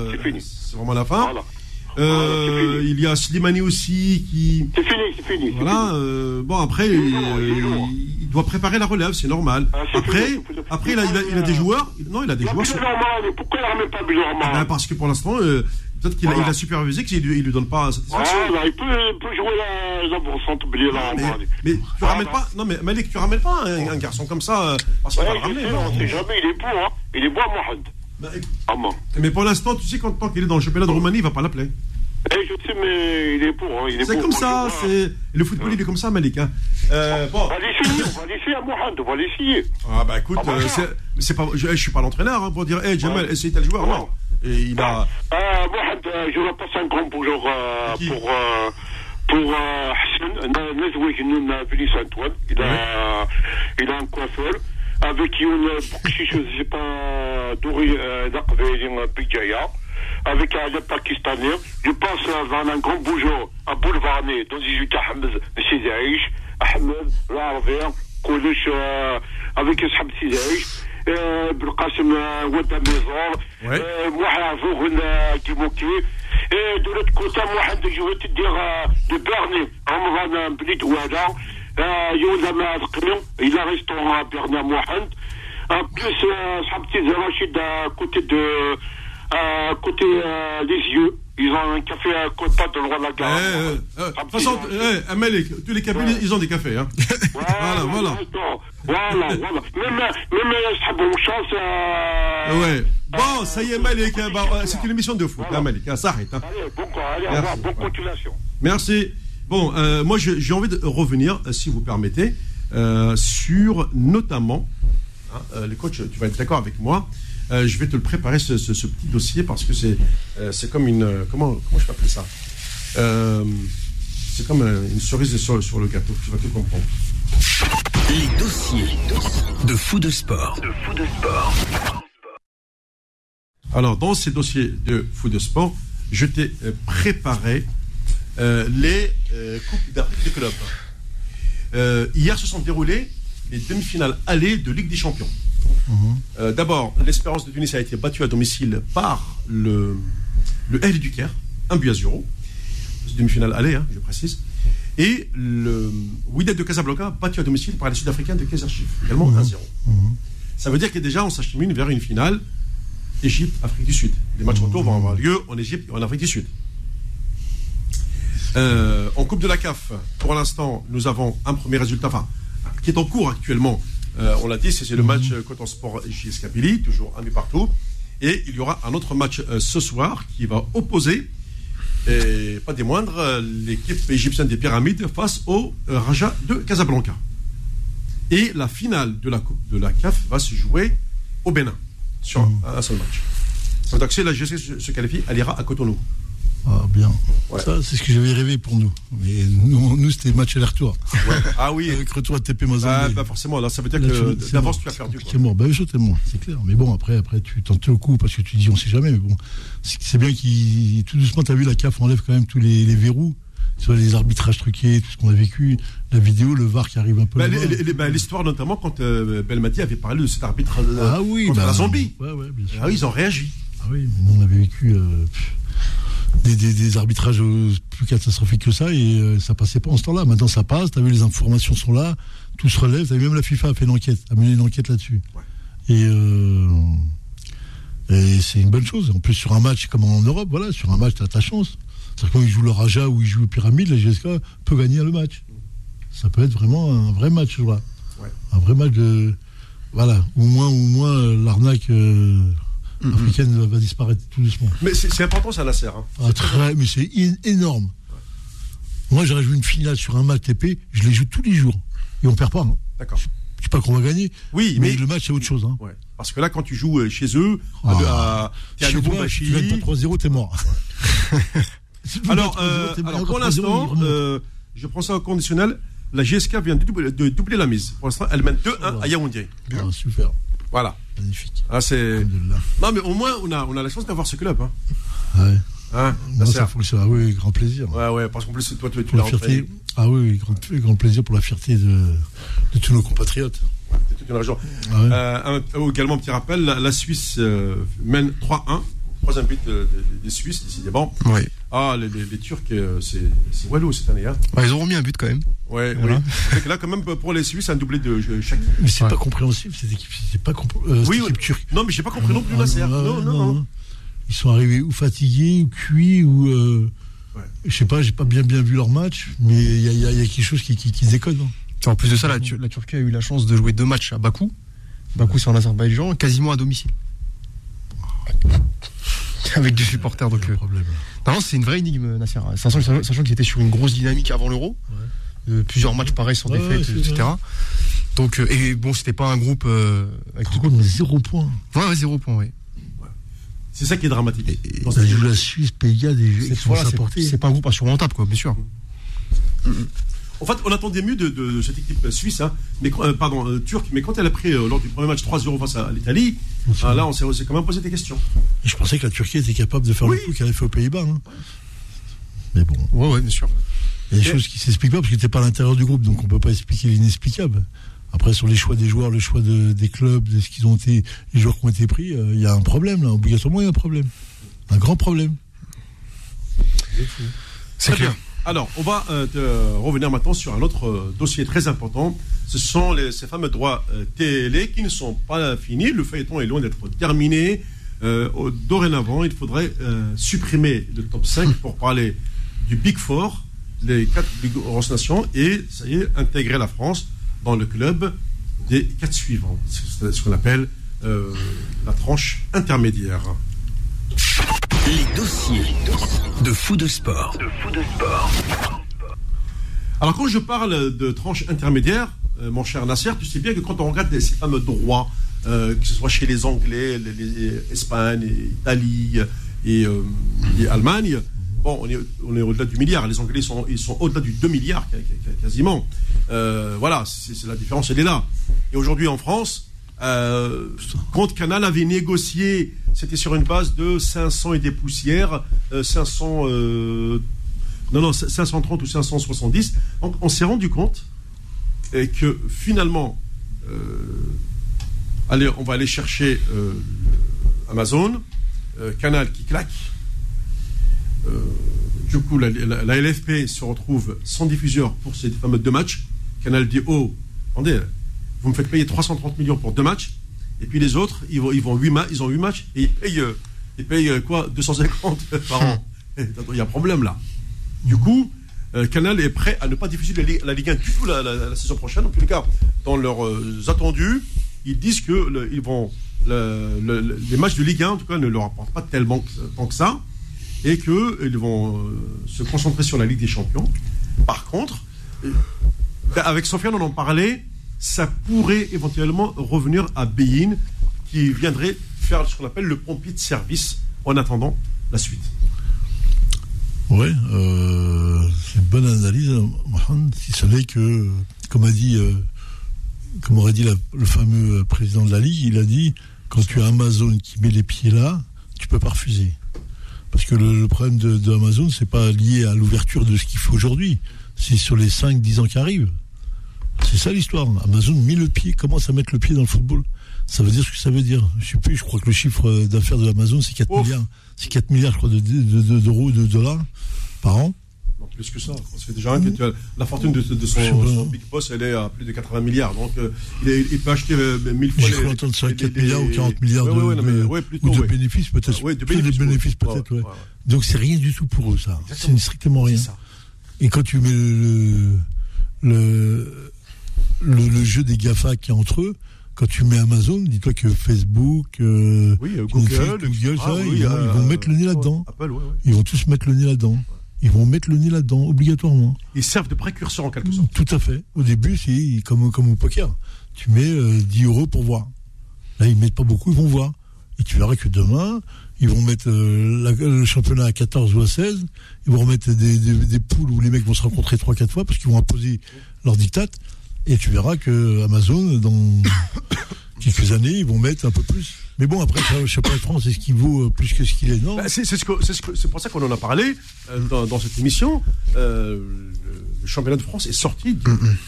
vraiment la fin. Voilà. Euh, Voilà, il y a Slimani aussi qui, C'est fini, c'est fini. voilà. euh, bon après, Il il, doit préparer la relève, c'est normal. Ah, Après, fini, après, il a, il a, a des joueurs. Non, il a des La joueurs. sur- Bilorman, pourquoi il ne ramène pas Bilorman Ben, parce que pour l'instant, euh, peut-être qu'il a, Voilà. il a supervisé qu'il lui, il lui donne pas satisfaction. Voilà, il peut, il peut jouer la, la brossante mais, Bilorman. mais tu Voilà. ramènes pas. Non mais Malik, tu ramènes pas un, un garçon comme ça euh, parce qu'il Ouais, va le je ramener. sais, non. on sait jamais, il est beau, hein. Il est beau, Mohamed. Ben, écoute, Ah, mais pour l'instant, tu sais, quand tant qu'il est dans le championnat de Roumanie, il va pas l'appeler. Eh, je sais, mais il est beau, hein. Il est C'est comme ça. C'est le football, il est comme ça, Malik. Hein. Euh, bon. On va l'essayer, on va l'essayer à Mohamed, on va l'essayer. Ah bah écoute, Ah, bah, euh, c'est pas, je, je suis pas l'entraîneur hein, pour dire, hey Jamal, Ouais. essaye tel joueur, non. Et il a. Euh, Mohamed, euh, je vais passer un grand bonjour Qui pour, euh, pour Hassan, Na- Nazouik Noun Vili Saint-Ouen. Il a, il a un coiffeur avec une bouchiche, je sais pas, Douri Dakvelin Pijaya, avec un pakistanais. Je passe euh, un grand bonjour à Boulevarné, dans 18 Ahmed Sidi Aïch, Ahmed, l'Arvin, Koulish, euh, avec Sidi Aïch. آه، بالقاسم آه، ودا ميزور Ouais. آه، واحد فوغن آه، كيموكي آه، دولت كوتا واحد جوات دير دو بيرني رمضان بلي دوالا آه، يولا ما ذقنو الى ريستورون بيرني واحد En plus, euh, صاحبتي زي رشيد à côté de à côté euh, les yeux. Ils ont un café à quota de de la gare. Eh, euh, façon, eh, eh tous les cabinets, ils ont des cafés. Hein. [laughs] Voilà, voilà. Voilà, voilà. Même, même euh, Sabon Chance. Euh, ouais. Bon, euh, ça y est, Malik. Bah, c'est une émission de foot, voilà. Hein, ça arrête. Hein. Allez, bon, Merci. au revoir. Bonne continuation. Merci. Bon, moi, j'ai envie de revenir, si vous permettez, sur notamment, hein, les coachs, tu vas être d'accord avec moi, euh, je vais te le préparer, ce, ce- ce petit dossier, parce que c'est euh, c'est comme une... euh, Comment, comment je peux appeler ça? Euh, C'est comme une cerise sur, sur le gâteau, tu vas tout comprendre. Les dossiers de fou de sport. Alors, dans ces dossiers de foot de sport, je t'ai préparé les Coupes d'Afrique des clubs. Hier se sont déroulées les demi-finales allées de Ligue des Champions. Euh, D'abord, l'Espérance de Tunis a été battue à domicile par le, le L du Caire, un but à zéro. C'est demi-finale allée, hein, je précise. Et le Wydad de Casablanca battu à domicile par les Sud-Africains de Kaiser Chiefs, également 1-0. Ça veut dire que déjà on s'achemine vers une finale Égypte, Afrique du Sud. Les matchs retour vont avoir lieu en Égypte et en Afrique du Sud. Euh, en Coupe de la CAF, pour l'instant, nous avons un premier résultat, qui est en cours actuellement. Euh, on l'a dit, c'est le match euh, Coton Sport JS Kabylie, toujours un but partout. Et il y aura un autre match euh, ce soir qui va opposer Et pas des moindres, l'équipe égyptienne des pyramides face au Raja de Casablanca. Et la finale de la Coupe de la CAF va se jouer au Bénin, sur Mhm. un seul match. Que si la GC se qualifie, elle ira à Cotonou. Ah, bien. Ouais. Ça, c'est ce que j'avais rêvé pour nous. Mais nous, nous c'était match aller-retour. Ah oui, [laughs] Avec retour à TP Mazembe. ah, bah forcément, là, ça veut dire Là, que d'avance, tu as perdu. C'est mort. Bah, oui, c'est clair. Mais bon, après, après tu tentes au coup parce que tu dis on sait jamais. Mais bon, c'est bien qu'il tout doucement, tu as vu la CAF enlève quand même tous les, les verrous sur les arbitrages truqués, tout ce qu'on a vécu, la vidéo, le VAR qui arrive un peu. Bah, bah, L'histoire notamment quand euh, Belmadi avait parlé de cet arbitre euh, ah oui, contre bah, la Zambie. Ouais, ouais, bien sûr. Ah oui, ils ont réagi. Ah oui, mais nous on avait vécu euh, pff, des, des- des arbitrages plus catastrophiques que ça et euh, ça passait pas en ce temps-là. Maintenant ça passe, t'as vu les informations sont là, tout se relève. T'as vu même la FIFA a fait une enquête, a mené une enquête là-dessus. Et, euh, et c'est une bonne chose. En plus sur un match comme en Europe, voilà, sur un match t'as ta chance. C'est-à-dire quand ils jouent le Raja ou ils jouent le Pyramide, la GSK peut gagner le match. Ça peut être vraiment un vrai match, je vois. Ouais. Un vrai match de voilà, au moins au moins euh, l'arnaque. euh, africaine va- disparaître tout doucement. Mais c'est important, ça, Nasser. Hein. Ah, très, mais c'est énorme. Moi, j'aurais joué une finale sur un match TP, je les joue tous les jours. Et on perd pas. hein. D'accord. Je dis pas qu'on va gagner, Oui, mais, mais, le match, c'est autre chose. Hein. ouais. parce que là, quand tu joues euh, chez eux, à, Ah. à, à tu gagnes pas 3-0, t'es mort. [laughs] Si tu gagnes Alors, pas 3-0, euh, t'es mort. alors, Il y a pour 3-0, l'instant, euh, je prends ça au conditionnel. La GSK vient de doubler, de doubler la mise. Pour l'instant, elle mène 2-1 à Yaoundé. Ah, super, Voilà. Magnifique. Ah, c'est... Non, mais au moins, on a, on a la chance d'avoir ce club. Hein. Ouais. Hein, Moi, ça fonctionne. Ah oui, grand plaisir. Ouais, ouais, parce qu'en plus, toi, tu, tu l'as la fierté. Ah oui, grand, grand plaisir pour la fierté de, de tous nos compatriotes. C'est toute une région. Ah ouais. Euh, un- également, petit rappel, la, la Suisse euh, mène 3-1. Troisième but euh, des, des Suisses, décidément. Oui. Ah, les, les, les Turcs, euh, c'est c'est Wallo cette année. Hein. Bah, ils ont remis un but quand même. Ouais, Voilà. oui. Que là, quand même, pour les Suisses, un doublé de chaque. Mais c'est Ouais. pas compréhensible, cette équipe. C'est pas compr- euh, Oui, équipe oui. turque. Non, mais j'ai pas compris non plus, Nasser. Ah, Non, non, non. Ils sont arrivés ou fatigués, ou cuits, ou. euh, Ouais. Je sais pas, j'ai pas bien bien vu leur match, mais il y a, il y a- il y a quelque chose qui, qui, qui déconne. hein. En plus de ça, la, la Turquie a eu la chance de jouer deux matchs à Bakou. Bakou, c'est en Azerbaïdjan, quasiment à domicile. [laughs] Avec des supporters. Donc, euh, non, non, c'est une vraie énigme, Nasser. Sachant, sachant- qu'ils étaient sur une grosse dynamique avant l'Euro. Euh, plusieurs matchs pareils sans Ouais, défaite, ouais, c'est etc. vrai. Donc, euh, et bon, c'était pas un groupe euh, avec Par contre, zéro point. Ouais, zéro point, oui. C'est ça qui est dramatique. Joue la Suisse, Pays-Bas, des jeux qui sont c'est- pas un groupe insurmontable, quoi, bien sûr. En fait, on attendait mieux de, de cette équipe suisse, hein, mais, quand- euh, pardon, euh, turque, mais quand elle a pris euh, lors du premier match 3-0 face à l'Italie, ah, là, on s'est quand même posé des questions. Et Je pensais que la Turquie était capable de faire Oui. le coup qu'elle avait fait aux Pays-Bas. hein. Mais bon, Ouais, ouais, bien sûr. il y a des choses qui s'expliquent pas parce que t'es pas à l'intérieur du groupe, donc on peut pas expliquer l'inexplicable. Après, sur les choix des joueurs, le choix de- des clubs, de ce qu'ils ont été, les joueurs qui ont été pris, euh, il y a un problème là. Obligatoirement, il y a un problème, un grand problème. C'est clair. bien. Alors, on va euh, te- revenir maintenant sur un autre euh, dossier très important. Ce sont les, ces fameux droits euh, télé qui ne sont pas finis. Le feuilleton est loin d'être terminé. Euh, au- dorénavant, il faudrait euh, supprimer le top 5 [laughs] pour parler du Big Four, les quatre grosses nations, et ça y est, intégrer la France dans le club des quatre suivants. C'est ce qu'on appelle euh, la tranche intermédiaire. Les dossiers de fou de sport. Alors quand je parle de tranche intermédiaire, euh, mon cher Nasser, tu sais bien que quand on regarde ces fameux droits, euh, que ce soit chez les Anglais, les, les- Espagne, Italie et, euh, et Allemagne, bon, on est, on est au-delà du milliard. Les Anglais sont, ils sont au-delà du 2 milliards quasiment. Euh, voilà, c'est c'est la différence, elle est là. Et aujourd'hui en France, euh, Canal avait négocié, c'était sur une base de 500 et des poussières, euh, 500 euh, non, non, 530 ou 570. Donc, on s'est rendu compte et que finalement, euh, allez, on va aller chercher euh, Amazon, euh, Canal qui claque. Euh, du coup, la, la- la LFP se retrouve sans diffuseur pour ces fameux deux matchs. Canal dit Oh, attendez, vous me faites payer 330 millions pour deux matchs. Et puis les autres, ils, vont, ils, vont huit ma- ils ont 8 matchs et ils payent, euh, ils payent euh, quoi 250 [laughs] par an. Attends, [laughs] Il y a un problème là. Du coup, euh, Canal est prêt à ne pas diffuser la, Ligue- la Ligue 1 du tout la, la- la saison prochaine. En tous les cas, dans leurs euh, attendus, ils disent que le- ils vont, le- le- le- les matchs de Ligue 1, en tout cas, ne leur apportent pas tellement que, tant que ça. et qu'ils vont euh, se concentrer sur la Ligue des Champions. Par contre, euh, avec Sofiane, on en parlait, ça pourrait éventuellement revenir à Bein, qui viendrait faire ce qu'on appelle le pompier de service en attendant la suite. Oui, euh, c'est une bonne analyse, Mohamed. Si ce n'est que, comme a dit, euh, comme aurait dit le fameux président de la Ligue, il a dit quand tu as Amazon qui met les pieds là, tu peux pas refuser. Parce que le, problème de, de Amazon, c'est pas lié à l'ouverture de ce qu'il fait aujourd'hui. C'est sur les 5-10 ans qui arrivent. C'est ça l'histoire. Amazon met le pied, commence à mettre le pied dans le football. Ça veut dire ce que ça veut dire. Je sais plus, je crois que le chiffre d'affaires de Amazon, c'est 4 Ouf. milliards. C'est 4 milliards, je crois, de- de- de- d'euros, de, dollars par an. Non, plus que ça. Ça fait déjà un la fortune de, de son, Je son Big Boss, elle est à plus de 80 milliards. Donc, euh, il, est- il peut acheter euh, mille fois les- cru entendre ça, les- 4 les- milliards ou 40 milliards Ouais, de, ouais, non, mais de- ouais, plutôt, ou de bénéfices, peut-être. Ah, ouais, de bénéfices, peut-être. Donc c'est rien du tout pour eux, ça. C'est strictement rien. Ça. Et quand tu mets le, le, le, le jeu des GAFA qui est entre eux, quand tu mets Amazon, dis-toi que Facebook, euh, Oui, euh, Google, Google, Google, ah, ça, oui, ils, vont, euh, ils vont mettre le nez là-dedans. Apple, ouais, ouais. Ils vont tous mettre le nez là-dedans. Ils vont mettre le nez là-dedans, obligatoirement. Ils servent de précurseurs en quelque sorte. Tout à fait. Au début, c'est comme, comme au poker. Tu mets euh, 10 euros pour voir. Là, ils mettent pas beaucoup, ils vont voir. Et tu verras que demain, ils vont mettre la- le championnat à 14 ou à 16. Ils vont remettre des, des, des poules où les mecs vont se rencontrer 3-4 fois parce qu'ils vont imposer leur diktat. Et tu verras que Amazon, dans [coughs] quelques années, ils vont mettre un peu plus. Mais bon, après, le championnat de France, est-ce qu'il vaut euh, plus que ce qu'il est? Non. Bah, c'est c'est ce pour ça qu'on en a parlé euh, dans, dans cette émission. Euh, le, championnat de France est sorti du,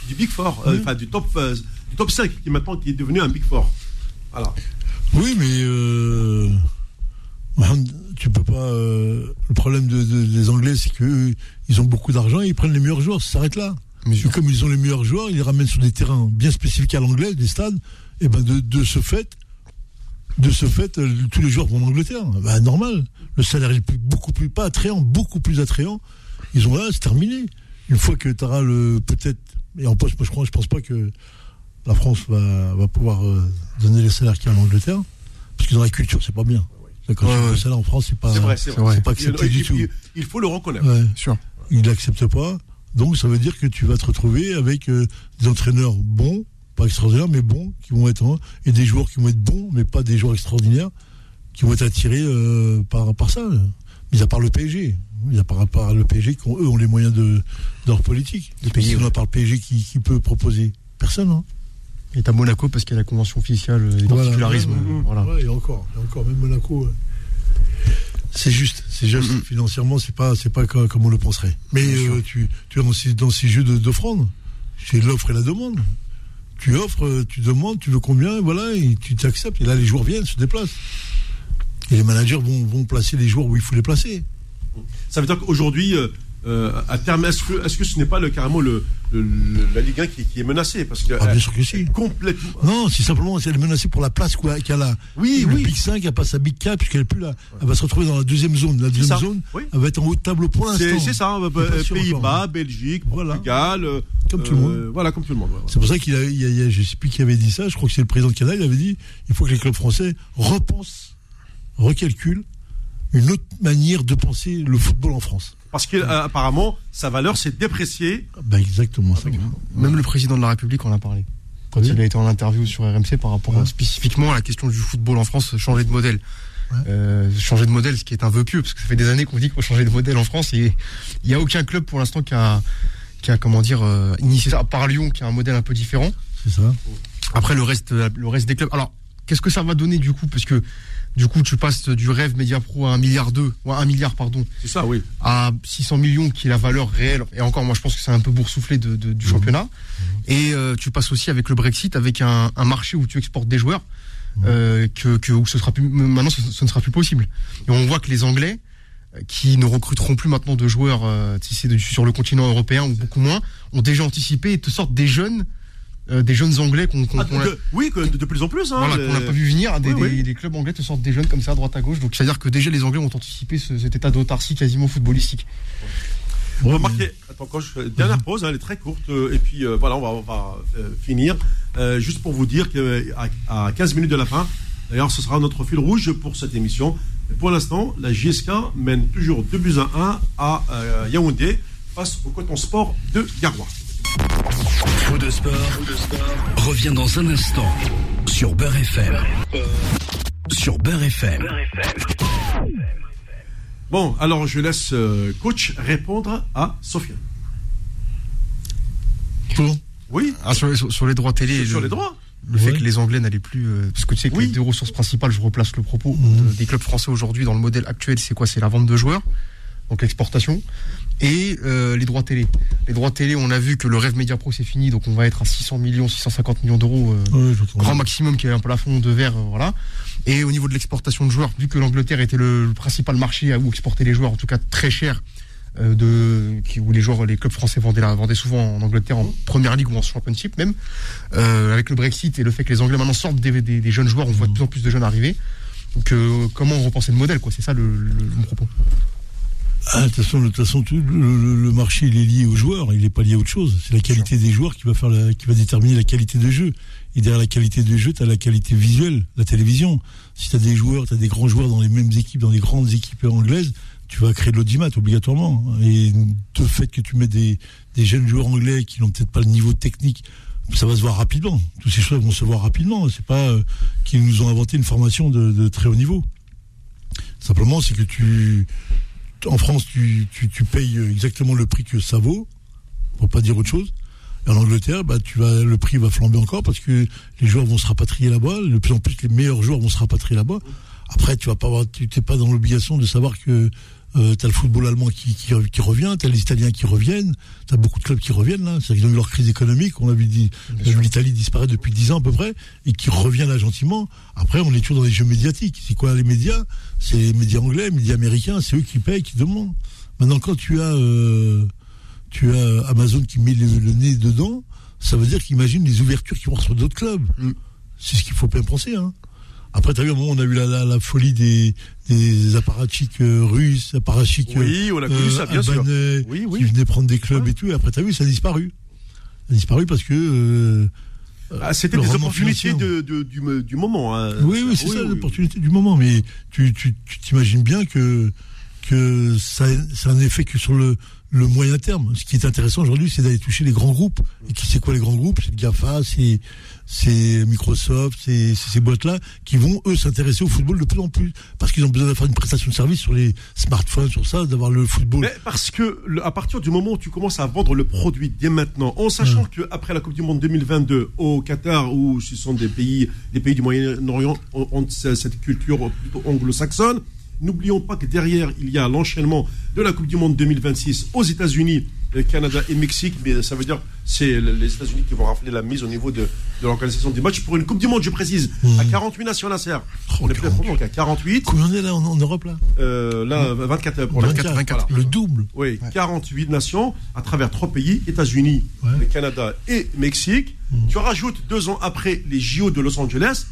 du Big Four, euh, enfin du top, du top 5, qui maintenant qui est devenu un Big Four. Voilà. Oui, mais tu peux pas. le problème de- de- des Anglais, c'est que eux, ils ont beaucoup d'argent et ils prennent les meilleurs joueurs. Ça s'arrête là. Mais Et comme ils ont les meilleurs joueurs, ils les ramènent sur des terrains bien spécifiques à l'anglais, des stades. Et ben de, de ce fait, de ce fait, euh, tous les joueurs vont en Angleterre. Ben, normal. Le salaire est beaucoup plus pas attrayant, beaucoup plus attrayant. Ils ont là, c'est terminé. Une fois que tu auras le peut-être et en poste, moi je crois, je pense pas que la France va, va pouvoir euh, donner les salaires qu'il y a en Angleterre, parce que dans la culture c'est pas bien. Ouais, ouais. le salaire en France, c'est pas, C'est vrai, c'est c'est vrai. vrai. c'est pas Il, accepté du il- tout. il- faut le reconnaître. Ouais. Sûr. Il n'accepte pas. Donc ça veut dire que tu vas te retrouver avec euh, des entraîneurs bons, pas extraordinaires, mais bons, qui vont être hein, et des joueurs qui vont être bons, mais pas des joueurs extraordinaires, qui vont être attirés euh, par, par ça. Mis à part le PSG. Mis à part, à part le PSG, qui ont, eux ont les moyens de, de leur politique. Sinon, ouais. à part le PSG, qui, qui peut proposer Personne. Hein. Et t'as Monaco parce qu'il y a la convention fiscale euh, et Voilà. particularisme. Voilà. ouais, et encore, et encore, même Monaco. ouais. C'est juste, c'est juste. Mhm. Financièrement, c'est pas, c'est pas co- comme on le penserait. Mais euh, tu, tu es dans ces, dans ces jeux de- d'offrande. C'est l'offre et la demande. Tu offres, euh, tu demandes, tu veux combien, voilà, et tu t'acceptes. Et là, les joueurs viennent, se déplacent. Et les managers vont, vont placer les joueurs où il faut les placer. Ça veut dire qu'aujourd'hui, euh, à terme, est-ce que, est-ce que ce n'est pas le, carrément le, le- la Ligue 1 qui, qui est menacée Parce que Ah, bien sûr que si. complètement. Non, c'est simplement c'est menacé pour la place quoi, qu'elle a. Oui, le oui. Big 5, elle passe à Big 4, puisqu'elle est plus là. Elle va se retrouver dans la deuxième zone. La deuxième zone, Oui. elle va être en haut de tableau pour l'instant. C'est ça, euh, euh, Pays-Bas, encore. Belgique, Voilà. Portugal. euh, Comme tout le monde. Voilà, comme tout le monde. ouais, ouais. C'est pour ça qu'il a, il a, il a- je sais plus qui avait dit ça, je crois que c'est le président de Canal, il avait dit, il faut que les clubs français repensent, recalculent une autre manière de penser le football en France. Parce qu'apparemment, sa valeur s'est dépréciée. Ben exactement ça. Même le président de la République en a parlé. Quand Oui. il a été en interview sur RMC par rapport Ouais. euh, spécifiquement à la question du football en France, changer de modèle. Ouais. Euh, changer de modèle, ce qui est un vœu pieux, parce que ça fait des années qu'on dit qu'il faut changer de modèle en France et il n'y a aucun club pour l'instant qui a, qui a, comment dire, euh, initié ça, à part Lyon qui a un modèle un peu différent. C'est ça. Après, le reste, le reste des clubs. Alors, qu'est-ce que ça va donner du coup? Parce que du coup, tu passes du rêve Média Pro à un milliard deux, ou à un milliard, pardon, C'est ça, oui. à 600 millions qui est la valeur réelle. Et encore, moi, je pense que c'est un peu boursouflé de, de- du championnat. Et euh, tu passes aussi avec le Brexit, avec un, un marché où tu exportes des joueurs, euh, que, que où ce sera plus, maintenant, ce, ce ne sera plus possible. Et on voit que les Anglais, qui ne recruteront plus maintenant de joueurs euh, si c'est sur le continent européen ou beaucoup moins, ont déjà anticipé et te sortent des jeunes, euh, des jeunes Anglais qu'on qu'on- Ah, oui, que de, de plus en plus. Hein, voilà, qu'on n'a pas vu venir. Des, Oui, oui. des- des clubs anglais te sortent des jeunes comme ça à droite à gauche. Donc c'est à dire que déjà les Anglais ont anticipé ce- cet état d'autarcie quasiment footballistique. On va marquer. Attends, quand je, dernière pause, hein, elle est très courte. euh, et puis euh, voilà, on va, on va euh, finir. Juste pour vous dire qu'à à 15 minutes de la fin, d'ailleurs, ce sera notre fil rouge pour cette émission. pour l'instant, la JSK mène toujours 2 buts à 1 à Yaoundé face au Coton Sport de Garoua. Faux de sport, revient dans un instant sur Beurre FM. Sur Beurre FM. Bon, alors je laisse euh, coach répondre à Sofiane. Pour Oui, Ah, sur, les, sur les droits télé. sur le- les droits. Le fait que les Anglais n'allaient plus. euh, parce que tu sais que Oui. les deux ressources principales, je replace le propos, Mhm. de- des clubs français aujourd'hui dans le modèle actuel, c'est quoi? C'est la vente de joueurs, donc l'exportation, et euh, les droits télé. Les droits télé, on a vu que le rêve Media Pro c'est fini, donc on va être à 600 millions, 650 millions d'euros, euh, grand maximum qui est un plafond de verre, euh, voilà. Et au niveau de l'exportation de joueurs, vu que l'Angleterre était le, le principal marché à où exporter les joueurs, en tout cas très cher, de, qui, où les joueurs, les clubs français vendaient, souvent en Angleterre en première ligue ou en championship même, avec le Brexit et le fait que les Anglais maintenant sortent des, des- des jeunes joueurs, on voit de plus en plus de jeunes arriver. Donc comment repenser le modèle, quoi? C'est ça le, le- mon propos. Ah, de toute façon, de toute façon, tout- le, le- le marché il est lié aux joueurs, il n'est pas lié à autre chose. C'est la qualité des joueurs qui va faire la, qui va déterminer la qualité de jeu. Et derrière la qualité de jeu, tu as la qualité visuelle, la télévision. Si tu as des joueurs, tu as des grands joueurs dans les mêmes équipes, dans les grandes équipes anglaises, tu vas créer de l'audimat obligatoirement. Et de fait que tu mets des, des jeunes joueurs anglais qui n'ont peut-être pas le niveau technique, ça va se voir rapidement. Toutes ces choses vont se voir rapidement. C'est pas euh, qu'ils nous ont inventé une formation de, de très haut niveau. Simplement, c'est que tu, en France, tu, tu, payes exactement le prix que ça vaut, pour pas dire autre chose. Et en Angleterre, bah, tu vas, le prix va flamber encore parce que les joueurs vont se rapatrier là-bas. De plus en plus, les meilleurs joueurs vont se rapatrier là-bas. Après, tu vas pas avoir, tu t'es pas dans l'obligation de savoir que euh, tu as le football allemand qui, qui, qui revient, tu as les Italiens qui reviennent, tu as beaucoup de clubs qui reviennent là. C'est-à-dire qu'ils ont eu leur crise économique, on a vu, l'Italie disparaître depuis 10 ans à peu près, et qui revient là gentiment. Après, on est toujours dans les jeux médiatiques. C'est quoi les médias? C'est les médias anglais, les médias américains, c'est eux qui payent, qui demandent. Maintenant, quand tu as, euh, tu as Amazon qui met le, le nez dedans, ça veut dire qu'imagine les ouvertures qui vont sur d'autres clubs. Mm. C'est ce qu'il faut bien penser. Hein. Après, tu as vu, à un moment, on a eu la, la, la folie des, des apparatchiks euh, russes, apparatchiks Oui, on a connu ça, bien sûr. albanais, Oui, oui. qui venaient prendre des clubs Ouais. et tout. Et après, tu as vu, ça a disparu. Ça a disparu parce que... euh, Ah, C'était des opportunités financier. de, de- du, du moment. hein. Oui, oui, c'est ça oui, l'opportunité du moment. Mais tu tu tu t'imagines bien que que ça ça a un effet que sur le le moyen terme. Ce qui est intéressant aujourd'hui, c'est d'aller toucher les grands groupes. Et qui c'est quoi les grands groupes? C'est le Gafa, c'est c'est Microsoft, c'est c'est ces boîtes-là qui vont eux s'intéresser au football de plus en plus parce qu'ils ont besoin de faire une prestation de service sur les smartphones, sur ça, d'avoir le football. Mais parce que à partir du moment où tu commences à vendre le produit dès maintenant, en sachant que après la Coupe du Monde 2022 au Qatar, où ce sont des pays, des pays du Moyen-Orient ont, ont ce- cette culture plutôt anglo-saxonne, n'oublions pas que derrière il y a l'enchaînement de la Coupe du Monde 2026 aux États-Unis, Canada et Mexique. Mais ça veut dire c'est le- les États-Unis qui vont rafler la mise au niveau de, de l'organisation des matchs pour une Coupe du Monde, je précise, à 48 nations la serre. Oh, On est plus à 48. donc à 48. Combien on est là en, en Europe là? Euh, là, 24 pour la 24, 24. Voilà. Le double. Oui, 48 nations à travers trois pays, États-Unis, Ouais. le Canada et Mexique. Tu rajoutes deux ans après les JO de Los Angeles.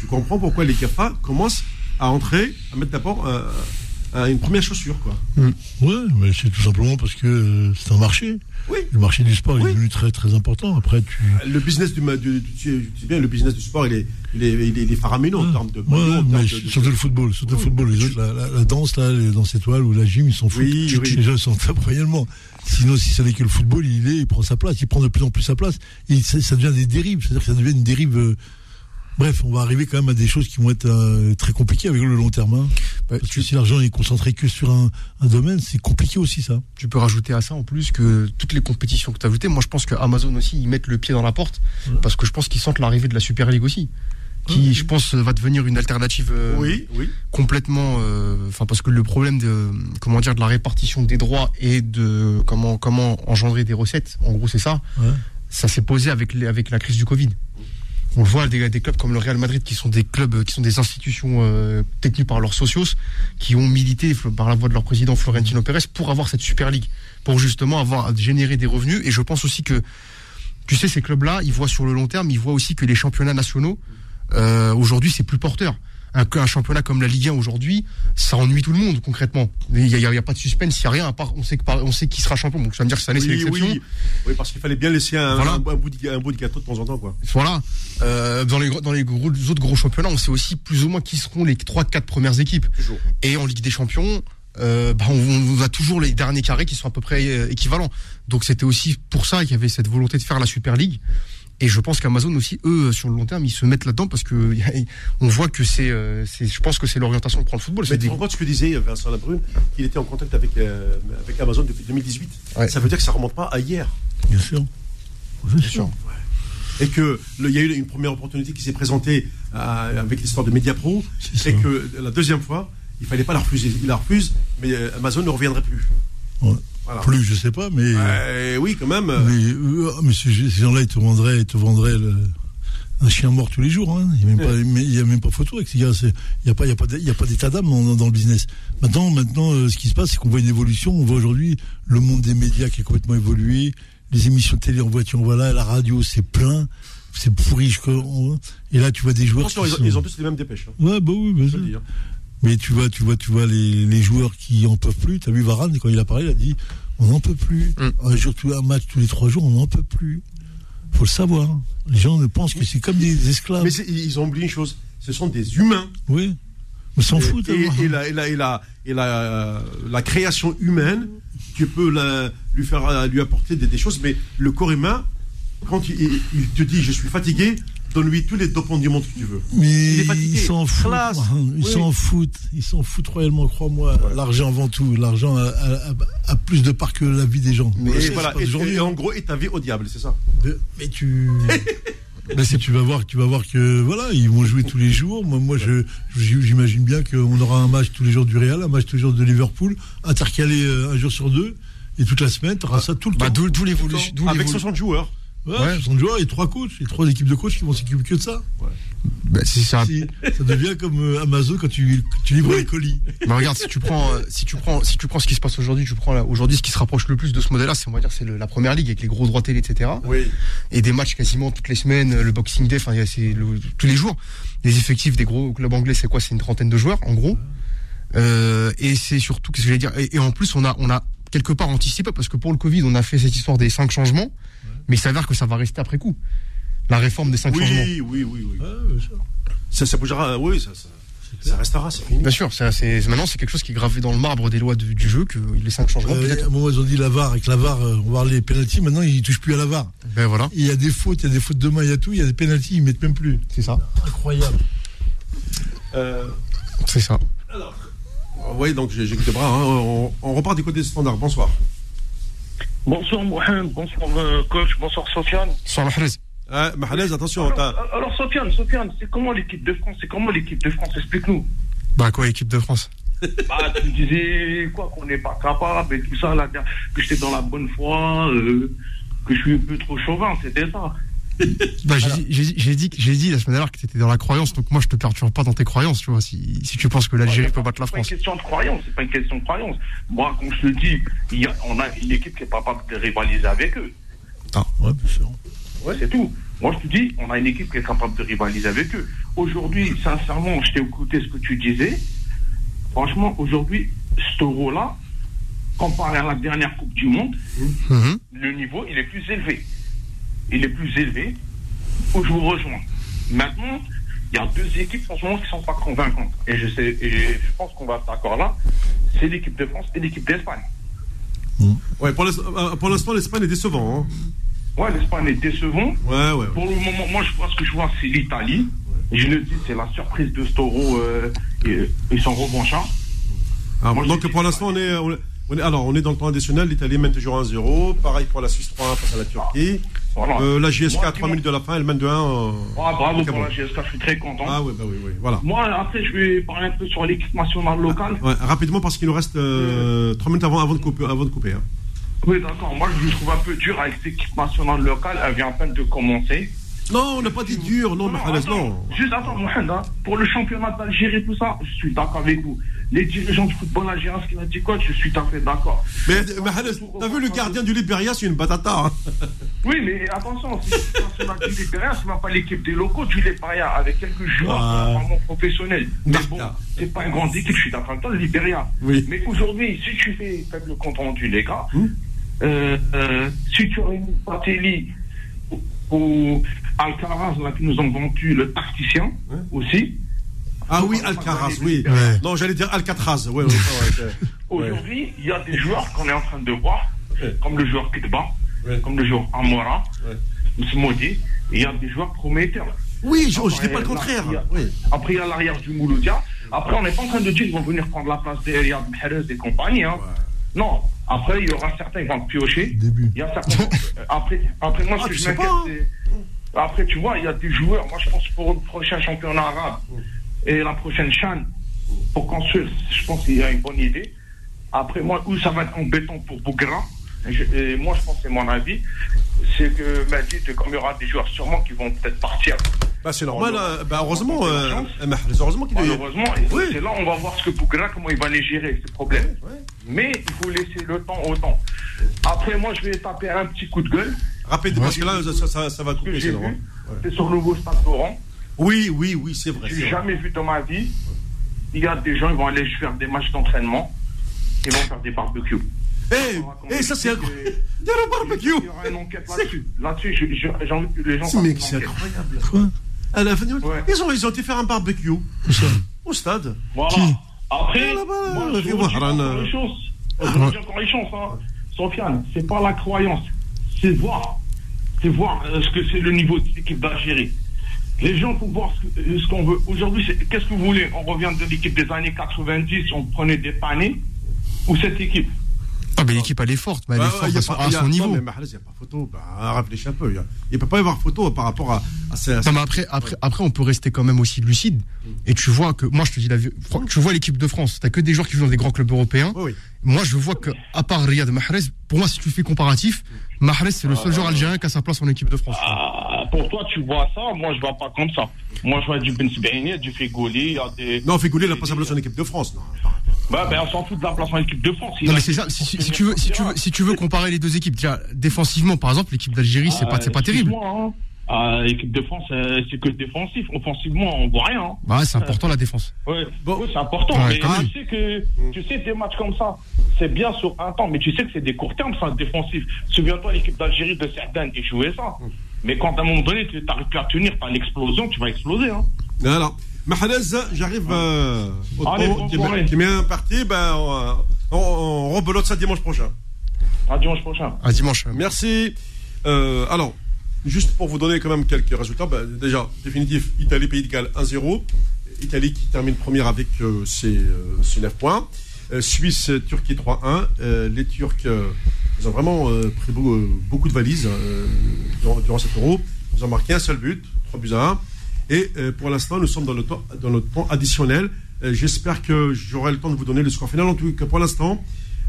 Tu comprends pourquoi les GAFA commencent à entrer, à mettre d'abord euh, euh, une première chaussure, quoi. Ouais, mais c'est tout simplement parce que euh, c'est un marché. Oui. Le marché du sport Oui. est devenu très très important. Après, tu Le business du, du, tu sais bien, le business du sport, il est, il est, il est, il est faramineux en termes de Ouais, en mais termes de- de- surtout le football, surtout le football. Les autres, la, la- la danse, là, les danses étoiles ou la gym, ils Tu- oui. Les gens tapent réellement. Sinon, si ça n'est que le football, il est, il prend sa place, il prend de plus en plus sa place. Et ça, ça devient des dérives. C'est-à-dire que ça devient une dérive. euh, Bref, on va arriver quand même à des choses qui vont être euh, très compliquées avec le long terme. hein. Bah, Parce que si l'argent est concentré que sur un, un domaine, c'est compliqué aussi ça. Tu peux rajouter à ça en plus que toutes les compétitions que tu as ajoutées, moi je pense que Amazon aussi, ils mettent le pied dans la porte parce que je pense qu'ils sentent l'arrivée de la Super League aussi. Qui, je pense, va devenir une alternative euh, Oui, oui. complètement. euh, Enfin, parce que le problème de comment dire de la répartition des droits et de comment comment engendrer des recettes, en gros, c'est ça. Ouais. Ça s'est posé avec les, avec la crise du Covid. On le voit des, clubs comme le Real Madrid qui sont des clubs qui sont des institutions euh, par leurs socios qui ont milité par la voix de leur président Florentino Pérez pour avoir cette Super League pour justement avoir générer des revenus. Et je pense aussi que tu sais ces clubs là ils voient sur le long terme ils voient aussi que les championnats nationaux euh, aujourd'hui c'est plus porteur un, un championnat comme la Ligue 1 aujourd'hui, ça ennuie tout le monde concrètement. Il n'y a, y a pas de suspense, il n'y a rien. À part, on sait que on sait qui sera champion. Donc ça veut dire que cette année c'est Oui, l'exception. oui, oui, parce qu'il fallait bien laisser un, Voilà. un, un bout de, un bout de gâteau de temps en temps, quoi. Voilà. Euh, dans les dans les gros, autres gros championnats, on sait aussi plus ou moins qui seront les trois quatre premières équipes. Toujours. Et en Ligue des Champions, euh, bah, on, on a toujours les derniers carrés qui sont à peu près euh, équivalents. Donc c'était aussi pour ça qu'il y avait cette volonté de faire la Super League. Et je pense qu'Amazon aussi, eux, sur le long terme, ils se mettent là-dedans parce que [laughs] on voit que c'est, euh, c'est, je pense que c'est l'orientation que prend le football. Mais C'est tu des- compte ce que disait Vincent Labrune, qu'il était en contact avec, euh, avec Amazon depuis 2018. Ouais. Ça veut dire que ça remonte pas à hier. Bien sûr. Bien sûr. Et que le- il y a eu une première opportunité qui s'est présentée euh, avec l'histoire de Mediapro. C'est Et que la deuxième fois, il fallait pas la refuser. Il la refuse, mais euh, Amazon ne reviendrait plus. Ouais. Voilà. Plus, je sais pas, mais. Euh, oui, quand même. Mais, euh, mais ces, gens-là, ils te vendraient, ils te vendraient le- un chien mort tous les jours. hein. Il n'y a, même pas- a même photo avec ces gars. Il n'y a pas, pas, d'état d'âme dans, le business. Maintenant, maintenant, euh, ce qui se passe, c'est qu'on voit une évolution. On voit aujourd'hui le monde des médias qui a complètement évolué. Les émissions de télé en voiture, voilà, la radio, c'est plein. C'est pourri. je- Et là, tu vois des joueurs. Attention, ils, ont- sont- ils ont tous les mêmes dépêches. hein, Ouais, bah oui, bah, mais tu vois, tu vois, tu vois les, les joueurs qui en peuvent plus. T'as vu Varane quand il a parlé, il a dit on n'en peut plus. Mm. Un jour, un match tous les trois jours, on n'en peut plus. Faut le savoir. Les gens ne pensent que c'est comme des esclaves. Mais ils ont oublié une chose. Ce sont des humains. Oui. On s'en fout. Et, et la, et la, et la, et la, la création humaine, tu peux la- lui faire euh, lui apporter des, des choses, mais le corps humain, quand il, il- il te dit je suis fatigué, donne-lui tous les dopants du monde que tu veux. Mais il est fatigué. ils s'en foutent. Classe. Ils Oui. s'en foutent. Ils s'en foutent royalement, crois-moi. L'argent avant tout. L'argent a, a- a- a plus de part que la vie des gens. Et, voilà, et hein. en gros, et ta vie au diable, c'est ça. Mais- Mais tu. [laughs] Mais c'est- tu vas voir, tu vas voir que voilà, ils vont jouer tous les jours. Moi, moi, je, je- j'imagine bien qu'on aura un match tous les jours du Real, un match tous les jours de Liverpool, intercalé euh, un jour sur deux, et toute la semaine, tu auras ça tout le Bah, temps. d'où, l'évolution. Avec l'évolu- 60 joueurs. Ouais, Ouais. 60 joueurs et trois coachs, et trois équipes de coachs qui vont s'occuper que de ça. Bah, c'est ça. Si- ça devient comme euh, Amazon quand tu, tu livres les colis. Bah, regarde, si tu prends, euh, si tu prends, si tu prends ce qui se passe aujourd'hui, tu prends aujourd'hui ce qui se rapproche le plus de ce modèle-là, c'est on va dire c'est la première ligue avec les gros droits télé, etc. Oui. Et des matchs quasiment toutes les semaines, euh, le Boxing Day, enfin tous les jours. Les effectifs des gros clubs anglais, c'est quoi? C'est une trentaine de joueurs en gros. Euh, et c'est surtout, qu'est-ce que je vais dire? Et, et en plus, on a, on a quelque part anticipé parce que pour le Covid, on a fait cette histoire des cinq changements, mais il s'avère que ça va rester après coup. La réforme des cinq changements. Oui, oui, oui, oui. Ça, ça bougera, oui, ça, ça, ça restera, c'est fini. Bien sûr, c'est, c'est- maintenant c'est quelque chose qui est gravé dans le marbre des lois du, du jeu que les cinq changements Euh, peut-être. à un moment, ils ont dit la VAR, avec la VAR, euh, on va voir les pénalties, maintenant ils touchent plus à la VAR. Ben voilà, Il y a des fautes, il y a des fautes de main, il y a tout, il y a des pénalties, ils mettent même plus. c'est ça, Incroyable. Euh, c'est ça. alors, oui, donc que des bras. hein. On, on repart du côté standard. Bonsoir. Bonsoir Mohamed, bonsoir euh, coach, bonsoir Sofiane. La fraise. Ah, Mahalez, attention. Alors, t'as- alors Sofiane, Sofiane, c'est comment l'équipe de France C'est comment l'équipe de France? Explique-nous. Bah quoi, équipe de France? Bah, tu me disais quoi qu'on n'est pas capable et tout ça, là, que j'étais dans la bonne foi, euh, que je suis un peu trop chauvin, c'était ça. [laughs] Bah, j'ai dit- j'ai dit- j'ai dit, j'ai dit la semaine dernière que t'étais dans la croyance, donc moi je te perturbe pas dans tes croyances, tu vois. Si, si tu penses que l'Algérie peut battre la C'est pas une France. question de croyance, c'est pas une question de croyance. Moi, comme je te dis, il y a- on a une équipe qui est pas capable de rivaliser avec eux. Ouais, bien sûr. Ouais, c'est tout. Moi, je te dis, on a une équipe qui est capable de rivaliser avec eux. Aujourd'hui, sincèrement, je t'ai écouté ce que tu disais. Franchement, aujourd'hui, ce euro-là, comparé à la dernière Coupe du Monde, Mhm. le niveau, il est plus élevé. Il est plus élevé. Où je vous rejoins. Maintenant, il y a deux équipes en ce moment qui ne sont pas convaincantes. Et je, sais, et je pense qu'on va être d'accord là. C'est l'équipe de France et l'équipe d'Espagne. Ouais, pour l'instant, euh, pour l'instant, l'Espagne est décevant. Hein. Ouais, l'Espagne est décevant. Ouais, ouais. Pour le moment, moi, je pense que je vois, c'est l'Italie. Et je le dis, c'est la surprise de Storo euh, et, et son revanchards. Alors, Moi, donc pour l'instant, on est, on est- on est- alors on est dans le temps additionnel. L'Italie mène toujours 1-0. Pareil pour la Suisse 3-1 face à la Turquie. Voilà. Euh, la JSK Moi, à 3 minutes de la fin, elle mène de 1. euh, Ah, bravo pour la GSK, je suis très content. Ah ouais, bah oui, oui, voilà. Moi, après, je vais parler un peu sur l'équipe nationale locale. Ouais, rapidement parce qu'il nous reste 3 minutes avant, avant de couper. Avant de couper hein. Oui, d'accord. Moi, je le trouve un peu dur avec cette équipe nationale locale. Elle vient à peine de commencer. Non, on n'a pas dit dur, non, attends, non. Juste attends, Mohamed, hein, pour le championnat d'Algérie, tout ça, je suis d'accord avec vous. Les dirigeants du football algérien, ce qu'il a dit coach, je suis tout à fait d'accord. Mais Mahrez, t'as vu le gardien du Libéria, c'est une batata. hein. Oui, mais attention, si c'est national du Libéria, c'est même pas l'équipe des locaux du Libéria, avec quelques joueurs vraiment professionnels. Mais bon, c'est pas une grande équipe, je suis d'accord avec toi, le Libéria. Oui. Mais aujourd'hui, si tu fais faible compte rendu, les gars, Hmm. euh, euh, si tu réunis Patelli ou, Alcaraz, là, qui nous ont vendu le tacticien Ouais. aussi, Ah oui, Alcaraz, oui. Ouais. Non, j'allais dire Alcatraz. Ouais. [laughs] Aujourd'hui, il y a des joueurs qu'on est en train de voir, comme le joueur Kitba, comme le joueur Amora. Smodi, il y a des joueurs prometteurs. Oui, je, je dis pas le contraire. Après, il y a l'arrière du Mouloudia. Après, on n'est pas en train de dire qu'ils vont venir prendre la place des Riyad Mahrez et compagnie. Hein. Non. Après, il y aura certains qui vont piocher. Début. Il y a certains. Après, après, moi, ce Ah, que tu je sais m'inquiète, pas, c'est. Après, tu vois, il y a des joueurs. Moi, je pense pour le prochain championnat arabe et la prochaine Chan, pour construire, je pense qu'il y a une bonne idée. Après, moi, où ça va être embêtant pour Bougra, et, moi, je pense que c'est mon avis, c'est que Majid, comme il y aura des joueurs sûrement qui vont peut-être partir. Bah, c'est normal. Aura- bah, heureusement, euh, Mahrez, heureusement qu'il. Malheureusement, et Oui. c'est là on va voir ce que Bougra, comment il va les gérer, ces problèmes. Ouais. Mais il faut laisser le temps au temps. Après, moi, je vais taper un petit coup de gueule. Rapide, parce que là, ça, ça, ça va couper, hein. Ouais. c'est sur le nouveau stade Laurent. Oui, oui, oui, c'est vrai. c'est J'ai vrai. jamais vu dans ma vie. Il y a des gens, ils vont aller faire des matchs d'entraînement. Ils vont faire des barbecues. Eh, eh, ça, c'est incroyable. [laughs] Il y a le barbecue. Il y aura une enquête là-dessus. Là-dessus, j'ai envie que les gens C'est c'est incroyable. Quoi À la fin, Ouais. ils, ont, ils ont été faire un barbecue au stade. Voilà. Après, là-bas, moi, je dis encore une chose. Je dis encore une chose, hein. Sofiane, c'est pas la croyance, c'est voir. C'est voir euh, ce que c'est le niveau de l'équipe d'Algérie. Les gens pour voir ce qu'on veut. Aujourd'hui, c'est- qu'est-ce que vous voulez? On revient de l'équipe des années 90, on prenait des panés. Ou cette équipe Ah, mais l'équipe, elle est forte. mais elle est Bah, forte il y a à son- pas- à il y a- son non, niveau. mais Mahrez, il n'y a pas photo. Bah, réfléchis un peu. Il ne peut pas y avoir photo par rapport à, à ces. à ces- Non, mais après, après, après, on peut rester quand même aussi lucide. Et tu vois que, moi, je te dis la tu vois l'équipe de France. T'as que des joueurs qui jouent dans des grands clubs européens. Oui, oui. Moi, je vois que, à part Riyad Mahrez, pour moi, si tu fais comparatif, Mahrez, c'est le seul joueur algérien qui a sa place en équipe de France. Ah, Pour toi, tu vois ça. Moi, je vois pas comme ça. Moi, je vois du Ben Sbeini, du des. Non, Figoulet, il n'a pas sa place en équipe de France. Non. Bah, ben, on s'en fout de la place en équipe de France. Non, mais c'est ça. Si, si- si tu veux, si tu veux, si tu veux comparer les deux équipes, déjà, défensivement, par exemple, l'équipe d'Algérie, c'est pas, c'est pas terrible. Hein. Ah, L'équipe de France, euh, c'est que défensif. Offensivement, on voit rien. hein. Bah, c'est important la défense. Ouais, Bon. ouais, c'est important. Ouais, mais tu sais que tu sais des matchs comme ça, c'est bien sur un temps, mais tu sais que c'est des courts termes, ça, défensif. Souviens-toi, l'équipe d'Algérie de Cerdan, ils jouaient ça. Mais quand à un moment donné, tu n'arrives plus à tenir, t'as l'explosion, tu vas exploser. Hein. Alors, Mahrez, j'arrive euh, au Allez, temps qui est bien- soirée. qui est bien parti. Ben, on, on, on rebelote ça dimanche prochain. À dimanche prochain. À dimanche. Merci. Euh, alors, juste pour vous donner quand même quelques résultats, ben, déjà, définitif, Italie, Pays de Galles 1-0. Italie qui termine première avec euh, ses, euh, ses 9 points. Euh, Suisse, Turquie 3-1. Euh, les Turcs, euh, ils ont vraiment euh, pris beau- beaucoup de valises euh, durant, durant cet euro. Ils ont marqué un seul but, 3 buts à 1. Et euh, pour l'instant, nous sommes dans le temps, dans notre temps additionnel. Euh, J'espère que j'aurai le temps de vous donner le score final. En tout cas, pour l'instant,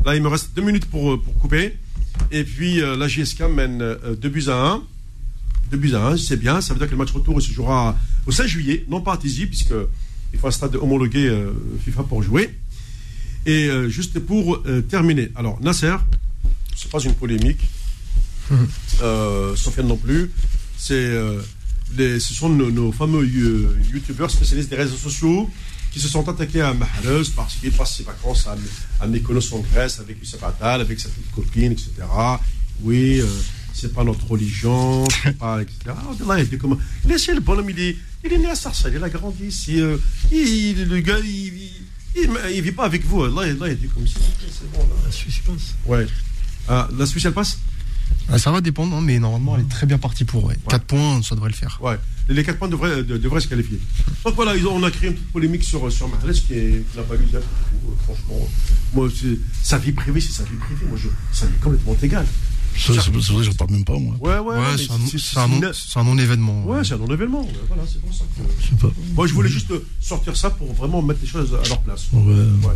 là, il me reste deux minutes pour, euh, pour couper. Et puis, la GSK mène 2 buts à 1. 2 buts à 1, c'est bien. Ça veut dire que le match retour se jouera au 16 juillet, non pas à Tizi, puisque il faut un stade homologué FIFA pour jouer. Et juste pour terminer, alors Nasser, c'est pas une polémique, euh, Sofiane non plus, c'est euh, les- ce sont nos, nos fameux euh, youtubeurs spécialistes des réseaux sociaux qui se sont attaqués à Mahrez parce qu'il passe ses vacances à, à Mykonos en Grèce avec Youssef Attal, avec sa petite copine, etc. Oui, euh, c'est pas notre religion, pas, etc. Ah, il dit comment Laissez le bonhomme, il est, il est né à Sarcelles, il a grandi ici. euh, il- le gars, il, il, il, vit pas avec vous. Allah, il dit comme ça. C'est bon, là. La Suisse passe. Ouais. Ah, la Suisse, elle passe? Ça va dépendre, hein, mais normalement, elle est très bien partie pour. Ouais. 4 points, ça devrait le faire. Ouais. Les 4 points devraient, de- devraient se qualifier. Donc voilà, ils ont- on a créé une petite polémique sur, sur Mahrez qui n'a pas eu lieu. Euh, Franchement, moi, c'est- sa vie privée, c'est sa vie privée. Moi, je, ça m'est complètement égal. Ça, C'est que j'en parle même pas, moi. Ouais, ouais, c'est un, non-événement. Ouais, c'est un non-événement. ouais, Voilà, c'est pour ça que. Je sais pas. Moi, je voulais juste sortir ça pour vraiment mettre les choses à leur place. Ouais, Ouais.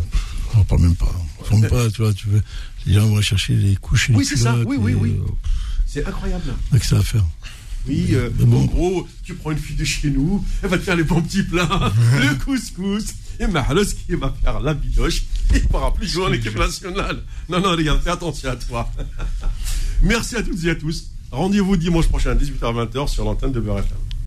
on en parle même pas. On même pas, tu vois, tu veux. Les gens vont chercher les couches et les Oui, c'est ça. Oui, oui, et, oui. euh, C'est incroyable. avec ça à faire. Oui, euh, bon. en gros, tu prends une fille de chez nous, elle va te faire les bons petits plats, le couscous, et Mahlos qui va faire la bidoche, et il ne pourra plus jouer en équipe nationale. Non, non, regarde, fais attention à toi. [laughs] Merci à toutes et à tous. Rendez-vous dimanche prochain à 18h-20h sur l'antenne de Beurre FM.